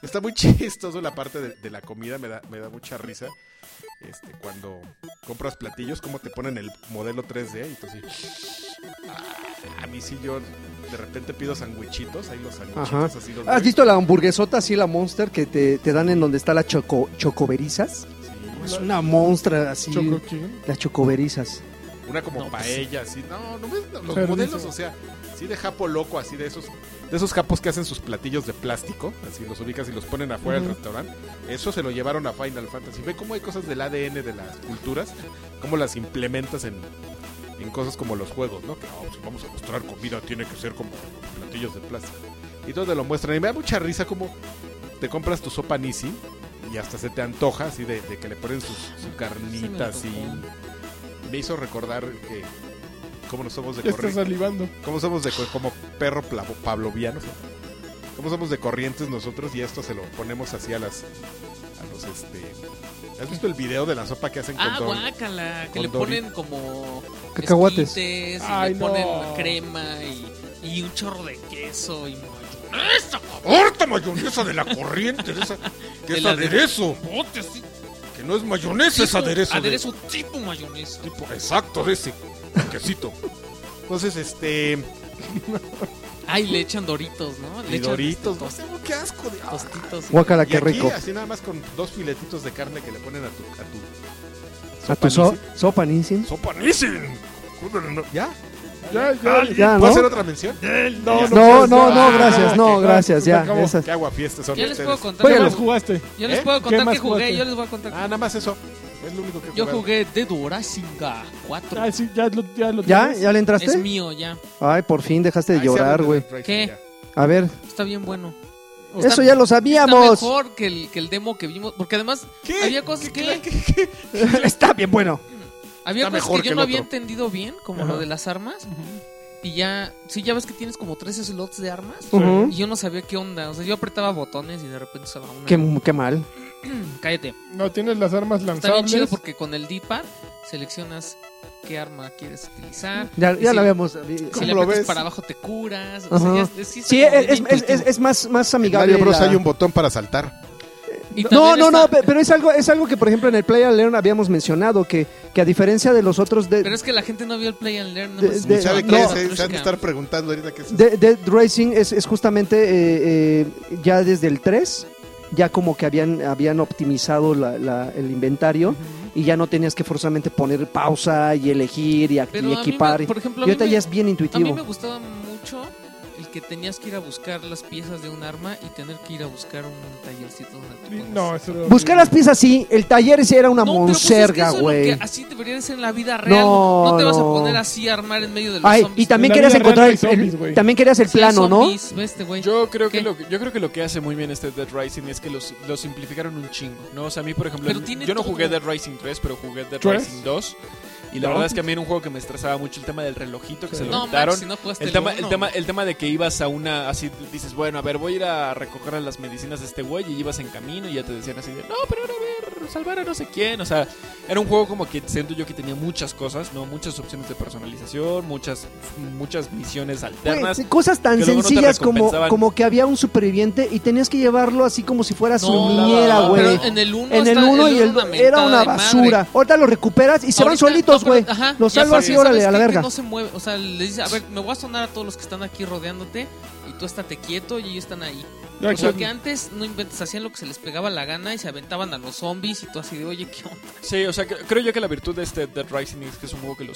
está muy chistoso la parte de, de la comida, me da, me da mucha risa. Este, cuando compras platillos, como te ponen el modelo 3D y tú así. Ah, a mí sí yo de repente pido sandwichitos, ahí los sandwichitos así los ¿Has visto la hamburguesota así, la Monster, que te, te dan en donde está la choco, chocoberizas? Sí, Es una monstrua así. Choco King. Las chocoberizas. Una como No, pues paella, así. No, no ves los Pero modelos, o sea, sí de japo loco, así de esos, de esos japos que hacen sus platillos de plástico, así los ubicas y los ponen afuera del restaurante. Eso se lo llevaron a Final Fantasy. Ve cómo hay cosas del ADN de las culturas, cómo las implementas en, en cosas como los juegos, ¿no? Que "Oh, si vamos a mostrar comida, tiene que ser como platillos de plástico. Y todo te lo muestran. Y me da mucha risa como te compras tu sopa Nisi y hasta se te antoja, así de, de que le ponen sus, su carnita, así. Me hizo recordar que cómo no somos de Ya corrientes, salivando. cómo somos de co- como perro pavloviano, cómo somos de corrientes nosotros y esto se lo ponemos así a las a los este ¿Has visto el video de la sopa que hacen con Ah, guácala, que le Dori- ponen como Cacahuates. esquites, y le no. ponen crema y, y un chorro de queso y mayonesa. ¡Horta mayonesa de la corriente! de esa- que De es la de- aderezo. Así, Que no es mayonesa, es tipo- aderezo. de- Aderezo tipo mayonesa. tipo, exacto, de ese quesito. Entonces, este Ay, le echan doritos, ¿no? Le y echan Doritos, este, no sé, qué asco de tos- tostitos. Guácala, Y qué aquí, rico. así nada más con dos filetitos de carne que le ponen a tu a tu A tu so- sopa Nissin. ¡Sopa Nissin! No- ¿Ya? Ya, ya, Ya, ¿Puedo ¿no? hacer otra mención? No, No, no, no, Ah, gracias, no, gracias, ya. esas- Qué aguafiestas son Yo les ustedes. puedo contar, ¿Qué más jugaste? yo les ¿Eh? puedo ¿Qué contar que jugué, jugaste? yo les voy a contar. Ah, nada más eso. Es lo único que he yo jugué The Duracinga 4. Ah, sí, ya lo, ya lo ¿Ya? tienes. ¿Ya le es entraste? mío ya. Ay, por fin dejaste de Ahí se llorar, habla de güey. Dead Rising, ¿Qué? ya. A ver, Está bien bueno. eso ya lo Está sabíamos. mejor que el, que el demo que vimos. Porque además ¿Qué? había cosas que, Está bien bueno. había Está cosas mejor que que yo el no había otro. entendido bien, como Ajá. lo de las armas. Y ya, sí, ya ves que tienes como tres slots de armas. Y yo no sabía qué onda. O sea, yo apretaba botones y de repente estaba una. Qué, qué mal. Cállate. No, tienes las armas Está bien lanzables. chido porque con el D-pad seleccionas qué arma quieres utilizar. Ya, ya si- lo habíamos. Si ¿Cómo le lo aprietas ves? para abajo te curas. O sea, sí, Sí, es, es, es, intuitivo. es más, más En amigable. Mario Bros la- hay un botón para saltar. Y No, no, no, está- pero es algo, es algo que, por ejemplo, en el Play and Learn habíamos mencionado, que, que a diferencia de los otros de, Pero es que la gente no vio el Play and Learn. De- más de- escuchaba ¿Sabe no. qué? toda Se, la se han de música. estar preguntando ahorita qué es. de- Dead Racing es, es justamente eh, eh, ya desde el 3, ya como que habían, habían optimizado la- la- el inventario y ya no tenías que forzosamente poner pausa y elegir y, me- equipar. por ejemplo, y ahorita me- ya es bien A mí intuitivo. me gustaba mucho que tenías que ir a buscar las piezas de un arma y tener que ir a buscar un tallercito donde te pones. No, eso era Buscar las piezas sí, el taller ese era una No, pero pues es que monserga, lo güey. así debería de ser en la vida real. No, No, no te vas a no. poner así a armar en medio de los Ay, zombies. y también querías encontrar no el, zombies, el- güey. también querías el Sí plano, ¿no? zombies, ve este güey. Yo creo, que lo, que- yo creo que lo que hace muy bien este Dead Rising es que los, los simplificaron un chingo, ¿no? O sea, a mí, por ejemplo, yo no todo. jugué Dead Rising 3, pero jugué Dead ¿Tres? Rising 2. Y la No. verdad es que a mí era un juego que me estresaba mucho el tema del relojito que Sí. se lo No, quitaron. Max, si no el, el tema, el, tema, el tema de que ibas a una, así dices, bueno, a ver, voy a ir a recoger las medicinas de este güey y ibas en camino y ya te decían así de, no, pero ahora a ver, salvar a no sé quién. O sea, era un juego como que siento yo que tenía muchas cosas, ¿no? Muchas opciones de personalización, muchas, muchas misiones alternas. Güey, cosas tan no sencillas como, como que había un superviviente y tenías que llevarlo así como si fuera su No, niñera, güey. En el 1 En el 1 y el era una basura. Ahorita lo recuperas y se van solitos, güey. Los salvas y órale, a la verga. no se mueve, o sea, le dice, a ver, me voy a sonar a todos los que están aquí rodeándote y tú estate quieto y ellos están ahí. Ya O sea, que- antes no inventes, hacían lo que se les pegaba la gana y se aventaban a los zombies y tú así de, oye, ¿qué onda? Sí, o sea, que- creo yo que la virtud de este Dead Rising es que es un juego que lo,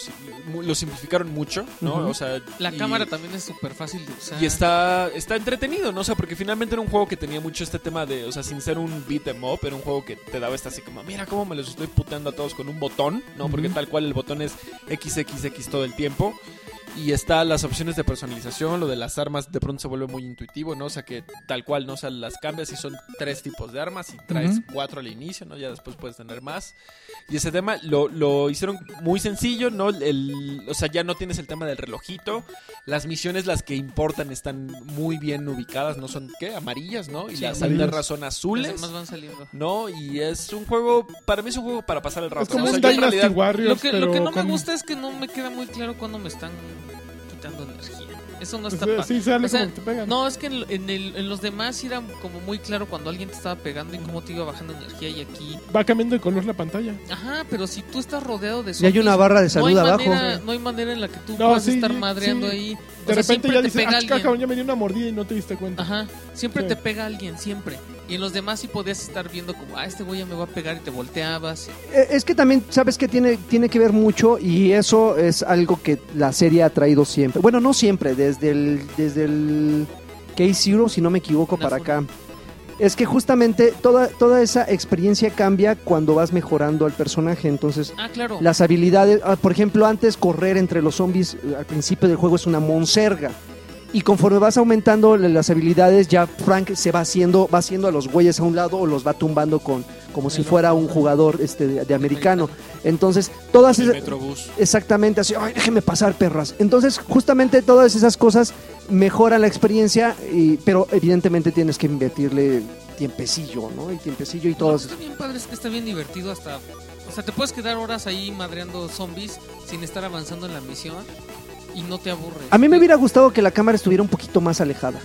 lo simplificaron mucho, ¿no? O sea, La y- cámara también es súper fácil de usar. Y está, está entretenido, ¿no? O sea, porque finalmente era un juego que tenía mucho este tema de, o sea, sin ser un beat em up, era un juego que te daba esta así como, mira cómo me los estoy puteando a todos con un botón, ¿no? Porque tal cual el botón es XXX todo el tiempo. Y está las opciones de personalización, lo de las armas de pronto se vuelve muy intuitivo, ¿no? O sea que tal cual, ¿no? O sea, las cambias y son tres tipos de armas y traes cuatro al inicio, ¿no? Ya después puedes tener más. Y ese tema lo, lo hicieron muy sencillo, ¿no? El, o sea, ya no tienes el tema del relojito. Las misiones, las que importan, están muy bien ubicadas, ¿no? Son, ¿qué? Amarillas, ¿no? Y Sí, las alternas son azules. van saliendo. ¿no? Y es un juego, para mí es un juego para pasar el rato. Es como O sea, un yo en Dynasty realidad- Warriors, Lo que, lo pero que no con- me gusta es que no me queda muy claro cuando me están quitando energía. Eso no o está sea, pa- Sí, sale o sea, como que te pegan. No, es que en, en el- en los demás era como muy claro cuando alguien te estaba pegando y cómo te iba bajando energía y aquí. Va cambiando de color la pantalla. Ajá, pero si tú estás rodeado de Y hay una zombies, barra de salud abajo. manera, no hay manera en la que tú No, puedas sí, estar madreando sí. ahí. O De sea, repente siempre ya te dices, pega ah, cabrón, ya me dio una mordida y no te diste cuenta. Ajá, siempre Sí. te pega alguien, siempre. Y en los demás sí podías estar viendo como, ah, este güey ya me va a pegar y te volteabas. Eh, Es que también, ¿sabes que tiene, tiene que ver mucho? Y eso es algo que la serie ha traído siempre. Bueno, no siempre, desde el, desde el K-Zero, si no me equivoco, para acá. Es que justamente toda, toda esa experiencia cambia cuando vas mejorando al personaje. Entonces, Ah, claro. las habilidades, ah, por ejemplo, antes correr entre los zombies eh, al principio del juego es una monserga. Y conforme vas aumentando las habilidades, ya Frank se va haciendo, va haciendo a los güeyes a un lado o los va tumbando con, como si fuera un jugador este, de, de americano. Entonces, todas esas, exactamente así, ay, déjeme pasar, perras. Entonces, justamente todas esas cosas mejoran la experiencia, y, pero evidentemente tienes que invertirle tiempecillo, ¿no? Y tiempecillo y todo está bien padre, es que está bien divertido hasta... O sea, te puedes quedar horas ahí madreando zombies sin estar avanzando en la misión y no te aburres. A mí me hubiera gustado que la cámara estuviera un poquito más alejada.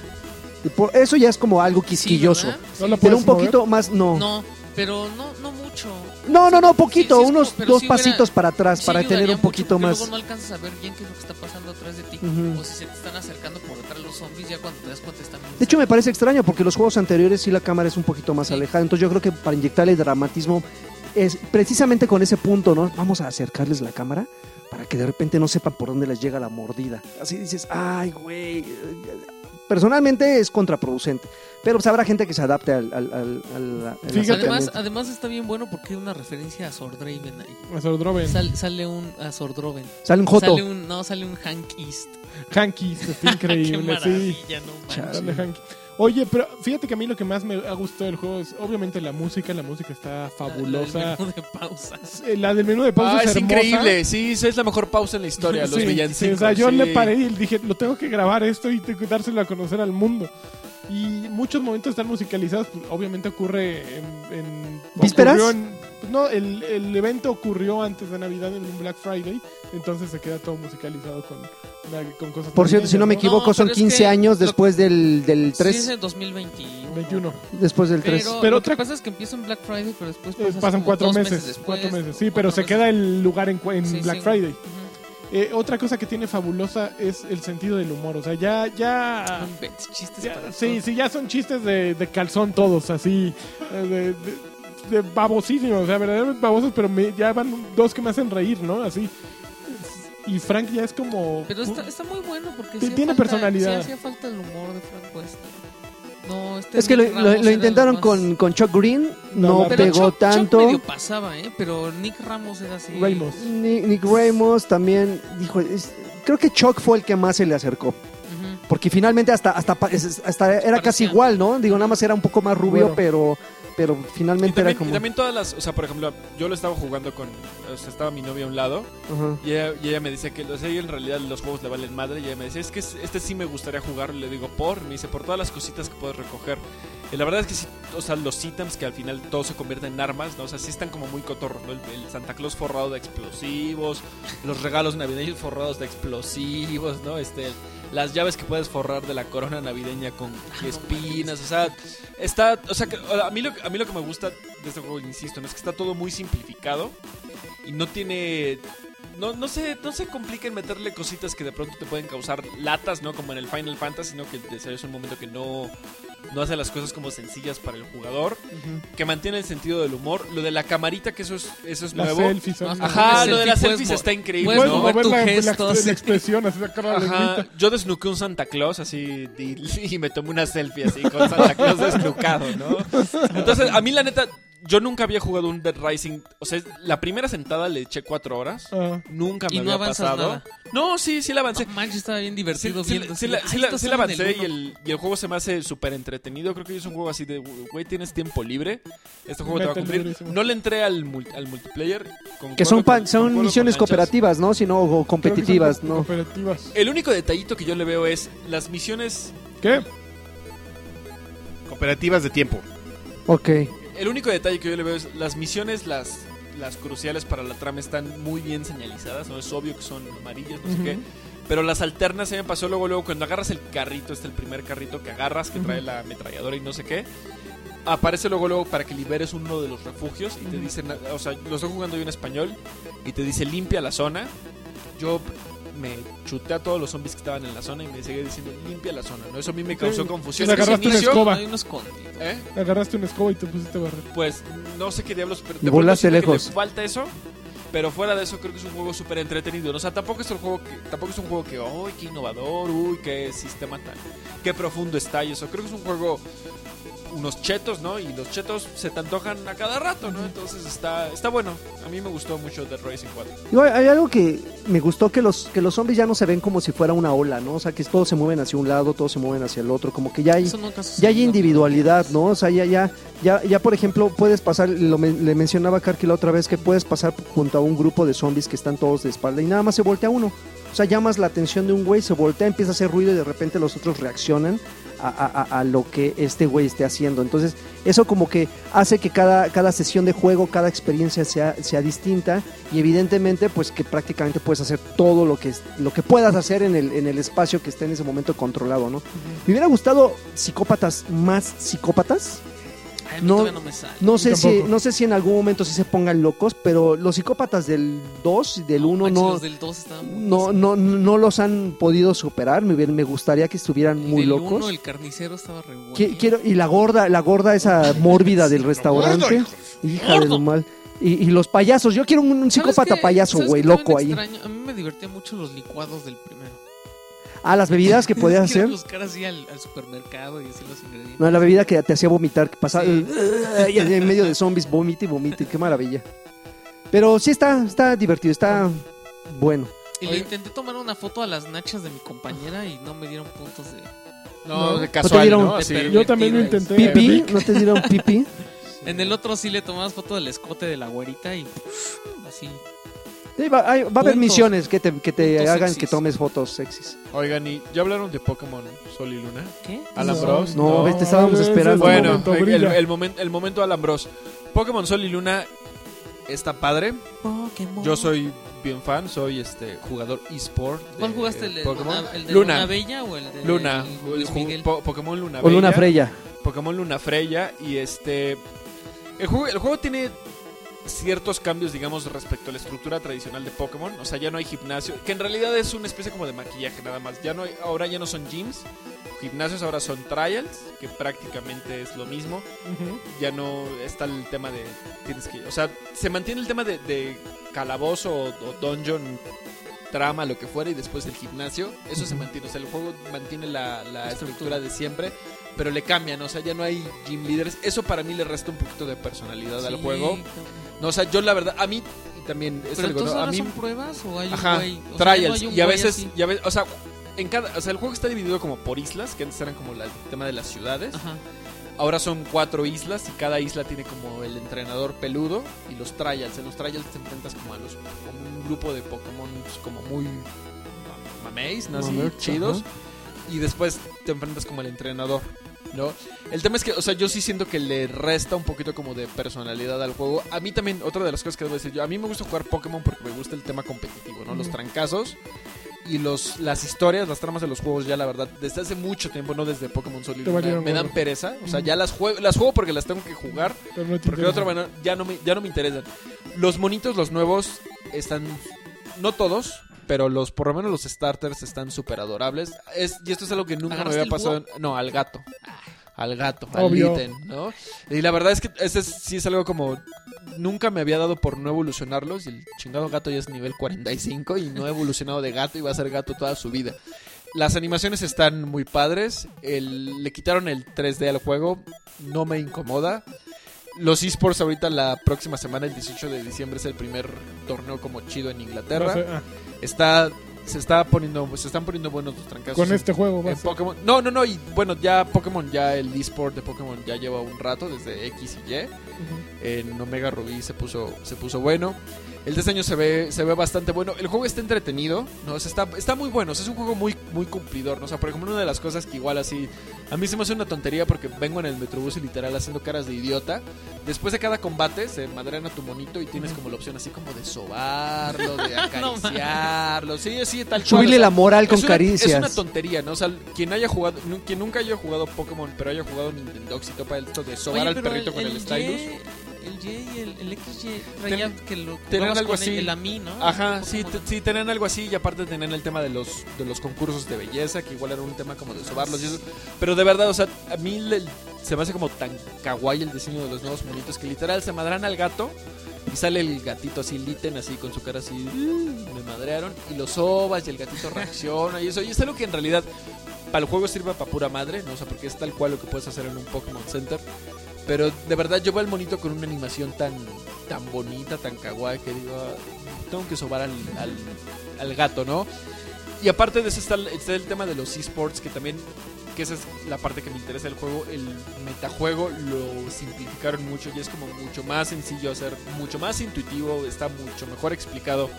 Y por eso ya es como algo Sí, quisquilloso. ¿verdad? No la pero un poquito más, no. No, No, pero no, no mucho. no, no, Sí, poquito, sí, sí unos como- dos sí hubiera- pasitos para atrás, Sí para tener un poquito mucho, más. Luego no alcanzas a ver bien qué es lo que está pasando atrás de ti. Ujú. O si se te están acercando por detrás los zombies, ya cuando te das cuenta están... bien De hecho, me parece extraño porque los juegos anteriores sí la cámara es un poquito más Sí. alejada. Entonces, yo creo que para inyectarle dramatismo es precisamente con ese punto, ¿no? Vamos a acercarles la cámara para que de repente no sepan por dónde les llega la mordida. Así dices, ay, güey. Personalmente es contraproducente. Pero pues, habrá gente que se adapte al, al, al, al- al Fíjate. Además, está bien bueno porque hay una referencia a Sordraven ahí. A Sordroven. Sal- sale un a Sordroven. Sale un joto. Sale un, no, sale un Hank East. Hanky, está Qué increíble, sí. maravilla, no manches. Oye, pero fíjate que a mí lo que más me ha gustado del juego es obviamente la música, la música está fabulosa. La del menú de pausas. Eh, La del menú de pausa Ah, es, es hermosa. increíble. Sí, es la mejor pausa en la historia, los Sí, villancicos. sí, o sea, yo sí. le paré y dije, lo tengo que grabar esto y tengo que dárselo a conocer al mundo. Y muchos momentos están musicalizados, pues, obviamente ocurre en... en- ¿Vísperas? en- pues, no, el, el evento ocurrió antes de Navidad en un Black Friday, entonces se queda todo musicalizado con, con cosas Por cierto, si no me equivoco, No, son pero es 15 que años lo- después del, del Sí, 3. es en 2021. 21. Después del 3. Pero, Pero lo otra- que pasa es que empieza en Black Friday, pero después Eh, pasa pasan como cuatro dos meses, después, cuatro meses, sí, pero se queda el lugar en, en Sí, Black sí. Friday. Ujú. Eh, otra cosa que tiene fabulosa es el sentido del humor, o sea, ya, ya, chistes ya- para sí, todo. sí, ya son chistes de, de calzón todos, así, eh, de, de, de babosísimos, o sea, verdaderamente babosos, pero me, ya van dos que me hacen reír, ¿no? Así. Y Frank ya es como. Pero está, está muy bueno porque hacía tiene falta- personalidad. Sí hacía falta el humor de Frank West. No, este Es que lo, intentaron con, con Chuck Green, No, no la- Pero pegó Chuck- Chuck tanto. medio pasaba, ¿eh? Pero Nick Ramos era así. Ramos. Ni- Nick Ramos también dijo, es- creo que Chuck fue el que más se le acercó. Porque finalmente hasta, hasta, hasta era casi igual, ¿no? Digo, nada más era un poco más rubio, Bueno. pero, pero Y finalmente también, era como... y también todas las, o sea, por ejemplo, yo lo estaba jugando con, o sea, estaba mi novia a un lado y ella, y ella me decía que, o sea, ella en realidad los juegos le valen madre y ella me decía, es que es- este sí me gustaría jugar, le digo, por, me dice, por todas las cositas que puedes recoger. Y la verdad es que sí, o sea, los ítems que al final todo se convierte en armas, ¿no? O sea, sí están como muy cotorros, ¿no? El, el Santa Claus forrado de explosivos, los regalos navideños forrados de explosivos, ¿no? Este, las llaves que puedes forrar de la corona navideña con espinas, o sea, está, o sea, a mí lo, a mí lo que me gusta de este juego, insisto, es que está todo muy simplificado y no tiene no, no se no se complica en meterle cositas que de pronto te pueden causar latas, ¿no? Como en el Final Fantasy, sino que de serio es un momento que no no hace las cosas como sencillas para el jugador, que mantiene el sentido del humor, lo de la camarita que eso es eso es Las nuevo. selfies. son- Ajá. Lo de las selfies está increíble, puedes ¿no? mover tu la, la- gesto, la sí. expresión, así sacar la Ajá, yo desnuqué un Santa Claus así y, y me tomé una selfie así con Santa Claus desnucado, ¿no? Entonces, a mí la neta, yo nunca había jugado un Dead Rising, o sea, la primera sentada le eché cuatro horas, Ah, nunca me Y no había pasado. nada. No, sí, sí la avancé. No manches, estaba bien divertido sí, viendo. sí la, sí avancé y el, y el juego se me hace súper entretenido. Creo que es un juego así de, güey, tienes tiempo libre. Este juego te va a cumplir. durísimo. No le entré al, mul- al multiplayer. concuerdo Que son, con- pan- son con misiones cooperativas, ¿no? Si no, o creo que son competitivas, co- ¿no? Cooperativas. El único detallito que yo le veo es las misiones. ¿Qué? Cooperativas de tiempo. Ok. El único detalle que yo le veo es las misiones, las, las cruciales para la trama están muy bien señalizadas. No es obvio que son amarillas, no sé qué. Pero las alternas se me pasó luego, luego cuando agarras el carrito, este es el primer carrito que agarras, que trae la ametralladora y no sé qué. Aparece luego, luego para que liberes uno de los refugios y te dicen, o sea, lo estoy jugando yo en español y te dice limpia la zona. Yo me chuté a todos los zombies que estaban en la zona y me seguía diciendo limpia la zona, ¿no? Eso a mí me causó Sí. confusión. Le agarraste una escoba. Hay unos. ¿eh? Agarraste una escoba y te pusiste a barrer. Pues no sé qué diablos. Pero que lejos. le falta eso. Pero fuera de eso creo que es un juego súper entretenido. ¿no? O sea, tampoco es un juego que, tampoco es un juego que, uy, qué innovador, uy, qué sistema tan, qué profundo está y eso. Creo que es un juego unos chetos, ¿no? Y los chetos se te antojan a cada rato, ¿no? Entonces está, está bueno. A mí me gustó mucho Dead Racing 4. Digo, hay- hay algo que me gustó que los que los zombies ya no se ven como si fuera una ola, ¿no? O sea, que todos se mueven hacia un lado, todos se mueven hacia el otro, como que ya hay ya hay individualidad, ¿no? O sea, ya ya ya ya por ejemplo, puedes pasar lo me- le mencionaba a Karki la otra vez que puedes pasar junto a un grupo de zombies que están todos de espalda y nada más se voltea uno. O sea, llamas la atención de un güey, se voltea, empieza a hacer ruido y de repente los otros reaccionan a, a- a- a lo que este güey esté haciendo. Entonces, eso como que hace que cada, cada sesión de juego, cada experiencia sea, sea distinta y evidentemente pues que prácticamente puedes hacer todo lo que, lo que puedas hacer en el, en el espacio que esté en ese momento controlado, ¿no? Me hubiera gustado psicópatas más psicópatas. Ay, No- me sale. No sé, si, no sé si en algún momento sí se pongan locos, pero los psicópatas del 2 y del 1 manches, no, Los del 2 estaban no, no, no los han podido superar. Me, hubiera- me gustaría que estuvieran El muy del locos. uno, el carnicero estaba re bueno. Qui- Quiero, y la gorda, la gorda esa mórbida del restaurante. Hija de lo mal. Y, y los payasos, yo quiero un, un ¿Sabes psicópata qué? payaso, ¿Sabes güey, loco ahí. extraño? A mí me divertían mucho los licuados del primero. Ah, las bebidas que podías hacer. buscar así al, al supermercado y así los ingredientes. No, la bebida que te hacía vomitar, que pasaba Sí. y en medio de zombies, vomite y vomite, qué maravilla. Pero sí está, está divertido, está bueno. Y le intenté tomar una foto a las nachas de mi compañera y no me dieron puntos de... No, No. de casual, dieron- ¿no? de Así. perro. Yo también lo intenté. ¿Pipi? Rick. ¿No te dieron pipi? En el otro sí le tomabas foto del escote de la güerita y así. Sí, va, hay- va a haber Puntos. misiones que te, que te Puntos hagan sexys. que tomes fotos sexys. Oigan, ¿y ya hablaron de Pokémon Sol y Luna? ¿Qué? Alan No, Bros. No, ves, te estábamos ese es esperando. el Bueno, momento, el, brilla. el momento Alan Bros. Pokémon Sol y Luna está padre. Pokémon. Yo soy bien fan, soy este jugador eSport. de ¿Cuál jugaste? ¿El de, Pokémon? Luna, el de Luna. Luna Bella o el de Luna, Luis ju- Miguel? Po- Pokémon Luna O Luna Bella, Freya. Pokémon Luna Freya y este el juego, el juego tiene ciertos cambios, digamos, respecto a la estructura tradicional de Pokémon. O sea, ya no hay gimnasio, que en realidad es una especie como de maquillaje nada más. Ya no hay, ahora ya no son gyms, gimnasios ahora son trials, que prácticamente es lo mismo. Ya no está el tema de tienes que, o sea, se mantiene el tema de, de calabozo o, o dungeon trama, lo que fuera, y después el gimnasio. Eso se mantiene. O sea, el juego mantiene la, la estructura de siempre, pero le cambian. O sea, ya no hay gym leaders. Eso para mí le resta un poquito de personalidad al juego. No, o sea, yo la verdad, a mí y también es Pero algo, entonces ¿no? A ahora mí son pruebas o hay Ajá, un güey. O sea, trials. no hay un y a güey veces, así. y a veces, o sea, en cada, o sea, el juego está dividido como por islas, que antes eran como la- el tema de las ciudades. Ajá. Ahora son cuatro islas y cada isla tiene como el entrenador peludo y los trials. En los trials te enfrentas como a los como un grupo de Pokémon como muy ma- mameis, ¿no? Así, chidos. ajá. Y después te enfrentas como el entrenador, ¿no? El tema es que, o sea, yo sí siento que le resta un poquito como de personalidad al juego. A mí también, otra de las cosas que debo decir yo, a mí me gusta jugar Pokémon porque me gusta el tema competitivo, ¿no? Los trancazos y los las historias, las tramas de los juegos ya la verdad desde hace mucho tiempo, no desde Pokémon Sol y Luna, me dan pereza, o sea, ya las juego las juego porque las tengo que jugar, no porque de otra manera ya no me ya no me interesan. Los monitos los nuevos están no todos pero los, por lo menos los starters están súper adorables. Es, y esto es algo que nunca me ¿Agarraste había pasado. en- no, al gato. Al gato, al Obvio. ítem, ¿no? Y la verdad es que ese es- sí es algo como. Nunca me había dado por no evolucionarlos. Y el chingado gato ya es nivel 45 y no he evolucionado de gato y va a ser gato toda su vida. Las animaciones están muy padres. El- le quitaron el 3D al juego. No me incomoda. Los esports ahorita la próxima semana, el 18 de diciembre, es el primer torneo como chido en Inglaterra. No sé, ah, Está, se está poniendo, se están poniendo buenos los trancazos. con en- este juego en. Pokémon. No, no, no, y bueno, ya Pokémon, ya el eSport de Pokémon ya lleva un rato, desde X y Y. En Omega Rubí se puso, se puso bueno. El diseño se ve, se ve bastante bueno. El juego está entretenido, ¿no? O sea, está, está muy bueno. O sea, es un juego muy, muy cumplidor, ¿no? O sea, por ejemplo, una de las cosas que igual así. A mí se me hace una tontería porque vengo en el Metrobús y literal haciendo caras de idiota. Después de cada combate se madrean a tu monito y tienes como la opción así como de sobarlo, de acariciarlo. Sí, sí, tal cual. Subirle o sea, la moral con es una- caricias. Es una tontería, ¿no? O sea, quien haya jugado, quien nunca haya jugado Pokémon, pero haya jugado Nintendo y topa esto de sobar Oye, al perrito con el, Y, stylus. El Y y el, el XY traía que lo tenían algo con así. El, el AMI, ¿no? Ajá, sí, sí, tenían algo así y aparte tenían el tema de los de los concursos de belleza, que igual era un tema como de sobarlos y eso. Pero de verdad, o sea, a mí le- se me hace como tan kawaii el diseño de los nuevos monitos que literal se madran al gato y sale el gatito así, liten, así con su cara así, "Mm, me madrearon, y lo sobas y el gatito reacciona y eso. Y es algo que en realidad para el juego sirve para pura madre, ¿no? O sea, porque es tal cual lo que puedes hacer en un Pokémon Center. Pero de verdad yo veo al monito con una animación tan, tan bonita, tan kawaii, que digo, "Ah, tengo que sobar al, al, gato, ¿no? Y aparte de eso está, está el tema de los esports, que también, que esa es la parte que me interesa del juego, el metajuego lo simplificaron mucho y es como mucho más sencillo hacer, mucho más intuitivo, está mucho mejor explicado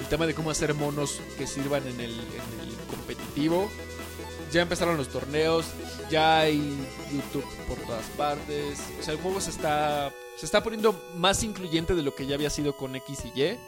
el tema de cómo hacer monos que sirvan en el, en el competitivo. Ya empezaron los torneos, ya hay YouTube por todas partes. O sea, el juego se está, se está poniendo más incluyente de lo que ya había sido con X y Y.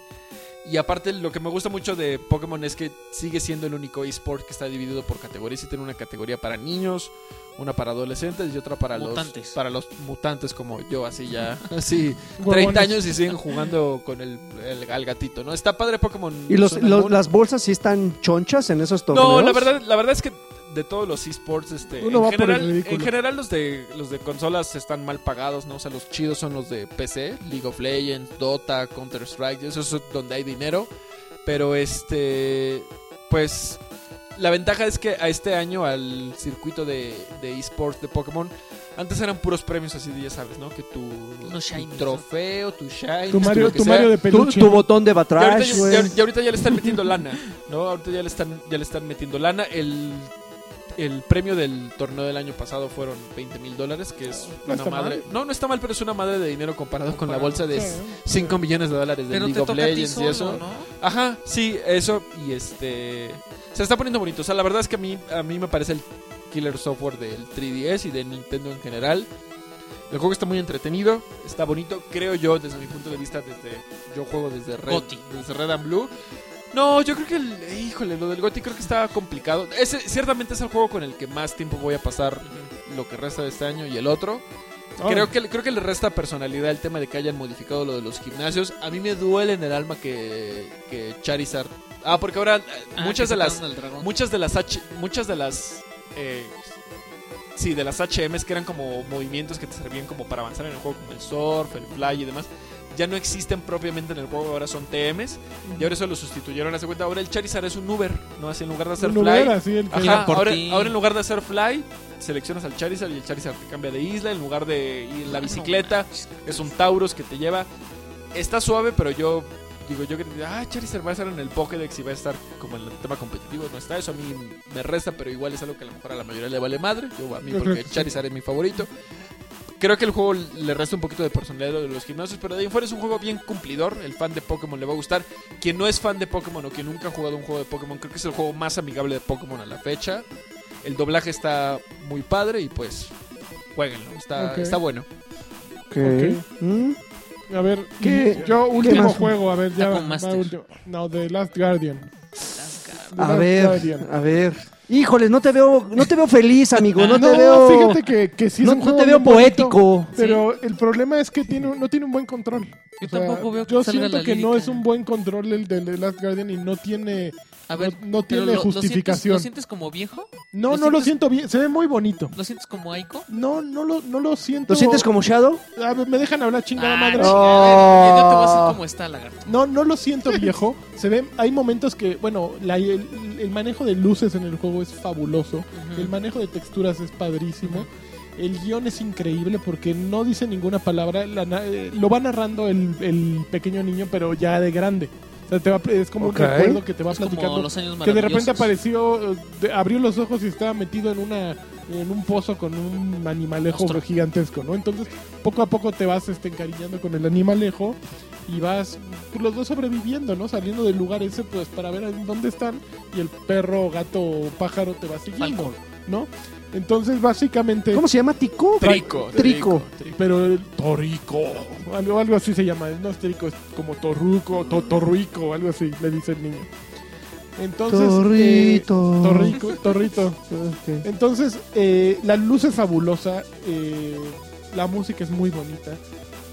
Y aparte, lo que me gusta mucho de Pokémon es que sigue siendo el único eSport que está dividido por categorías. Y tiene una categoría para niños, una para adolescentes y otra para Mutantes. los para los mutantes como yo, así ya, así, Huevones. 30 años y siguen jugando con el, el- al gatito, ¿no? Está padre Pokémon. ¿Y los, los- las bolsas sí están chonchas en esos torneos? No, la verdad, la verdad es que de todos los esports, este, Uno en, va por el general, ridículo. en general los de los de consolas están mal pagados, ¿no? O sea, los chidos son los de PC, League of Legends, Dota, Counter Strike, eso es donde hay dinero. Pero este, pues la ventaja es que a este año al circuito de, de esports de Pokémon antes eran puros premios así, de, ya sabes, ¿no? Que tu, tu trofeo, tu shiny, Tu Mario, lo que tu sea. Mario de Tu, peluche. tu botón de Y ahorita, batrash, ya, güey. ya- ya ahorita ya le están metiendo lana, ¿no? Ahorita ya le están, ya le están metiendo lana. El, el premio del torneo del año pasado fueron 20 mil dólares, que es No una está madre. mal. No, no está mal, pero es una madre de dinero comparado con la bolsa de Sí. 5 millones de dólares de Pero League of Legends y eso. ¿no? Ajá, sí, eso. Y este. Se está poniendo bonito. O sea, la verdad es que a mí, a mí me parece el killer software del 3DS y de Nintendo en general. El juego está muy entretenido, está bonito, creo yo, desde mi punto de vista, desde yo juego desde Red, Goti. desde Red and Blue. No, yo creo que, el, híjole, lo del Goti creo que está complicado. Ese, ciertamente es el juego con el que más tiempo voy a pasar lo que resta de este año y el otro. Oh, Creo que, creo que le resta personalidad el tema de que hayan modificado lo de los gimnasios. A mí me duele en el alma que, que Charizard... Ah, porque ahora eh, Ah, muchas de las muchas de las H, muchas de las eh, sí, de las HMs que eran como movimientos que te servían como para avanzar en el juego como el surf, el fly y demás, ya no existen propiamente en el juego, ahora son TMs. Y ahora eso lo sustituyeron. Hace cuenta, ahora el Charizard es un Uber, ¿no? Así en lugar de hacer Un fly. Uber, así, el que- Ajá, Iba por ahora, ti. ahora en lugar de hacer fly, seleccionas al Charizard y el Charizard te cambia de isla. En lugar de ir en la bicicleta, es un Tauros que te lleva. Está suave, pero yo digo, yo que ah, Charizard va a estar en el Pokédex y va a estar como en el tema competitivo. No está, eso a mí me resta, pero igual es algo que a lo mejor a la mayoría le vale madre. Yo a mí, porque. Charizard es mi favorito. Creo que el juego le resta un poquito de personalidad de los gimnasios, pero de ahí en fuera es un juego bien cumplidor. El fan de Pokémon le va a gustar. Quien no es fan de Pokémon o quien nunca ha jugado un juego de Pokémon, creo que es el juego más amigable de Pokémon a la fecha. El doblaje está muy padre y pues jueguenlo. Está, está bueno. Ok. Ok. Mm. A ver, ¿Qué- yo último juego, a ver, ya. Va último. No, The Last Guardian. The A Last ver, Guardian. a ver. Híjoles, no te veo, no te veo feliz, amigo. No te veo. fíjate que, que sí es no, un no juego te veo bonito, poético. Pero el problema es que tiene, un- no tiene un buen control. Yo O sea, tampoco veo que yo salga siento la que no es un buen control el de The Last Guardian y no tiene A ver, no, tiene lo- lo sientes- justificación. ¿Lo sientes como viejo? no, lo no lo siento bien, se ve muy bonito. ¿Lo sientes como Aiko? No, no lo, no lo siento. ¿Lo sientes como Shadow? A ver, me dejan hablar chingada Ah, madre. chingada, yo te voy a decir cómo está, lagarto. No, no lo siento viejo. Se ve, hay momentos que, bueno, la- el, el manejo de luces en el juego es fabuloso. El manejo de texturas es padrísimo. El guion es increíble porque no dice ninguna palabra. la eh, lo va narrando el, el pequeño niño, pero ya de grande. O sea, te va- es como Ok. un recuerdo que te va Es como platicando. los años Que de repente apareció, eh, de- abrió los ojos y estaba metido en una en un pozo con un animalejo gigantesco, ¿no? Entonces, poco a poco te vas este, encariñando con el animalejo y vas pues, los dos sobreviviendo, ¿no? Saliendo del lugar ese pues para ver en dónde están y el perro, gato, pájaro te va siguiendo. ¿no? Entonces, básicamente ¿Cómo se llama? ¿Tico? Trico. Trico. pero el Torico, algo, algo así se llama, no es Trico, es como Torruco, to- Torruico, algo así, le dice el niño. Entonces, eh, Torrito. Torrico, Torrito. Entonces, eh, la luz es fabulosa, eh, la música es muy bonita,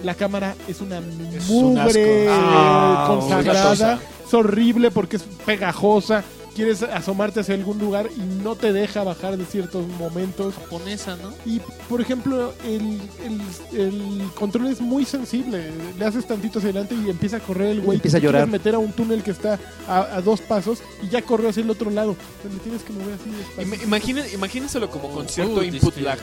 la cámara es una Es un asco. mugre Ah, consagrada, es horrible porque es pegajosa, quieres asomarte hacia algún lugar y no te deja bajar de ciertos momentos. Japonesa, ¿no? Y, por ejemplo, el, el- el control es muy sensible. Le haces tantito hacia adelante y empieza a correr el güey. Empieza a Tú quieres llorar. meter a un túnel que está a, a dos pasos y ya corrió hacia el otro lado. O sea, le tienes que mover así despacio. Ima- imaginen- imagínenselo como con Oh, cierto oh, input lag.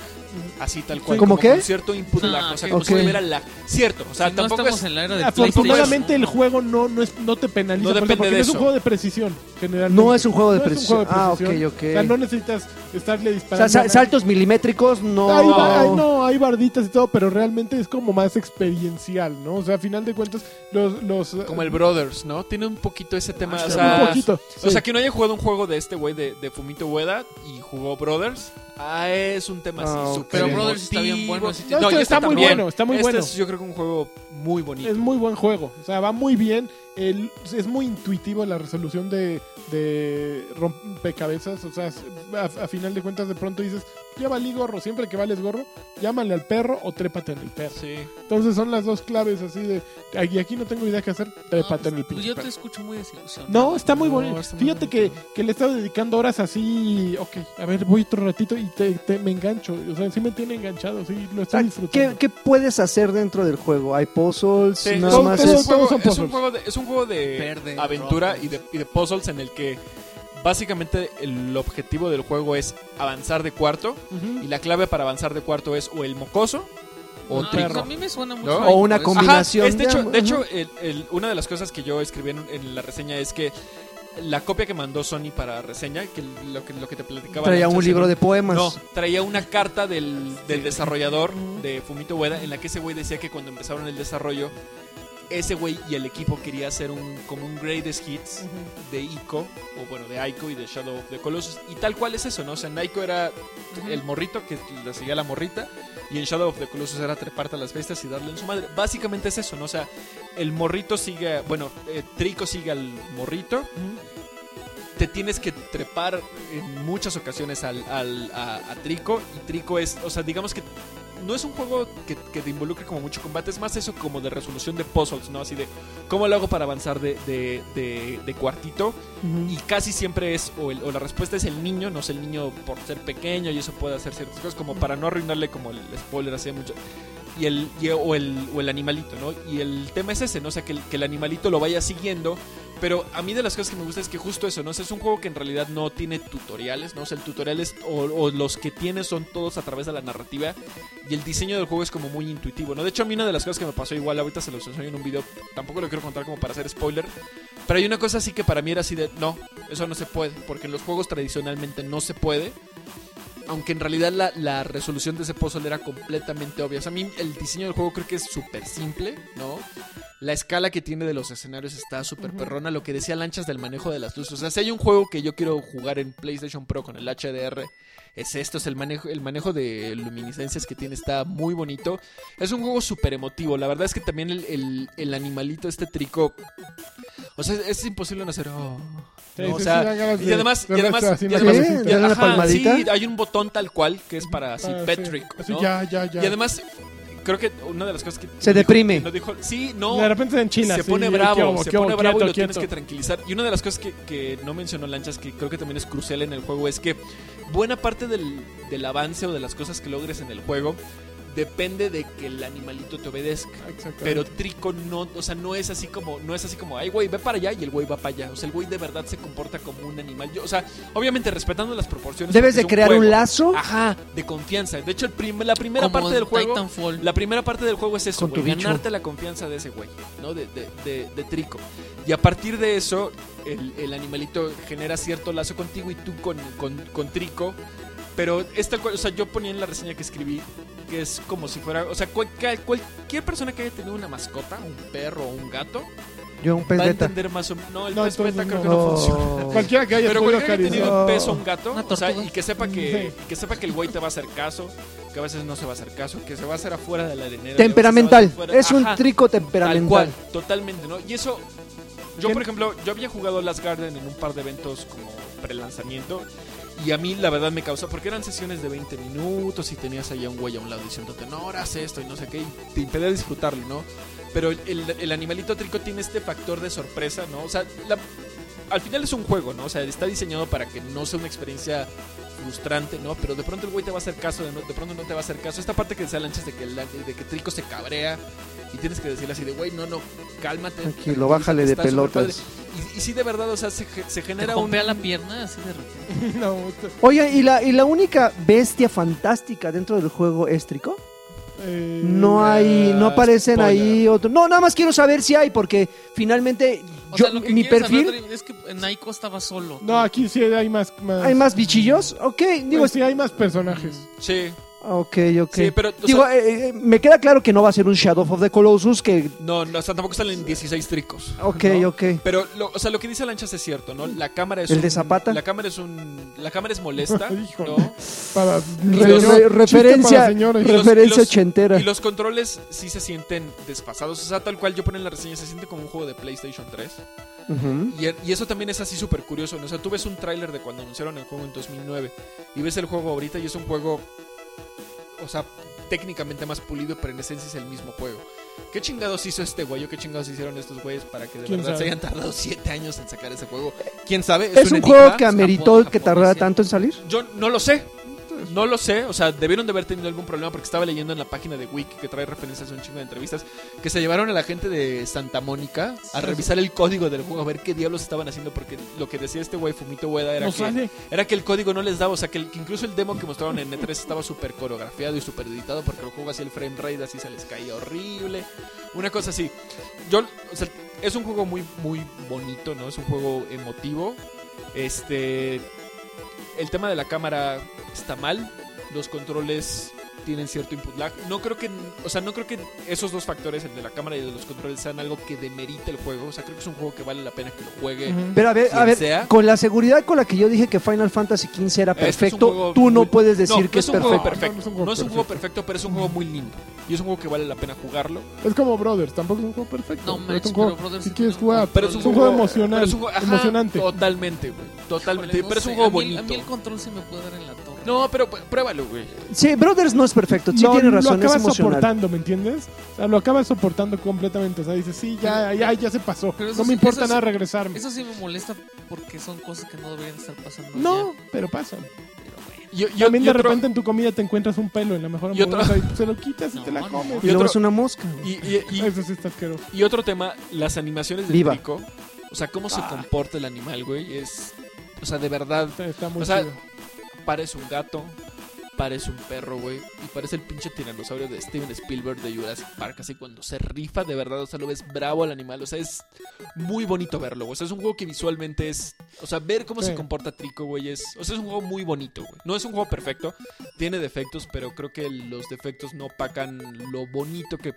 Así tal cual. ¿Cómo como qué? con cierto input Ah, lag. O sea, ok. como si lag. Cierto. O sea, Si no tampoco estamos es. en la era de Afortunadamente el juego no, no, es, no te penaliza No eso, de es un juego de precisión, generalmente. No es un juego de No es un precisión. juego de Ah, ok, ok. O sea, no necesitas estarle O sea, disparando. sa- a nadie. saltos milimétricos, no. Hay, ba- hay- no, hay barditas y todo, pero realmente es como más experiencial, ¿no? O sea, a final de cuentas, los... los Como el Brothers, ¿no? Tiene un poquito ese tema. Ah, o sea, un poquito. O sea, que no haya jugado un juego de este güey de, de Fumito Ueda y jugó Brothers. Ah, es un tema así Ah, súper Pero Brothers está bien bueno, No, No, este está muy bueno, está muy Este bueno. es yo creo que un juego muy bonito. Es muy buen juego, o sea, va muy bien. El- es muy intuitivo la resolución de, de rompecabezas. O sea, a, a final de cuentas, de pronto dices, ya valí gorro. Siempre que vales gorro, llámale al perro o trépate en el perro. Sí. Entonces son las dos claves así de, y aquí no tengo idea qué hacer, trépate en el Pues pinche yo te perro. escucho muy desilusionado. No, está muy No, bonito. está muy Fíjate que, que le he estado dedicando horas así. Ok, a ver, voy otro ratito y te, te- me engancho. O sea, sí me tiene enganchado, sí, lo estoy sea, disfrutando. ¿qué, qué puedes hacer dentro del juego? ¿Hay puzzles? Sí, nada todo- más es, todo- un es... juego, son es un puzzles. juego de, es un juego de Verde, aventura y de, y de puzzles en el que básicamente el objetivo del juego es avanzar de cuarto y la clave para avanzar de cuarto es o el mocoso o trico. a mí me suena mucho. ¿No? ahí O una combi- combinación Ajá, es de hecho, de el- el- una de las cosas que yo escribí en, en la reseña es que la copia que mandó Sony para reseña, que lo que, lo que te platicaba Traía un libro de poemas. No, traía una carta del, del desarrollador de Fumito Ueda en la que ese güey decía que cuando empezaron el desarrollo, ese güey y el equipo quería hacer un como un greatest hits de Ico, o bueno, de Ico y de Shadow of the Colossus. Y tal cual es eso, ¿no? O sea, en Ico era el morrito que le seguía la morrita, y en Shadow of the Colossus era treparte a las bestias y darle en su madre. Básicamente es eso, ¿no? O sea, el morrito sigue, bueno, eh, Trico sigue al morrito. Te tienes que trepar en muchas ocasiones al, al- a, a Trico. Y Trico es, o sea, digamos que no es un juego que, que te involucre como mucho combate, es más eso como de resolución de puzzles, ¿no? Así de, ¿cómo lo hago para avanzar de, de, de- de cuartito? Y casi siempre es, o, el- o la respuesta es el niño, no es el niño por ser pequeño y eso puede hacer ciertas cosas, como para no arruinarle como el spoiler así de mucho. y el, y- o, el, o el animalito, ¿no? Y el tema es ese, ¿no? O sea, que el, que el animalito lo vaya siguiendo. Pero a mí de las cosas que me gusta es que justo eso, ¿no? O sea, es un juego que en realidad no tiene tutoriales, ¿no? O sea, el tutorial es, o, los que tiene son todos a través de la narrativa. Y el diseño del juego es como muy intuitivo, ¿no? De hecho, a mí una de las cosas que me pasó igual, ahorita se los enseño en un video, tampoco lo quiero contar como para hacer spoiler. Pero hay una cosa así que para mí era así de, no, eso no se puede, porque en los juegos tradicionalmente no se puede. Aunque en realidad la, la resolución de ese puzzle era completamente obvia. O sea, a mí el diseño del juego creo que es súper simple, ¿no? La escala que tiene de los escenarios está súper perrona. Lo que decía Lanchas del manejo de las luces. O sea, si hay un juego que yo quiero jugar en PlayStation Pro con el HDR, es esto. Es el manejo, el manejo de luminiscencias que tiene. Está muy bonito. Es un juego súper emotivo. La verdad es que también el, el- el animalito, este trico. O sea, es imposible no hacer. oh, Sí, ¿no? sí, O sea, y de además, y además, y además- sí, hay un botón tal cual que es para así, Ah, pet sí. trick, Así, ¿no? ya, ya, ya. Y además, creo que una de las cosas que... Se dijo- deprime. que nos dijo- sí, no. de repente se enchila. se sí, pone ¿qué bravo, hubo, se pone bravo y Quieto, lo tienes que tranquilizar. Y una de las cosas que, que no mencionó Lanchas, que creo que también es crucial en el juego, es que buena parte del, del avance o de las cosas que logres en el juego depende de que el animalito te obedezca. Exactamente. Pero Trico no, o sea, no es así como, no es así como, ay güey, ve para allá y el güey va para allá. O sea, el güey de verdad se comporta como un animal. Yo, o sea, obviamente respetando las proporciones. Debes de crear juego. un lazo Ajá, de confianza. De hecho, el prim- la primera Como parte del juego. La primera parte del juego es eso, güey, ganarte la confianza de ese güey, ¿no? De, de, de- de Trico. Y a partir de eso, el, el animalito genera cierto lazo contigo y tú con, con, con Trico. Pero es tal cual, o sea, yo ponía en la reseña que escribí que es como si fuera, o sea, cual- cual- cualquier persona que haya tenido una mascota, un perro o un gato, Yo un pez va a entender más o menos. No, el No, pez beta creo no. que no funciona. Cualquiera que haya Pero cualquiera que haya tenido un Oh. peso, un gato, o sea, y que sepa que, Sí. y que sepa que el güey te va a hacer caso, que a veces no se va a hacer caso, que se va a hacer afuera de la arenera. Temperamental. Es un Ajá, trico Tal temperamental. cual, totalmente, ¿no? Y eso, yo por ejemplo, yo había jugado Last Garden en un par de eventos como pre-lanzamiento. Y a mí la verdad me causó, porque eran sesiones de 20 minutos y tenías ahí a un güey a un lado diciéndote, no, ahora esto y no sé qué, y te impedía disfrutarlo, ¿no? Pero el, el animalito trico tiene este factor de sorpresa, ¿no? O sea, la- al final es un juego, ¿no? O sea, está diseñado para que no sea una experiencia frustrante, ¿no? Pero de pronto el güey te va a hacer caso, de, no- de pronto no te va a hacer caso. Esta parte que decía Lanchas de que, de que Trico se cabrea y tienes que decirle así de, güey, no, no, cálmate. Tranquilo, bájale de pelotas. Y, y sí, de verdad, o sea, se, Te genera un... la pierna así de repente. No, Oye, ¿y la, ¿y la única bestia fantástica dentro del juego es trico? eh, No hay, no Ah, aparecen spoiler. ahí otros. No, nada más quiero saber si hay, porque finalmente O yo, sea, lo que mi perfil. saber, es que Naiko estaba solo. No, aquí sí hay más. más ¿Hay más bichillos? Ok, digo, Pues sí, hay más personajes. Sí, ok, ok. sí, pero... Digo, sea, eh, eh, me queda claro que no va a ser un Shadow of the Colossus, que... no, no, o sea, tampoco salen 16 tricos. Ok, ¿no? ok. Pero, lo, o sea, lo que dice Lanchas es cierto, ¿no? La cámara es ¿El un- de Zapata? La cámara es un... La cámara es molesta. ¿no? Para Re- señor- re- chiste referencia, para señores. los- referencia y los- ochentera. Y los controles sí se sienten desfasados. O sea, tal cual yo pongo en la reseña, se siente como un juego de PlayStation 3. Ujú. Y, y eso también es así súper curioso. ¿no? O sea, tú ves un tráiler de cuando anunciaron el juego en 2009 y ves el juego ahorita y es un juego, o sea, técnicamente más pulido, pero en esencia es el mismo juego. ¿Qué chingados hizo este güey o qué chingados hicieron estos güeyes para que de ¿Quién verdad se sabe? hayan tardado 7 años en sacar ese juego? ¿Quién sabe? ¿Es un enigma. juego que ameritó Japón- que tardara tanto en salir? Yo no lo sé. No lo sé, o sea, debieron de haber tenido algún problema porque estaba leyendo en la página de Wiki que trae referencias a un chingo de entrevistas que se llevaron a la gente de Santa Mónica a revisar el código del juego a ver qué diablos estaban haciendo porque lo que decía este güey Fumito Ueda era No que sale. era que el código no les daba, o sea, que, el- que incluso el demo que mostraron en E3 estaba súper coreografiado y súper editado porque el juego hacía el frame rate así se les caía horrible. Una cosa así. Yo, o sea, es un juego muy, muy bonito, ¿no? Es un juego emotivo. Este. El tema de la cámara está mal. Los controles tienen cierto input lag. No creo que, o sea, no creo que esos dos factores, el de la cámara y el de los controles, sean algo que demerite el juego. O sea, creo que es un juego que vale la pena que lo juegue. Pero a ver, a ver, sea. con la seguridad con la que yo dije que Final Fantasy XV era Este perfecto, tú no muy- puedes decir no que es es un juego perfecto. perfecto. No, no es un juego No es un juego perfecto. perfecto, pero es un juego muy lindo. Y es un juego que vale la pena jugarlo. Es como Brothers, tampoco es un juego perfecto. No pero es manches, un juego, pero Brothers si quieres jugar, Pero es un, juego, juego emocional, pero es un juego- ajá, emocionante. Totalmente, güey. Totalmente. Híjole, pero es un sé, juego a mí- bonito. A mí el control se me puede dar en la torre. No, pero pr- pruébalo, güey. Sí, Brothers no es perfecto, sí lo, tiene lo razón, es acabas emocional. soportando, ¿me entiendes? O sea, lo acabas soportando completamente. O sea, dices, sí, ya, ya, ya se pasó. Pero eso No me sí- importa eso sí- nada regresarme. Eso sí me molesta porque son cosas que no deberían estar pasando. No, ya. pero pasa. Pero bueno. Y, y- También y de otro- repente en tu comida te encuentras un pelo en la mejor Y otro- hamburguesa y se lo quitas y No, te la no, comes. Y Y luego otro- es una mosca. y, y- y- Eso sí está asqueroso. y otro tema, las animaciones del Viva. O sea, cómo se Ah. comporta el animal, güey. Es. O sea, de verdad, Está, está muy O sea, chido. Parece un gato, parece un perro, güey. Y parece el pinche tiranosaurio de Steven Spielberg de Jurassic Park. Así cuando se rifa de verdad, o sea, lo ves bravo al animal. O sea, es muy bonito verlo, güey. O sea, es un juego que visualmente es. O sea, ver cómo Sí. se comporta Trico, güey, es. O sea, es un juego muy bonito, güey. No es un juego perfecto, tiene defectos, pero creo que los defectos no opacan lo bonito que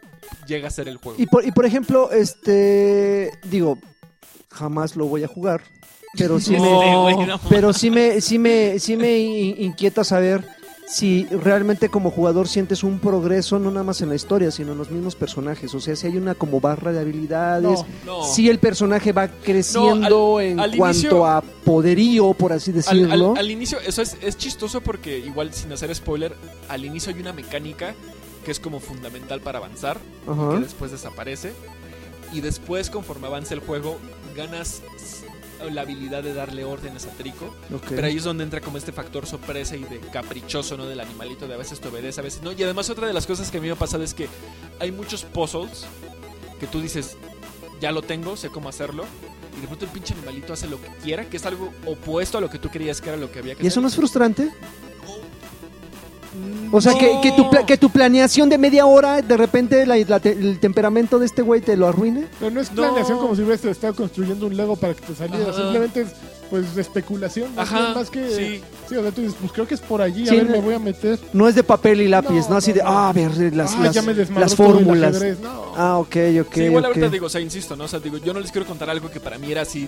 llega a ser el juego. Y por, y por ejemplo, este. Digo, jamás lo voy a jugar. Pero sí me. Pero sí me, sí me, sí me in- inquieta saber si realmente como jugador sientes un progreso, no nada más en la historia, sino en los mismos personajes. O sea, si hay una como barra de habilidades, No. No. si el personaje va creciendo No, al- en al cuanto inicio- a poderío, por así decirlo. al- al inicio, eso es, es chistoso porque igual sin hacer spoiler, al inicio hay una mecánica que es como fundamental para avanzar, que después desaparece. Y después, conforme avanza el juego, ganas la habilidad de darle órdenes a Trico. Pero ahí es donde entra como este factor sorpresa y de caprichoso, ¿no? Del animalito, de a veces te obedece, a veces no. Y además otra de las cosas que a mí me ha pasado es que hay muchos puzzles que tú dices, ya lo tengo, sé cómo hacerlo. Y de pronto el pinche animalito hace lo que quiera, que es algo opuesto a lo que tú creías que era lo que había que ¿Y eso hacer. no es frustrante? O sea, que, no. que, tu, que tu planeación de media hora, de repente la- la te- el temperamento de este güey te lo arruine. Pero no es No. planeación como si hubieras estado construyendo un Lego para que te saliera. Ajá. Simplemente es pues especulación. Más, Ajá, más que. sí. Sí, o sea, tú dices, pues creo que es por allí. Sí, a ver, no. me voy a meter. No es de papel y lápiz, no, No, así no, de, no. ah, a ver, las, ah, las, ya me fórmulas. No. Ah, ok, ok. Sí, igual ahorita digo, o sea, insisto, ¿no? O sea, digo, yo no les quiero contar algo que para mí era así.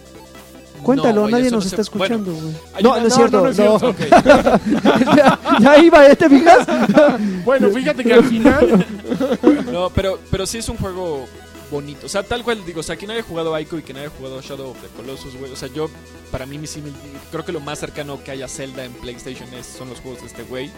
Cuéntalo, No, nadie nos no se- está bueno, escuchando, güey. hay no, una- no es no, cierto, no, no. no es cierto. ok. ya, ya iba, ¿eh? ¿te fijas? Bueno, fíjate que al final. No, pero, pero sí es un juego bonito. O sea, tal cual digo, o sea, quien haya jugado Aiko y quien haya jugado Shadow of the Colossus, güey. O sea, yo, para mí, mi símil, creo que lo más cercano que haya a Zelda en PlayStation es, son los juegos de este güey.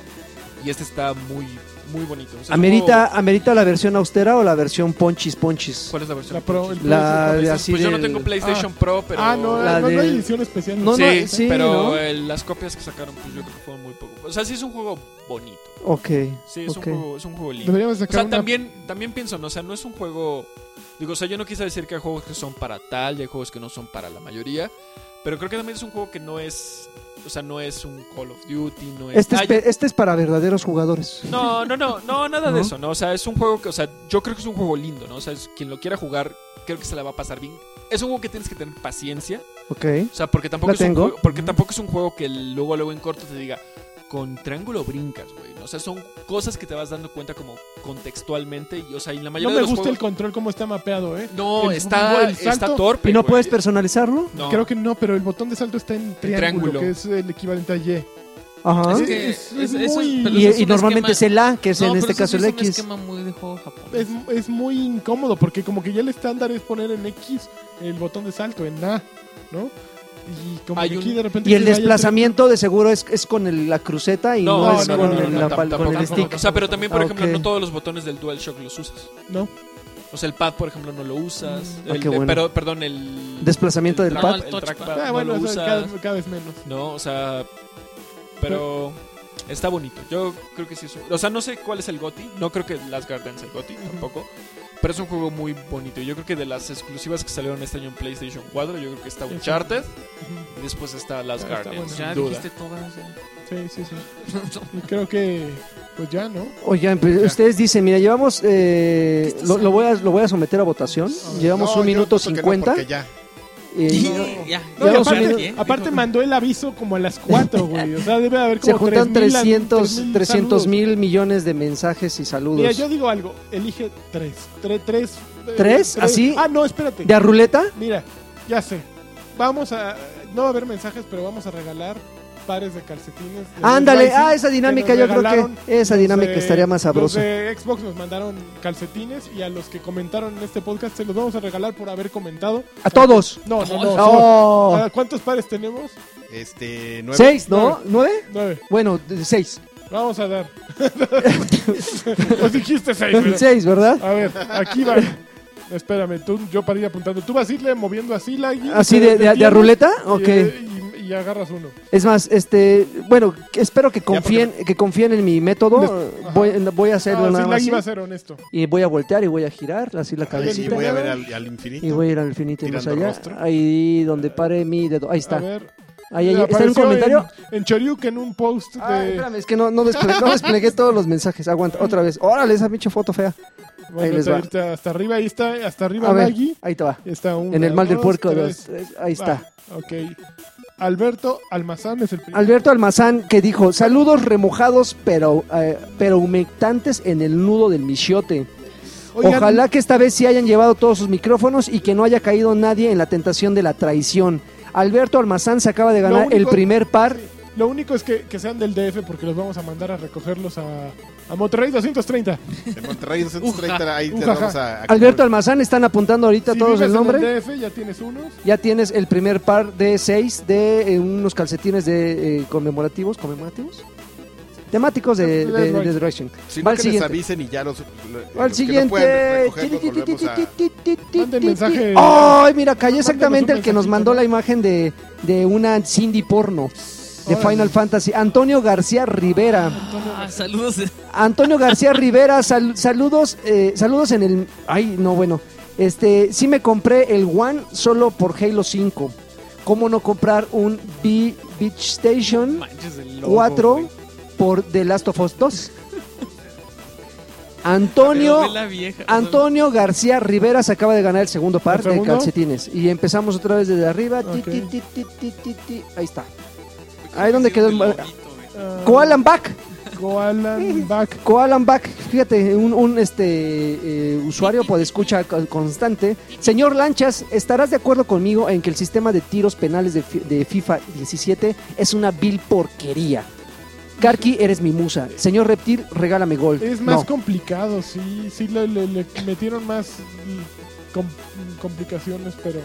Y este está muy, muy bonito. O sea, ¿Amerita, ¿Amerita la versión austera o la versión ponchis ponchis? ¿Cuál es la versión? La Pro, el La Pues, así pues yo no del- tengo PlayStation Pro, pero. Ah, no, La no, no hay del- edición especial. No, sí, no, sí, pero ¿no? eh, las copias que sacaron, pues yo creo que fueron muy poco. O sea, sí es un juego bonito. Ok. Sí, es, un, juego, es un juego lindo. Deberíamos O sea, una- también, también pienso, ¿no? O sea, no es un juego. Digo, o sea, yo no quise decir que hay juegos que son para tal y hay juegos que no son para la mayoría. Pero creo que también es un juego que no es. O sea, no es un Call of Duty, no es. Este es, este es para verdaderos jugadores. no, no, no, no, nada de eso, ¿no? O sea, es un juego que, o sea, yo creo que es un juego lindo, ¿no? O sea, es- quien lo quiera jugar, creo que se la va a pasar bien. Es un juego que tienes que tener paciencia. Ok. O sea, porque tampoco, La es un, juego, porque tampoco es un juego que luego, luego en corto te diga, con triángulo brincas, güey. ¿no? O sea, son cosas que te vas dando cuenta como contextualmente. Y, o sea, y la No mayoría me de los gusta el control como está mapeado, ¿eh? No, el- está, el salto- está torpe, ¿Y no güey. puedes personalizarlo? No. Creo que no, pero el botón de salto está en triángulo, triángulo. que es el equivalente a Y. Ajá. Es Es- que es- es- es es muy- y, es normalmente esquema- es el A, que es No, en este caso el es un X. esquema muy de juego japonés. Es, es muy incómodo porque como que ya el estándar es poner en X el botón de salto, en A, ¿no? Y como Hay que un- aquí de repente... Y el desplazamiento de seguro es, es con el- la cruceta y no, No, es no, con, no, el, no, la tam- pal- con tampoco, el tampoco. stick. O sea, pero también, por Ah, ejemplo, ok. no todos los botones del DualShock los usas. No, O sea, el pad, por ejemplo, no lo usas. Ah, el, qué bueno. pero, perdón, el... Desplazamiento el del pad. El touchpad. Ah, no bueno, lo o sea, usas. cada, cada vez menos. No, o sea, pero está bonito. Yo creo que sí es un- O sea, no sé cuál es el GOTI. No creo que Last Guardian es el GOTI tampoco. Pero es un juego muy bonito. Yo creo que de las exclusivas que salieron este año en PlayStation 4, yo creo que está Uncharted y después está Last Guardian. bueno. Ya duda. dijiste todas. ya. Sí, sí, sí. Y creo que, pues ya, ¿no? Oigan, pues, ustedes dicen, mira, llevamos, eh, lo, lo voy a, lo voy a someter a votación. Llevamos No, un minuto no, cincuenta. ya. Ya, no- ya. Aparte. ¿eh? mandó el aviso como a las 4, güey. O sea, debe haber se como juntan 3,000 300 3,000 300 saludos. mil millones de mensajes y saludos. Mira, yo digo algo. Elige tres. Tre- tres. eh. ¿Así? Ah, no, espérate. ¿De a ruleta? Mira, ya sé. Vamos a. No va a haber mensajes, pero vamos a regalar pares de calcetines. de Ándale, Rising ah, esa dinámica yo creo que esa dinámica de- estaría más sabrosa. Los de Xbox nos mandaron calcetines y a los que comentaron en este podcast se los vamos a regalar por haber comentado. A todos. No, no, no. Oh. solo- ¿Cuántos pares tenemos? Este, nueve. Seis, ¿no? ¿Nueve? Nueve. Bueno, seis. Vamos a dar. Pues dijiste seis. pero- Seis, ¿verdad? A ver, aquí va. Espérame, tú, yo para ir apuntando. Tú vas a irle moviendo así la guía. Así de, de, de a ruleta, Y, ok. eh, y, y agarras uno. Es más, este, bueno, espero que confíen, que confíen en mi método. Voy, voy a hacerlo Ah, nada sí, más. la iba a así, ser honesto. Y voy a voltear y voy a girar así la Y cabecita. voy a ver al, al infinito. Y voy a ir al infinito y más allá. rostro. Ahí donde pare mi dedo. Ahí A está. ver. Ahí, ¿Está en un comentario? En, en Choryuk en un post de. Ay, espérame, es que no, no, desple- no desplegué todos los mensajes. Aguanta, otra vez. Órale, esa pinche foto fea. Bueno, ahí les va. hasta, hasta arriba, ahí está, hasta arriba A ver, Maggie. ahí te va. Está una, En el mal del puerco. tres. dos, tres, ahí está. Ok. Alberto Almazán es el primero. Alberto Almazán que dijo, saludos remojados pero, eh, pero humectantes en el nudo del michiote. Oigan, Ojalá que esta vez sí hayan llevado todos sus micrófonos y que no haya caído nadie en la tentación de la traición. Alberto Almazán se acaba de ganar único- el primer par. Lo único es que, que sean del DF porque los vamos a mandar a recogerlos a, a Monterrey 230. En Monterrey 230, ahí te vamos a... a- Alberto Almazán están apuntando ahorita Si todos vives el en nombre. el DF ya tienes unos. Ya tienes el primer par de seis de eh, unos calcetines de eh, conmemorativos, conmemorativos, temáticos de, De- de de. Racing. Si Va no al que les siguiente. avisen y ya los... Al los que no siguiente. pueden recogerlos, volvemos a- Manden mensaje. Ay, mira, cayó Mándenos exactamente el que nos mandó la imagen de, de una Cindy porno de Órale. Final Fantasy. Antonio García Rivera. Ah, saludos. Antonio García Rivera, sal- saludos, eh, saludos en el. Ay, no, bueno. Este, sí me compré el One solo por Halo 5. ¿Cómo no comprar un B Beach Station Manches el logo, 4 güey. por The Last of Us 2? Pero Antonio, la vieja, Antonio García Rivera se acaba de ganar el segundo par ¿El de calcetines. Y empezamos otra vez desde arriba. Ti, Ok. ti, ti, ti, ti, ti, ti. Ahí está. Ahí donde quedó el- Koalan Back. Koalan Back. Koalan Back, fíjate, un, un, este eh, usuario por escucha con- constante. Señor Lanchas, ¿estarás de acuerdo conmigo en que el sistema de tiros penales de, de FIFA 17 es una vil porquería? Karki, eres mi musa. Señor Reptil, regálame gol. Es más No. complicado, sí. Sí le, le- le metieron más mm, com- complicaciones, pero.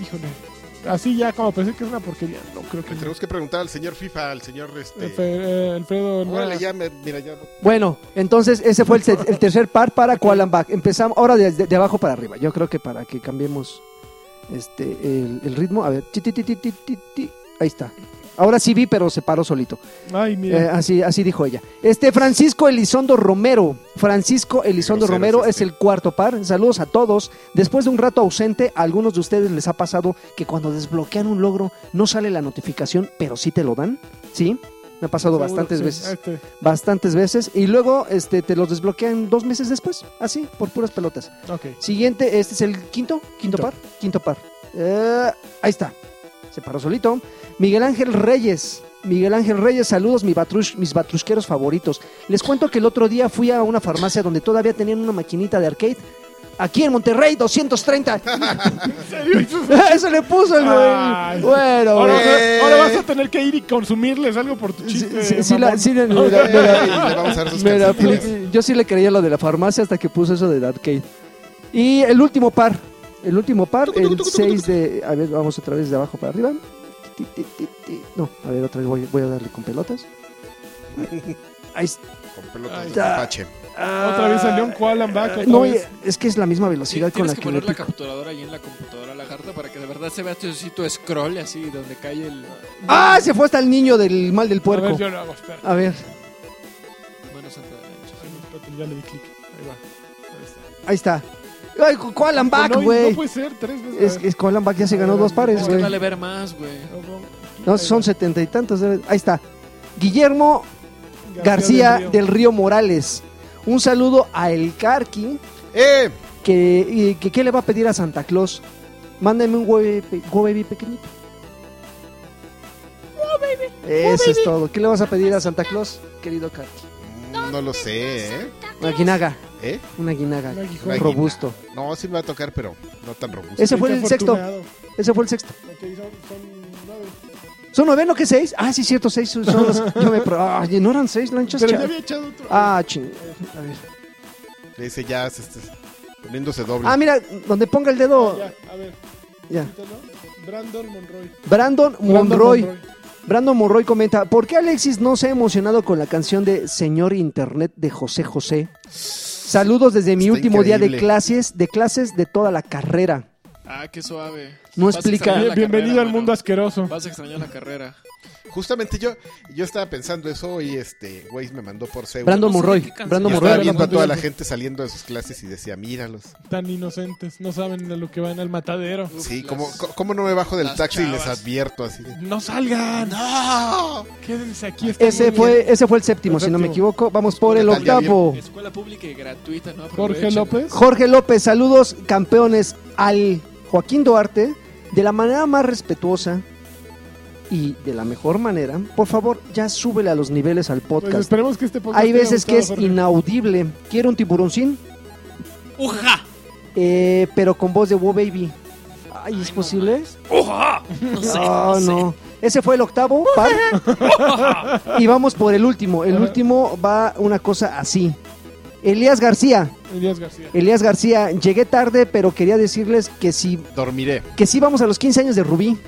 Híjole. Así ya como pensé que es una porquería. No creo que. Le tenemos que preguntar al señor FIFA, al señor... Este... Eh, Alfredo. Órale, Nueva. ya me- mira, ya... Bueno, entonces ese fue el, te- el tercer par para Koalan Back. Empezamos ahora de, abajo para arriba. Yo creo que para que cambiemos este el, el ritmo. A ver, ti, ti, ti, ti, ti, ti, ti. ahí está. Ahora sí vi, pero se paró solito. Ay, Eh, mira. así, así dijo ella. Este Francisco Elizondo Romero. Francisco Elizondo Romero es el cuarto par. Saludos a todos. Después de un rato ausente, a algunos de ustedes les ha pasado que cuando desbloquean un logro no sale la notificación, pero sí te lo dan. ¿Sí? Me ha pasado Seguro, bastantes sí, veces. este. Bastantes veces. Y luego este, te los desbloquean dos meses después. Así, por puras pelotas. Ok. Siguiente, este es el quinto. Quinto, Quinto. par. Quinto par. Eh, ahí está. Se paró solito. Miguel Ángel Reyes. Miguel Ángel Reyes, saludos mi batrush- mis batrusqueros favoritos. Les cuento que el otro día fui a una farmacia donde todavía tenían una maquinita de arcade. Aquí en Monterrey, 230. Eso le puso el güey. Ay. Bueno, Ahora, güey. vas a- ahora vas a tener que ir y consumirles algo por tu chiste. sí, sí sí la- la- la- yo sí le creía lo de la farmacia hasta que puso eso del arcade. Y el último par. El último par, el 6 de. A ver, vamos otra vez de abajo para arriba. Ti, ti, ti, ti. No, a ver, otra vez voy, voy a darle con pelotas. Ahí está. Con pelotas de. Apache. Otra vez salió un Koalan Back. No, vez. es que es la misma Sí, velocidad con tienes la que que le poner la capturadora ahí en la computadora lagarta para que de verdad se vea tu sitio scroll así donde cae el ¡Ah! Se fue hasta el niño del mal del A puerco. ver, yo lo hago, espera. A ver, mano santa la Ya le di clic. Ahí va. Ahí está. ahí está. ¡Ay, Koalan Back, no, güey! no puede ser, tres veces. es, es Back ya se ganó dos pares, Es que güey. vale ver más, güey. No, son setenta y tantos. debe- Ahí está. Guillermo García del Río Morales. Un saludo a El Carqui, ¡Eh! que, y que ¿qué le va a pedir a Santa Claus? Mándame un Go Baby, Go Baby pequeñito. Eso es todo. ¿Qué le vas a pedir a Santa Claus, querido Carqui? No lo sé, ¿eh? Una guinaga. ¿Eh? Una guinaga. Un aguijón. Una Robusto. No, sí me va a tocar, pero no tan robusto. Ese fue el sexto. Ese fue el sexto. Ok, son, son nueve. ¿Son nueve, no que seis? Ah, sí, cierto, seis. Son los- yo me. pro- Ah, ¿no eran seis lanchas? Pero cha- ya había echado otro. Ah, ching. A ver. Ese ya se está poniéndose doble. Ah, mira, donde ponga el dedo. Ya, a ver. Ya. Brandon Monroy. Brandon Brandon Monroy. Brandon Monroy comenta, ¿por qué Alexis no se ha emocionado con la canción de Señor Internet de José José? Saludos desde mi Está último día de clases, de clases de toda la carrera. Ah, qué suave. No Vas a explica- extrañar la Bienvenido carrera, al mundo mano. asqueroso. Vas a extrañar la carrera. Justamente yo, yo estaba pensando eso y este güey me mandó por qué canción. Brandon Yo Monroy. estaba viendo a toda la gente saliendo de sus clases y decía, míralos. Tan inocentes, no saben de lo que van al matadero. Sí, las- ¿cómo, cómo no me bajo del taxi y les chavas. advierto así de... ¡No salgan! ¡No! Quédense aquí. Ese fue, ese fue el séptimo, El si no me séptimo. equivoco. Vamos por el ¿Qué tal? ¿Ya octavo. Escuela pública y gratuita, ¿no? Jorge. López. Jorge López, saludos campeones al Joaquín Duarte de la manera más respetuosa y de la mejor manera. Por favor, ya súbele a los niveles al Pues podcast. esperemos que este podcast Hay veces que es Jorge. inaudible. Quiero un tiburoncín, ¡Uja! eh, pero con voz de Wo Baby. Ay, ¿es Ay, no posible? ¡Uja! No sé, Ah, no sé. no. Ese fue el octavo par. y vamos por el último. El último va una cosa así. Elías García. Elías García. Elías García, llegué tarde, pero quería decirles que si Dormiré. que sí vamos a los 15 años de Rubí.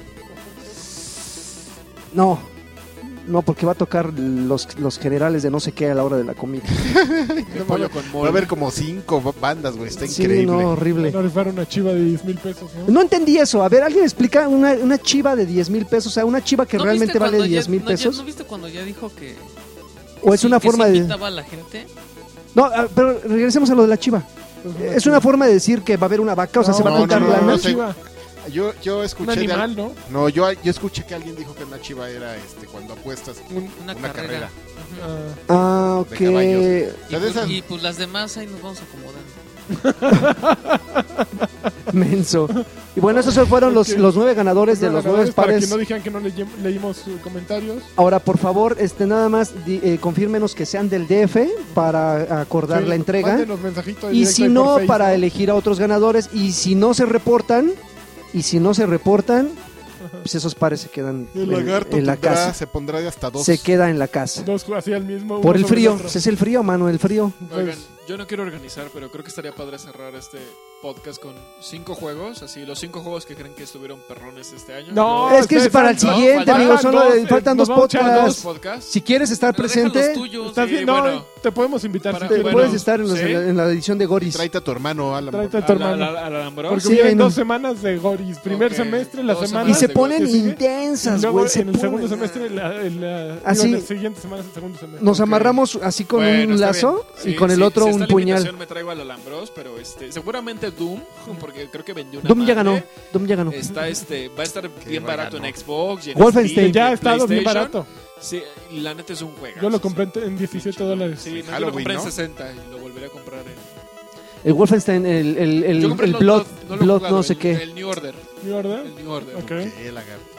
No, no, porque va a tocar los, los generales de no sé qué a la hora de la comida. El pollo con Va a haber como cinco bandas, güey. Está Sí, increíble. no, horrible. Van a rifar una chiva de 10 mil pesos, ¿no? No entendí eso. A ver, ¿alguien explica una, una chiva de 10 mil pesos? O sea, una chiva que ¿No realmente viste vale cuando 10 ya- mil no, ya- pesos. ¿No viste cuando ya dijo que... ¿O es sí, una que forma de...? invitaba a la gente? No, ah, pero regresemos a lo de la chiva. Es una forma de decir que va a haber una vaca, o sea, No, se va a no, contar no, no, lana. no, sé. chiva. Yo, yo Un escuché... de al- animal, ¿no? No, yo, yo escuché que alguien dijo que una chiva era este cuando apuestas. Un- Una, Una carrera. ah, ok. De caballos. Y, O sea, de pues, esas- y, pues las demás ahí nos vamos acomodando. Menso. Y bueno, esos fueron los, los nueve ganadores de los nueve ganadores, Para pares. que no dijeran que no leímos sus comentarios. Ahora, por favor, este nada más di- eh, confírmenos que sean del DF para acordar Sí, la entrega. Y si no, para elegir a otros ganadores. Y si no se reportan, y si no se reportan, pues esos pares se quedan El en, lagarto en la tendrá- casa. se pondrá de hasta dos. Se queda en la casa. Dos así al mismo. Por el frío. otro. Es el frío, mano, el frío. Oigan, Pues, yo no quiero organizar, pero creo que estaría padre cerrar este podcast con cinco juegos, así los cinco juegos que creen que estuvieron perrones este año. No, es que es para el siguiente, faltan amigo. Solo dos, le eh, faltan nos dos a podcasts. podcasts. Si quieres estar Pero presente, tuyos. ¿Estás Sí, bien? No, bueno. te podemos invitar. Para- si te bueno, puedes estar en, los- ¿sí? en la, en la edición de Goris. Tráete a tu hermano, Alan. Tráete a tu hermano. al Alhambra. Porque Sí, vienen no. dos semanas de Goris. Primer semestre, la semana. Y se ponen intensas, güey. se en el segundo semestre, la, la, la siguiente semana es el segundo semestre. Nos amarramos así con un lazo y con el otro un la puñal. me traigo al Alambros, pero este, seguramente Doom, porque creo que vendió una Doom ya ganó. Doom ya ganó. Está este, va a estar bien barato en regaló. Xbox y en Wolfenstein. Steam, ya ha en estado bien barato. Sí, la neta es un juego. Yo lo compré en- en 17 dólares. Sí, no, yo lo Halloween, compré en ¿no? 60 y lo volveré a comprar en... El Wolfenstein, el, el, el, Yo compré el Blood, no jugado, no sé el- qué. El New Order. ¿Mi orden? El New Order. Ok. Lagarto.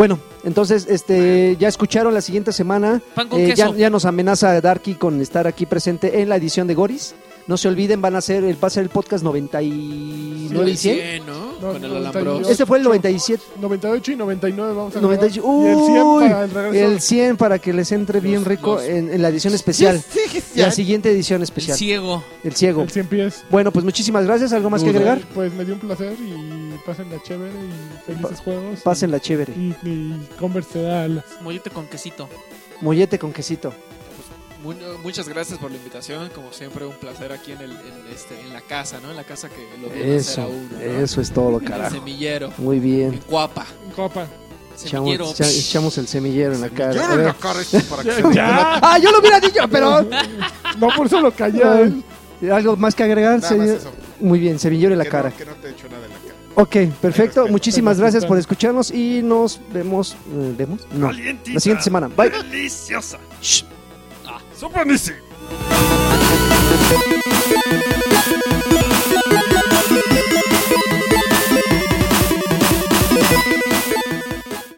Bueno, entonces, este, ya escucharon la siguiente semana. Pan con Eh, ya, ya nos amenaza Darky con estar aquí presente en la edición de Goris. No se olviden, van a ser el, va a ser el podcast 99 y 100. 100, ¿no? No, Con el 98. Alambros. Este fue el 97. 98 y 99 vamos a 98. grabar. Y el 100 Uy, para el regreso. el 100 para que les entre bien Los- rico los- en, en la edición especial. La siguiente edición El especial. ciego. El ciego. El 100 pies. Bueno, pues muchísimas gracias. ¿Algo más que Duda. agregar? Pues me dio un placer y pasen la chévere y felices juegos. Pásenla chévere. Y, y Converse te da alas. Mollete con quesito. Mollete con quesito. Mu- muchas gracias por la invitación. Como siempre, un placer aquí en, el, en, este, en la casa, ¿no? En la casa que lo a hacer a Eso, uno. ¿no? eso es todo, En el carajo. semillero. Muy En bien. Guapa. Copa. Semillero. Echamos, echa- echamos el semillero en la cara. Yo en la cara esto para que Ya, se. Ah, yo lo hubiera dicho, pero No, por eso lo callé. algo más que agregar, más señor? eso. Muy bien, semillero en la Que cara. No, que no te he hecho nada en la cara. Ok, perfecto. Muchísimas gracias por escucharnos y nos vemos. eh, ¿Vemos? No. La siguiente semana. Bye. Deliciosa. Shh. Suplanice!